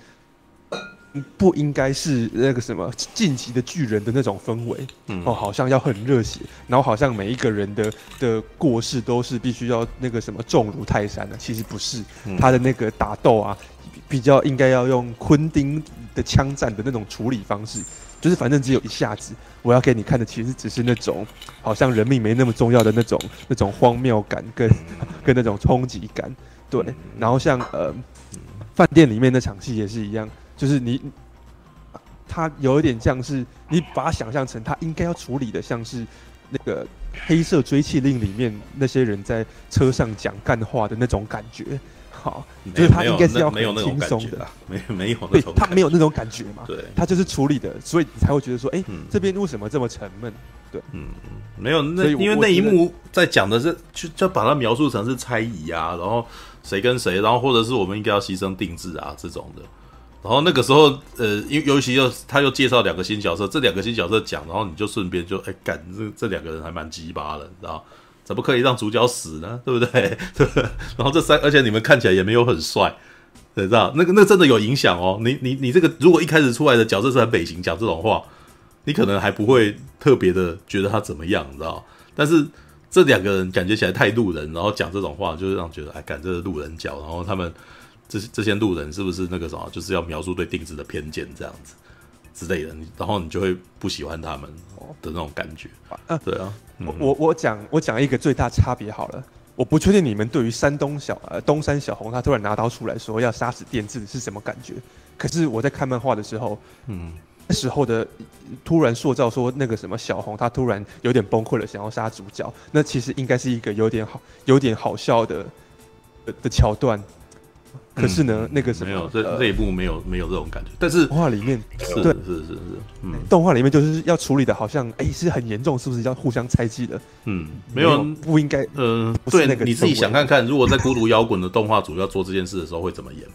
不应该是那个什么晋级的巨人的那种氛围，嗯，哦，好像要很热血，然后好像每一个人的的过世都是必须要那个什么重如泰山的，其实不是，他的那个打斗啊，比较应该要用昆汀的枪战的那种处理方式。就是反正只有一下子，我要给你看的其实只是那种好像人命没那么重要的那种那种荒谬感跟 跟那种冲击感，对。然后像呃饭店里面那场戏也是一样，就是你他有一点像是你把它想象成他应该要处理的，像是那个黑色追气令里面那些人在车上讲干话的那种感觉。好，就是他应该是要很轻松的，没没有，对他没有那种感觉嘛？对，他就是处理的，所以你才会觉得说，哎、欸，这边为什么这么沉闷？对，嗯，没有，那因为那一幕在讲的是，就就把它描述成是猜疑啊，然后谁跟谁，然后或者是我们应该要牺牲定制啊这种的，然后那个时候，呃，尤尤其又他又介绍两个新角色，这两个新角色讲，然后你就顺便就哎干，这这两个人还蛮鸡巴的，你知道？怎么可以让主角死呢？对不对？对。然后这三，而且你们看起来也没有很帅，你知道？那个那真的有影响哦。你你你这个，如果一开始出来的角色是很北行，讲这种话，你可能还不会特别的觉得他怎么样，你知道？但是这两个人感觉起来太路人，然后讲这种话，就是让觉得哎，干这是路人角。然后他们这这些路人是不是那个什么，就是要描述对定制的偏见这样子？之类的，你然后你就会不喜欢他们的那种感觉。啊，对啊，嗯、我我讲我讲一个最大差别好了，我不确定你们对于山东小呃东山小红他突然拿刀出来说要杀死电治是什么感觉？可是我在看漫画的时候，嗯，那时候的突然塑造说那个什么小红他突然有点崩溃了，想要杀主角，那其实应该是一个有点好有点好笑的的，的桥段。可是呢，嗯、那个什么，没有这这一部没有没有这种感觉，但是动画里面是对是是是，嗯，动画里面就是要处理的，好像哎、欸、是很严重，是不是要互相猜忌的？嗯，没有，不应该，嗯、呃，对，你自己想看看，如果在孤独摇滚的动画组要做这件事的时候会怎么演嘛？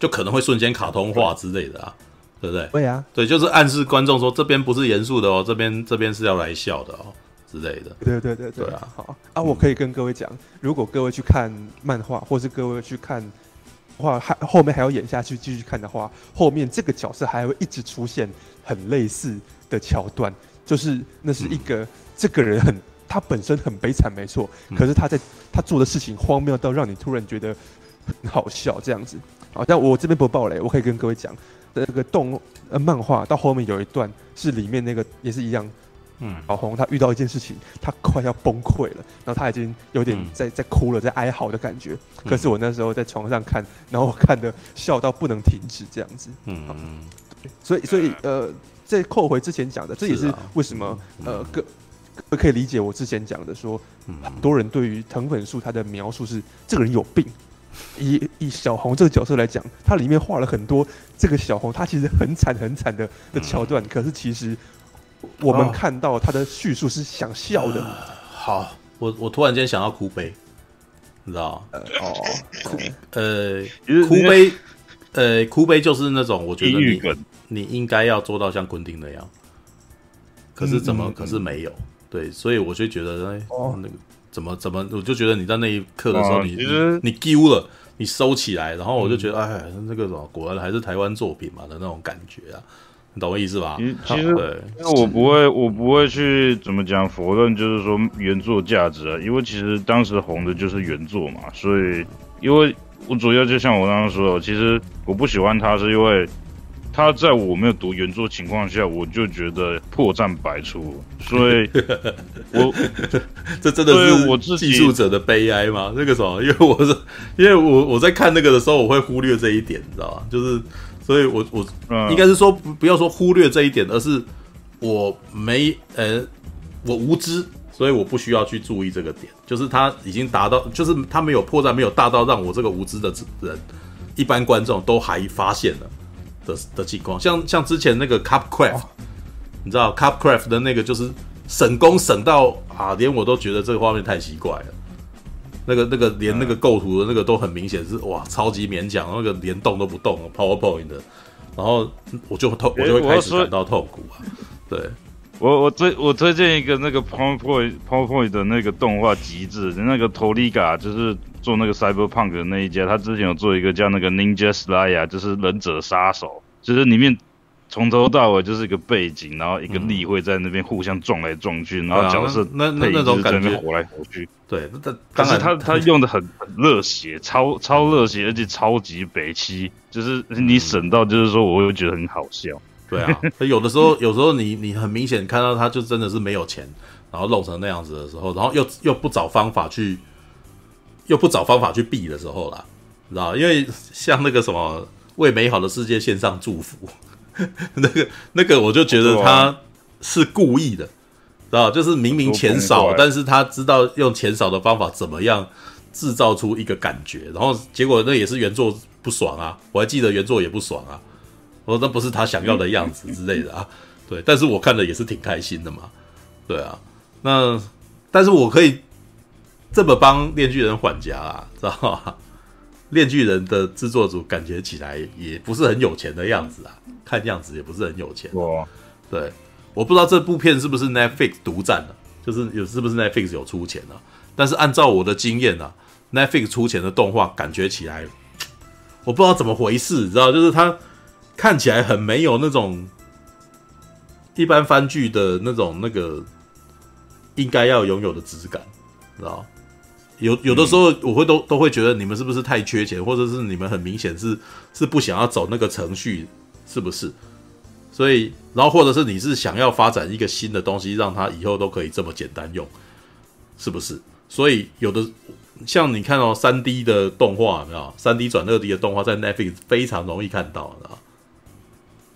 就可能会瞬间卡通化之类的啊，对不对？对啊，对，就是暗示观众说这边不是严肃的哦，这边这边是要来笑的哦之类的。对对对对，对啊，好啊，我可以跟各位讲，如果各位去看漫画，或是各位去看。话还后面还要演下去，继续看的话，后面这个角色还会一直出现很类似的桥段，就是那是一个、嗯、这个人很他本身很悲惨，没错，可是他在他做的事情荒谬到让你突然觉得很好笑这样子。好，但我这边不爆雷，我可以跟各位讲，那个动呃漫画到后面有一段是里面那个也是一样。嗯，小红她遇到一件事情，她快要崩溃了，然后她已经有点在在哭了，在哀嚎的感觉。可是我那时候在床上看，然后我看的笑到不能停止，这样子。嗯嗯。所以所以呃，在扣回之前讲的，这也是为什么呃，各各可以理解我之前讲的，说很多人对于藤本树他的描述是这个人有病。以以小红这个角色来讲，他里面画了很多这个小红他其实很惨很惨的的桥段，可是其实。我们看到他的叙述是想笑的。呃、好，我我突然间想到哭悲，你知道吗？呃哦，呃，哭悲，呃，哭悲就是那种我觉得你你应该要做到像昆汀那样，可是怎么、嗯、可是没有？对，所以我就觉得哎，哦、那个怎么怎么，我就觉得你在那一刻的时候你，你你丢了，你收起来，然后我就觉得、嗯、哎，那个什么，果然还是台湾作品嘛的那种感觉啊。你懂我意思吧？其实，其实对，因为我不会，我不会去怎么讲否认，就是说原作价值啊。因为其实当时红的就是原作嘛，所以，因为我主要就像我刚刚说的，其实我不喜欢他，是因为他在我没有读原作情况下，我就觉得破绽百出，所以 我这真的是我自己技术者的悲哀吗？那个什么，因为我是因为我我在看那个的时候，我会忽略这一点，你知道吗？就是。所以我，我嗯应该是说，不要说忽略这一点，而是我没呃，我无知，所以我不需要去注意这个点。就是他已经达到，就是他没有破绽，没有大到让我这个无知的人，一般观众都还发现了的的情况。像像之前那个 Cupcraft，哦，你知道 Cupcraft 的那个就是省工省到啊，连我都觉得这个画面太奇怪了。那个那个连那个构图的那个都很明显是哇，超级勉强，那个连动都不动，PowerPoint 的，然后我就痛，我就会开始感到痛苦啊。对，我我推我推荐一个那个 PowerPoint PowerPoint 的那个动画极致，那个 Toriga 就是做那个 Cyberpunk 的那一家，他之前有做一个叫那个 Ninja Slayer，就是忍者杀手，就是里面。从头到尾就是一个背景，然后一个立会在那边互相撞来撞去，嗯、然后角色那那那种感觉活来活去。对，那但是他他用的很很热血，超超热血，而且超级北七，就是你省到就是说，我会觉得很好笑。对啊，有的时候有时候你你很明显看到他就真的是没有钱，然后弄成那样子的时候，然后又又不找方法去，又不找方法去避的时候啦，知道？因为像那个什么为美好的世界献上祝福。那 个那个，我就觉得他是故意的，知道？就是明明钱少，但是他知道用钱少的方法怎么样制造出一个感觉，然后结果那也是原作不爽啊！我还记得原作也不爽啊，我说那不是他想要的样子之类的啊。对，但是我看的也是挺开心的嘛。对啊，那但是我可以这么帮链锯人缓颊啊，知道吗？链锯人的制作组感觉起来也不是很有钱的样子啊，看样子也不是很有钱。哇，对，我不知道这部片是不是 Netflix 独占的，就是有是不是 Netflix 有出钱啊？但是按照我的经验啊，Netflix 出钱的动画感觉起来，我不知道怎么回事，你知道，就是它看起来很没有那种一般番剧的那种那个应该要拥有的质感，知道。有有的时候我会都都会觉得你们是不是太缺钱，或者是你们很明显是是不想要走那个程序，是不是？所以，然后或者是你是想要发展一个新的东西，让它以后都可以这么简单用，是不是？所以有的像你看哦三 D 的动画，有没有？三 D 转二 D 的动画在 Netflix 非常容易看到，知道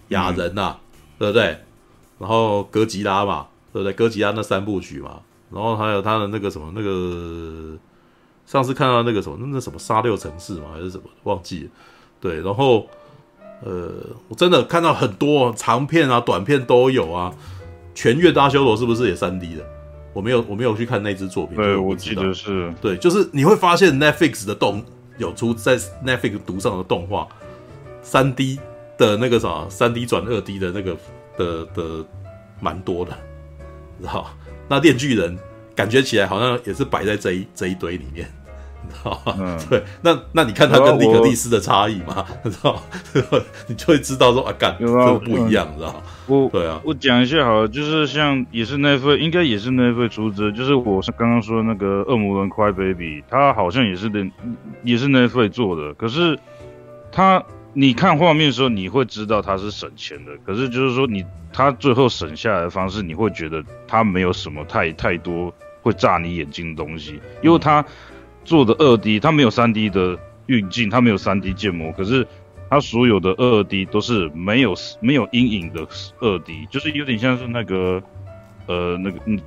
亚人呐、啊，嗯、对不对？然后哥吉拉嘛，对不对？哥吉拉那三部曲嘛，然后还有他的那个什么那个，上次看到那个什么那那什么沙六城市嘛，还是什么忘记了？对，然后。呃，我真的看到很多长片啊、短片都有啊。全月大修罗是不是也三 D 的？我没有，我没有去看那支作品。对，我，我记得是。对，就是你会发现 Netflix 的动有出在 Netflix 独上的动画，三 D 的那个啥，三 D 转二 D 的那个的的蛮多的，知道？那电锯人感觉起来好像也是摆在这一这一堆里面。嗯，对，那那你看他跟尼可利斯的差异嘛，知道？你就会知道说啊，干，这个不一样，知道？我对啊，我讲一下好了，就是像也是那份，应该也是那份出资，就是我是刚刚说那个恶魔人 Cry Baby，他好像也是的，也是那份做的。可是他你看画面的时候，你会知道他是省钱的。可是就是说你他最后省下来的方式，你会觉得他没有什么太太多会炸你眼睛的东西，因为他。做的二 D，它没有三 D 的运镜，它没有三 D 建模，可是它所有的二 D 都是没有没有阴影的二 D，就是有点像是那个呃那个嗯，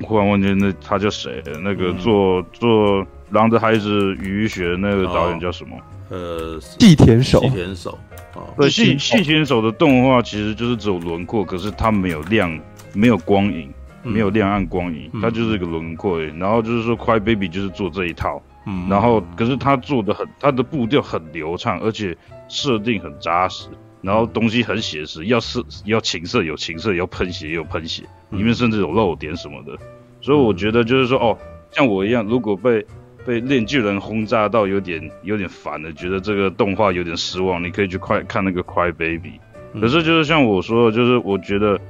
忽然忘记那他叫谁？那个做、嗯、做《狼的孩子与雪》那个导演叫什么？呃，细田守。细田守。啊，对，细细田守的动画其实就是只有轮廓，可是它没有亮，没有光影。没有亮暗光影，它就是一个轮廓。然后就是说，Cry Baby 就是做这一套。嗯，然后可是他做的很，他的步调很流畅，而且设定很扎实。然后东西很写实，要色要情色有情色，要喷血也有喷血，里面甚至有漏点什么的。所以我觉得就是说，哦，像我一样，如果被被链锯人轰炸到有点有点烦了，觉得这个动画有点失望，你可以去快看那个 Cry Baby。可是就是像我说的，就是我觉得。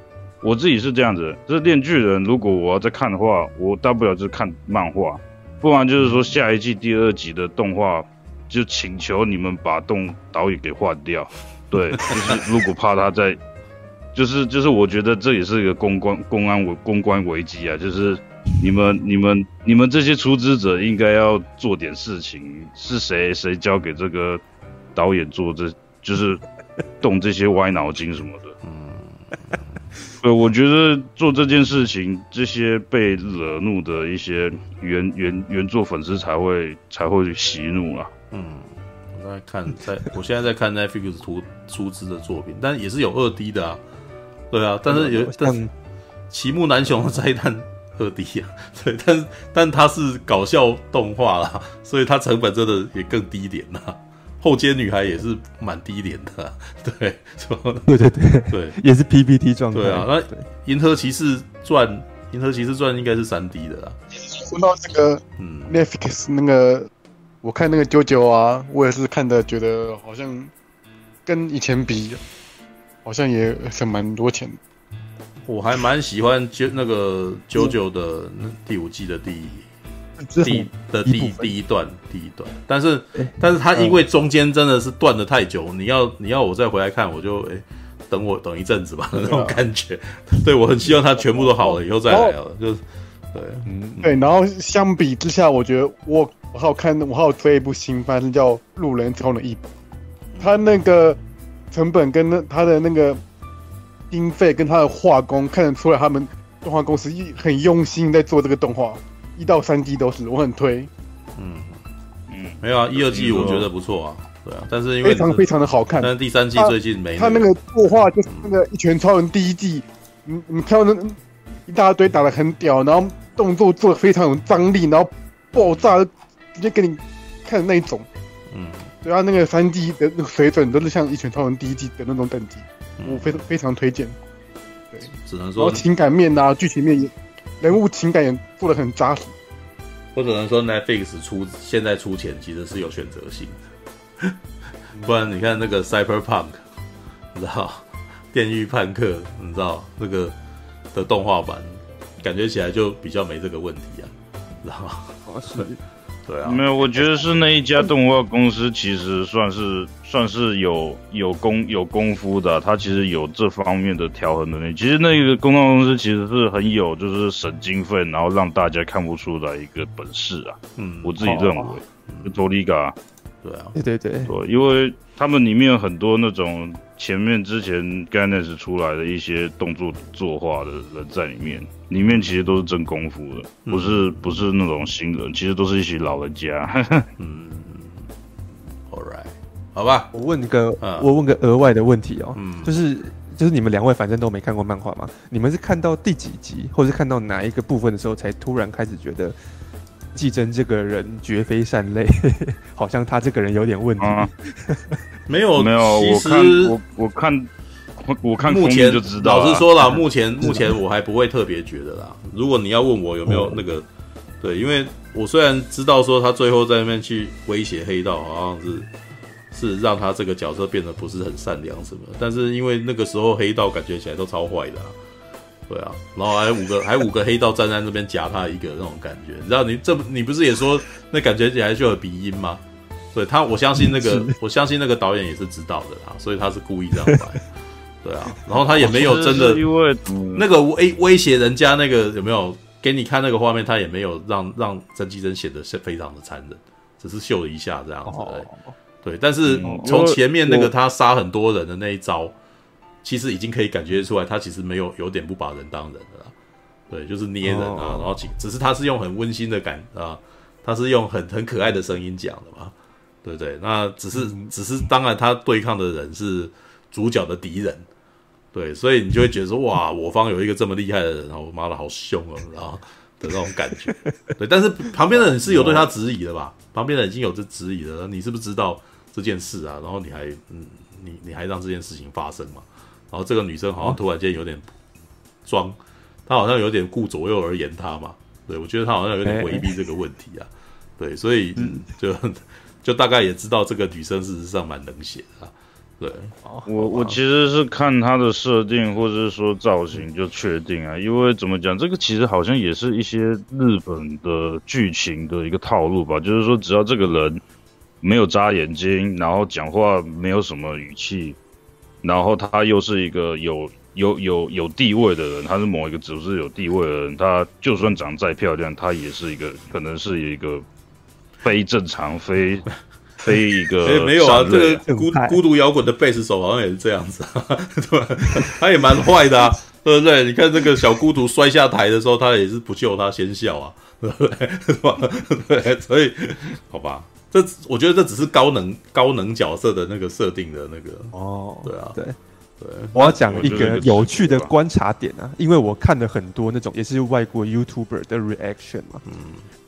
我自己是这样子，就是《链锯人》，如果我要再看的话，我大不了就是看漫画，不然就是说下一季第二集的动画，就请求你们把动导演给换掉。对，就是如果怕他在，就是就是我觉得这也是一个公关公安危公关危机啊，就是你们你们你们这些出资者应该要做点事情，是谁谁交给这个导演做这，就是动这些歪脑筋什么的。嗯。对，我觉得做这件事情，这些被惹怒的一些原原原作粉丝才会才会息怒啊。嗯，我在看，在我现在在看 Netflix 出出资的作品，但也是有二 D 的啊。对啊，但是有，嗯、但是齐木楠雄的灾难二 D 啊，对，但但它是搞笑动画啦，所以它成本真的也更低一点啦。后街女孩也是蛮低廉的，啊，对，对对对对，也是 PPT 状态。对啊，那《银河骑士传》《银河骑士传》应该是三 D 的啦。说到这个，嗯，Netflix 那个，我看那个九九啊，我也是看的，觉得好像跟以前比，好像也省蛮多钱。我还蛮喜欢就那个九九的第五季的第一。第的第一第一段第一段，但是但是他因为中间真的是断的太久，你要你要我再回来看，我就哎等我等一阵子吧，那种感觉。对，我很希望他全部都好了以后再来了，就是对，嗯对。然后相比之下，我觉得我我好看，我好追一部新番，是叫《路人超能一百》，他那个成本跟那他的那个经费跟他的画工看得出来，他们动画公司一很用心在做这个动画。一到三季都是，我很推。嗯嗯，没有啊，一二季我觉得不错啊，对啊，但是因为非常非常的好看。但是第三季最近没。他那个作画就是那个一拳超人第一季，你你看到那一大堆打的很屌，然后动作做的非常有张力，然后爆炸直接给你看的那一种。嗯，对啊，那个三季的那个水准都是像一拳超人第一季的那种等级，我非常非常推荐。对，只能说情感面啊，剧情面也。人物情感也做的很扎实，我只能说 Netflix 出现在出钱其实是有选择性的，不然你看那个 Cyberpunk，你知道，电狱叛客，你知道？那个的动画版，感觉起来就比较没这个问题啊，知道吗？对啊，没有，我觉得是那一家动画公司，其实算是算是有有功有功夫的，他其实有这方面的调和能力。其实那个动画公司其实是很有，就是省经费，然后让大家看不出来一个本事啊。嗯，我自己认为，托利嘎，对啊，对对对，对，因为他们里面有很多那种。前面之前 Gainax 出来的一些动作作画的人在里面，里面其实都是真功夫的，不是不是那种新人，其实都是一些老人家。嗯好吧，我问个，我问个额外的问题哦，嗯，就是就是你们两位反正都没看过漫画嘛，你们是看到第几集，或是看到哪一个部分的时候，才突然开始觉得季真这个人绝非善类，好像他这个人有点问题。啊 没有没有，其实我我看我我看目前就知道。老实说了，目前目前我还不会特别觉得啦。如果你要问我有没有那个，对，因为我虽然知道说他最后在那边去威胁黑道，好像是是让他这个角色变得不是很善良什么，但是因为那个时候黑道感觉起来都超坏的，对啊，然后还有五个 还五个黑道站在那边夹他一个那种感觉，你知道你这你不是也说那感觉起来就有鼻音吗？对他，我相信那个，我相信那个导演也是知道的啦，所以他是故意这样拍。对啊，然后他也没有真的，因为那个威威胁人家那个有没有给你看那个画面，他也没有让让曾纪真显得是非常的残忍，只是秀了一下这样子。对，但是从前面那个他杀很多人的那一招，其实已经可以感觉出来，他其实没有有点不把人当人的啦。对，就是捏人啊，然后只是他是用很温馨的感啊，他是用很很可爱的声音讲的嘛。对不对，那只是只是，当然他对抗的人是主角的敌人，对，所以你就会觉得说，哇，我方有一个这么厉害的人，然后妈的好凶哦，然后的那种感觉，对，但是旁边的人是有对他质疑的吧？旁边的人已经有这质疑了，你是不是知道这件事啊？然后你还嗯，你你还让这件事情发生嘛？然后这个女生好像突然间有点装，她好像有点顾左右而言他嘛？对，我觉得她好像有点回避这个问题啊，对，所以就。就大概也知道这个女生事实上蛮冷血的，啊，对。我我其实是看她的设定或者是说造型就确定啊，因为怎么讲，这个其实好像也是一些日本的剧情的一个套路吧，就是说只要这个人没有眨眼睛，然后讲话没有什么语气，然后他又是一个有有有有地位的人，他是某一个组织有地位的人，他就算长再漂亮，他也是一个可能是一个。非正常，非 非一个、欸，没有啊，这个孤孤独摇滚的贝斯手好像也是这样子，对吧，他也蛮坏的啊，对不对？你看这个小孤独摔下台的时候，他也是不救他先笑啊，对不对？对，所以好吧，这我觉得这只是高能高能角色的那个设定的那个哦，对啊，对对，我要讲一个有趣的观察点啊，因为我看了很多那种也是外国 YouTuber 的 reaction 嘛，嗯，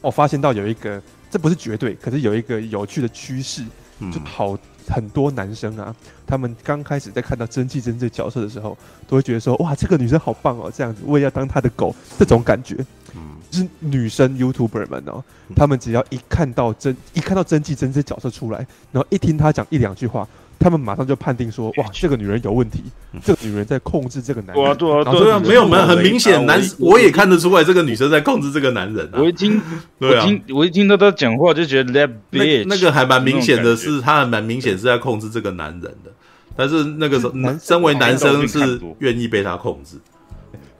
我发现到有一个。这不是绝对，可是有一个有趣的趋势，就好很多男生啊，他们刚开始在看到曾纪真这角色的时候，都会觉得说，哇，这个女生好棒哦，这样子我也要当她的狗，这种感觉，嗯，就是女生 YouTuber 们哦，他们只要一看到真一看到真纪真这角色出来，然后一听他讲一两句话。他们马上就判定说：“哇，这个女人有问题，这个女人在控制这个男人。”对啊，对啊，没有没有，很明显，男我也看得出来，这个女生在控制这个男人。我一听，我听，我一听到他讲话就觉得 that bitch，那个还蛮明显的是，他还蛮明显是在控制这个男人的。但是那个时候，身为男生是愿意被他控制，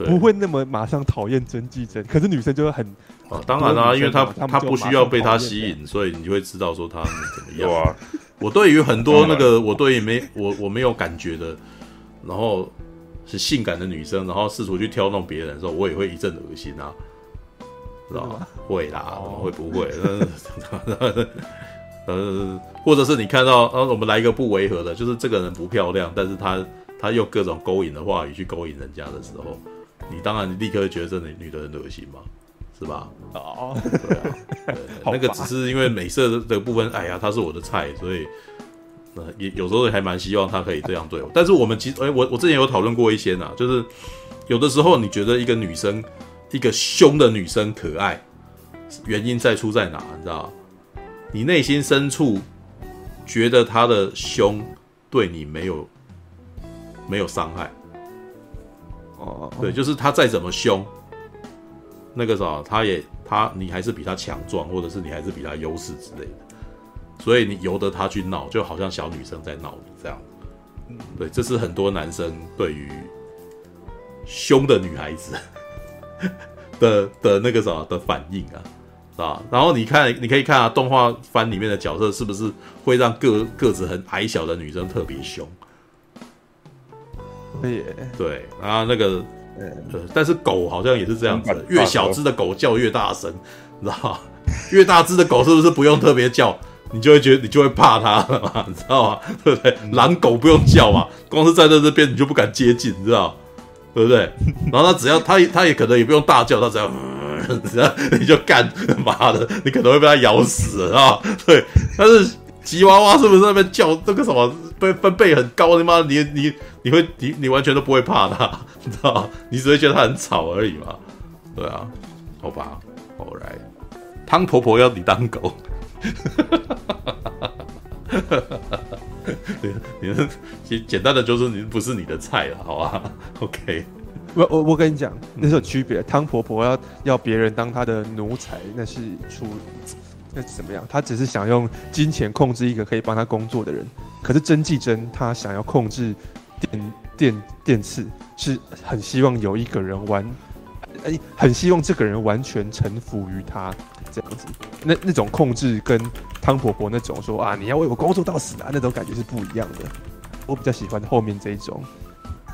不会那么马上讨厌曾纪真。可是女生就会很啊，当然啦，因为她她不需要被他吸引，所以你就会知道说他怎么样。我对于很多那个，我对于没我我没有感觉的，然后是性感的女生，然后试图去挑弄别人的时候，我也会一阵恶心啊，知道吗？会啦，会不会？呃，或者是你看到，呃，我们来一个不违和的，就是这个人不漂亮，但是他他用各种勾引的话语去勾引人家的时候，你当然立刻觉得这女女的很恶心嘛。是吧？哦，对啊，对那个只是因为美色的部分，哎呀，她是我的菜，所以呃，也有时候还蛮希望她可以这样对我。但是我们其实，哎，我我之前有讨论过一些呢，就是有的时候你觉得一个女生，一个凶的女生可爱，原因在出在哪？你知道？你内心深处觉得她的凶对你没有没有伤害。哦，对，就是他再怎么凶。那个时候，他也他你还是比他强壮，或者是你还是比他优势之类的，所以你由得他去闹，就好像小女生在闹这样。对，这是很多男生对于凶的女孩子 的的那个什么的反应啊，是吧？然后你看，你可以看啊，动画番里面的角色是不是会让个个子很矮小的女生特别凶？对，对，然后那个，呃，但是狗好像也是这样子，越小只的狗叫越大声，你知道吗？越大只的狗是不是不用特别叫？你就会觉得你就会怕它了嘛，你知道吗？对不对？狼狗不用叫嘛，光是站在这边你就不敢接近，你知道？对不对？然后它只要它它也可能也不用大叫，它只要，只要你就干，妈的，你可能会被它咬死啊！对，但是吉娃娃是不是那边叫那个什么分分贝很高？你妈，你你你会你你完全都不会怕它，你知道？你只会觉得它很吵而已嘛。对啊，好吧，All right，汤婆婆要你当狗。你你们其实简单的就是你不是你的菜了，好吧？OK，我我我跟你讲，那是有区别。汤婆婆要要别人当她的奴才，那是出那怎么样？他只是想用金钱控制一个可以帮他工作的人。可是曾纪真他想要控制电电电次，是很希望有一个人完，哎，很希望这个人完全臣服于他。这样子，那那种控制跟汤婆婆那种说啊，你要为我工作到死啊，那种感觉是不一样的。我比较喜欢后面这一种。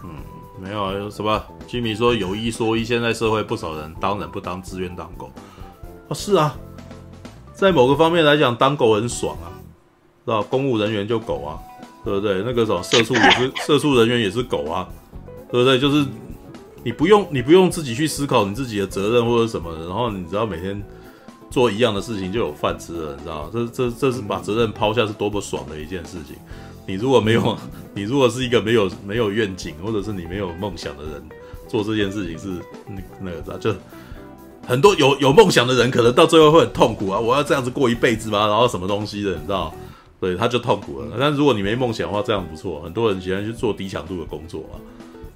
嗯，没有有什么？居民说有一说一，现在社会不少人当人不当，自愿当狗。哦，是啊，在某个方面来讲，当狗很爽啊，是吧？公务人员就狗啊，对不对？那个什么社畜也是社畜人员也是狗啊，对不对？就是你不用你不用自己去思考你自己的责任或者什么的，然后你只要每天。做一样的事情就有饭吃了，你知道吗？这这这是把责任抛下是多么爽的一件事情。你如果没有，你如果是一个没有没有愿景，或者是你没有梦想的人，做这件事情是那那个就很多有有梦想的人，可能到最后会很痛苦啊！我要这样子过一辈子吗？然后什么东西的，你知道？对，他就痛苦了。但如果你没梦想的话，这样不错。很多人喜欢去做低强度的工作嘛，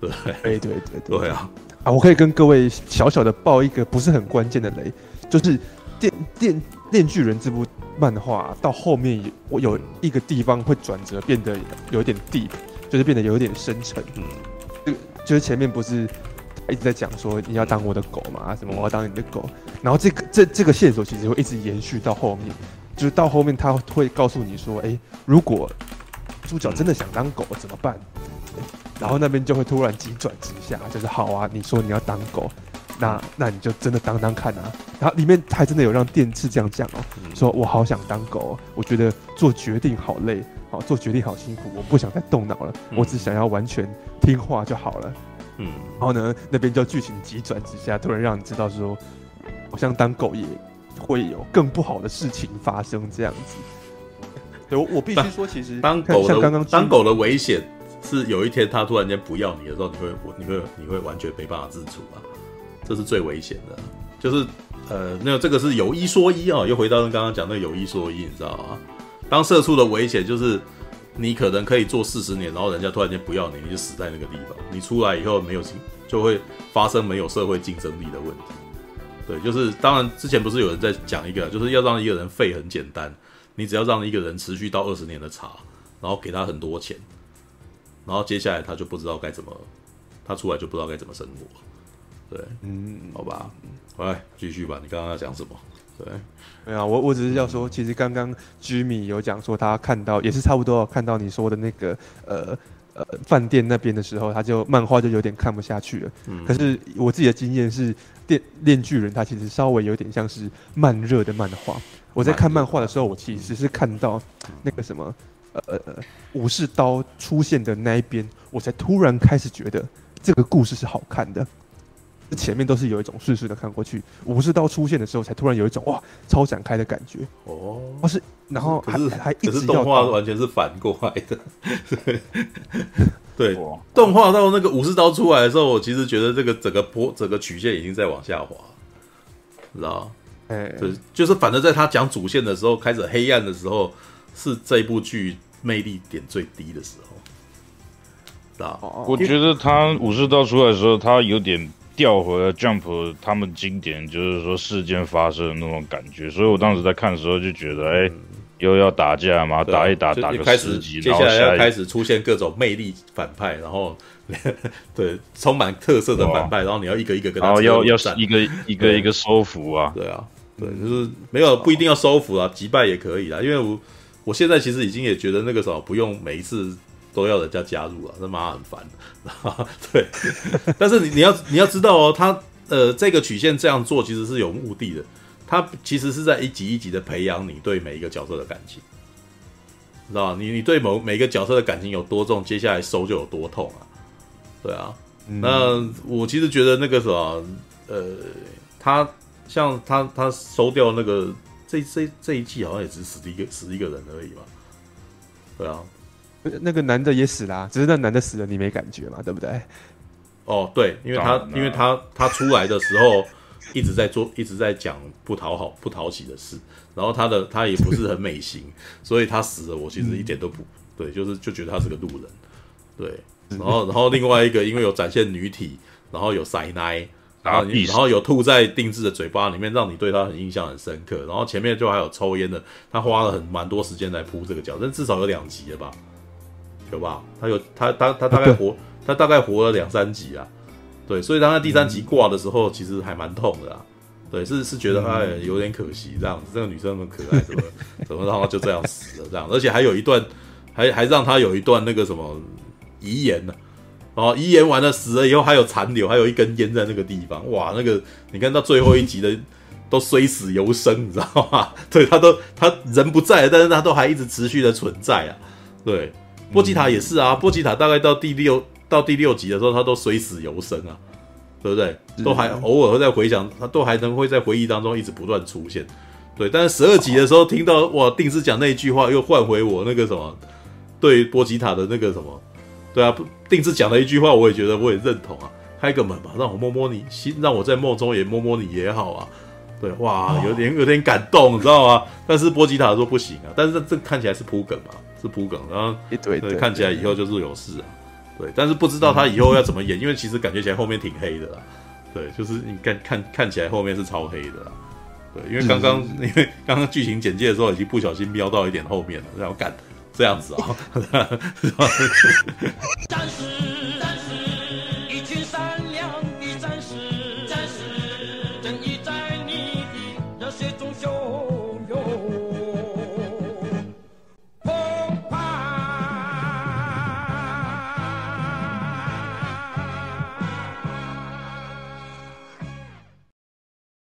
对对对对对，对啊！啊，我可以跟各位小小的爆一个不是很关键的雷，就是。电电电锯人这部漫画到后面有我有一个地方会转折，变得有点 deep，就是变得有点深沉。嗯，就就是前面不是一直在讲说你要当我的狗嘛，什么我要当你的狗，然后这个这这个线索其实会一直延续到后面，就是到后面他会告诉你说，哎，如果猪脚真的想当狗怎么办？然后那边就会突然急转直下，就是好啊，你说你要当狗。那那你就真的当当看啊，然后里面还真的有让电视这样讲哦，说我好想当狗哦，我觉得做决定好累，好做决定好辛苦，我不想再动脑了，我只想要完全听话就好了。嗯，然后呢，那边就剧情急转直下，突然让你知道说，好像当狗也会有更不好的事情发生这样子。对，我我必须说，其实当狗像刚刚当狗的危险是有一天它突然间不要你的时候，你会你会你会完全没办法自处啊。这是最危险的，就是，呃，那个这个是有一说一啊，又回到刚刚讲那个有一说一，你知道吗？当社畜的危险就是，你可能可以做四十年，然后人家突然间不要你，你就死在那个地方。你出来以后没有，就会发生没有社会竞争力的问题。对，就是当然之前不是有人在讲一个，就是要让一个人废很简单，你只要让一个人持续到二十年的茶，然后给他很多钱，然后接下来他就不知道该怎么，他出来就不知道该怎么生活。对，嗯，好吧，来继续吧。你刚刚要讲什么？对，没有，我我只是要说，其实刚刚 Jimmy 有讲说他看到也是差不多看到你说的那个呃呃饭店那边的时候，他就漫画就有点看不下去了。嗯，可是我自己的经验是，电电巨人他其实稍微有点像是慢热的漫画。我在看漫画的时候，我其实是看到那个什么呃呃武士刀出现的那一边，我才突然开始觉得这个故事是好看的。前面都是有一种顺顺的看过去，武士刀出现的时候，才突然有一种哇超展开的感觉哦。不是，然后还是还一直动画完全是反过来的。对，动画到那个武士刀出来的时候，我其实觉得这个整个坡整个曲线已经在往下滑，知道吗？哎，对，就是反正在他讲主线的时候，开始黑暗的时候，是这部剧魅力点最低的时候，知道？我觉得他武士刀出来的时候，他有点。调回了 Jump 他们经典，就是说事件发生的那种感觉。所以我当时在看的时候就觉得，哎、嗯。又要打架嘛？打一打，打个十集，接下来要开始出现各种魅力反派，然后 对充满特色的反派，然后你要一个一个跟他，然后要要一个一个一个收服啊，对啊，对，就是没有不一定要收服啊，击败也可以啦。因为我我现在其实已经也觉得那个时候不用每一次都要人家加入了，那妈很烦。对，但是你你要你要知道哦，他呃这个曲线这样做其实是有目的的。他其实是在一级一级的培养你对每一个角色的感情，知道吧？你你对某每一个角色的感情有多重，接下来收就有多痛啊！对啊，嗯、那我其实觉得那个什么，呃，他像他他收掉那个这这这一季好像也只死一个死一个人而已嘛，对啊，那个男的也死啦，啊，只是那男的死了你没感觉嘛，对不对？哦，对，因为他因为他他出来的时候。一直在做，一直在讲不讨好、不讨喜的事，然后他的他也不是很美型，所以他死了，我其实一点都不对，就是就觉得他是个路人，对，然后然后另外一个因为有展现女体，然后有塞奶，然后然后有吐在定制的嘴巴里面，让你对他很印象很深刻，然后前面就还有抽烟的，他花了很蛮多时间来铺这个角，但至少有两集了吧，有吧？他有他他他大概活他大概活了两三集啊。对，所以当他第三集挂的时候，嗯、其实还蛮痛的啊。对，是是觉得哎有点可惜这样子，这个女生那么可爱，怎么 怎么让她就这样死了这样？而且还有一段，还还让她有一段那个什么遗言呢？哦，遗言完了死了以后还有残留，还有一根烟在那个地方。哇，那个你看到最后一集的都虽死犹生，你知道吗？对，他都他人不在了，但是他都还一直持续的存在啊。对，波吉塔也是啊，波吉塔大概到第六。到第六集的时候，他都虽死犹生啊，对不对？都还偶尔会在回想，他都还能会在回忆当中一直不断出现。对，但是十二集的时候，听到哇，定制讲那一句话，又唤回我那个什么对波吉塔的那个什么，对啊，定制讲了一句话，我也觉得我也认同啊。开个门吧，让我摸摸你心，让我在梦中也摸摸你也好啊。对，哇，有点有点感动，你知道吗？但是波吉塔说不行啊，但是这这看起来是铺梗嘛，是铺梗，然后对，看起来以后就是有事啊。对，但是不知道他以后要怎么演，因为其实感觉起来后面挺黑的啦。对，就是你看看看起来后面是超黑的啦。对，因为刚刚因为刚刚剧情简介的时候已经不小心瞄到一点后面了，然后干这样子啊。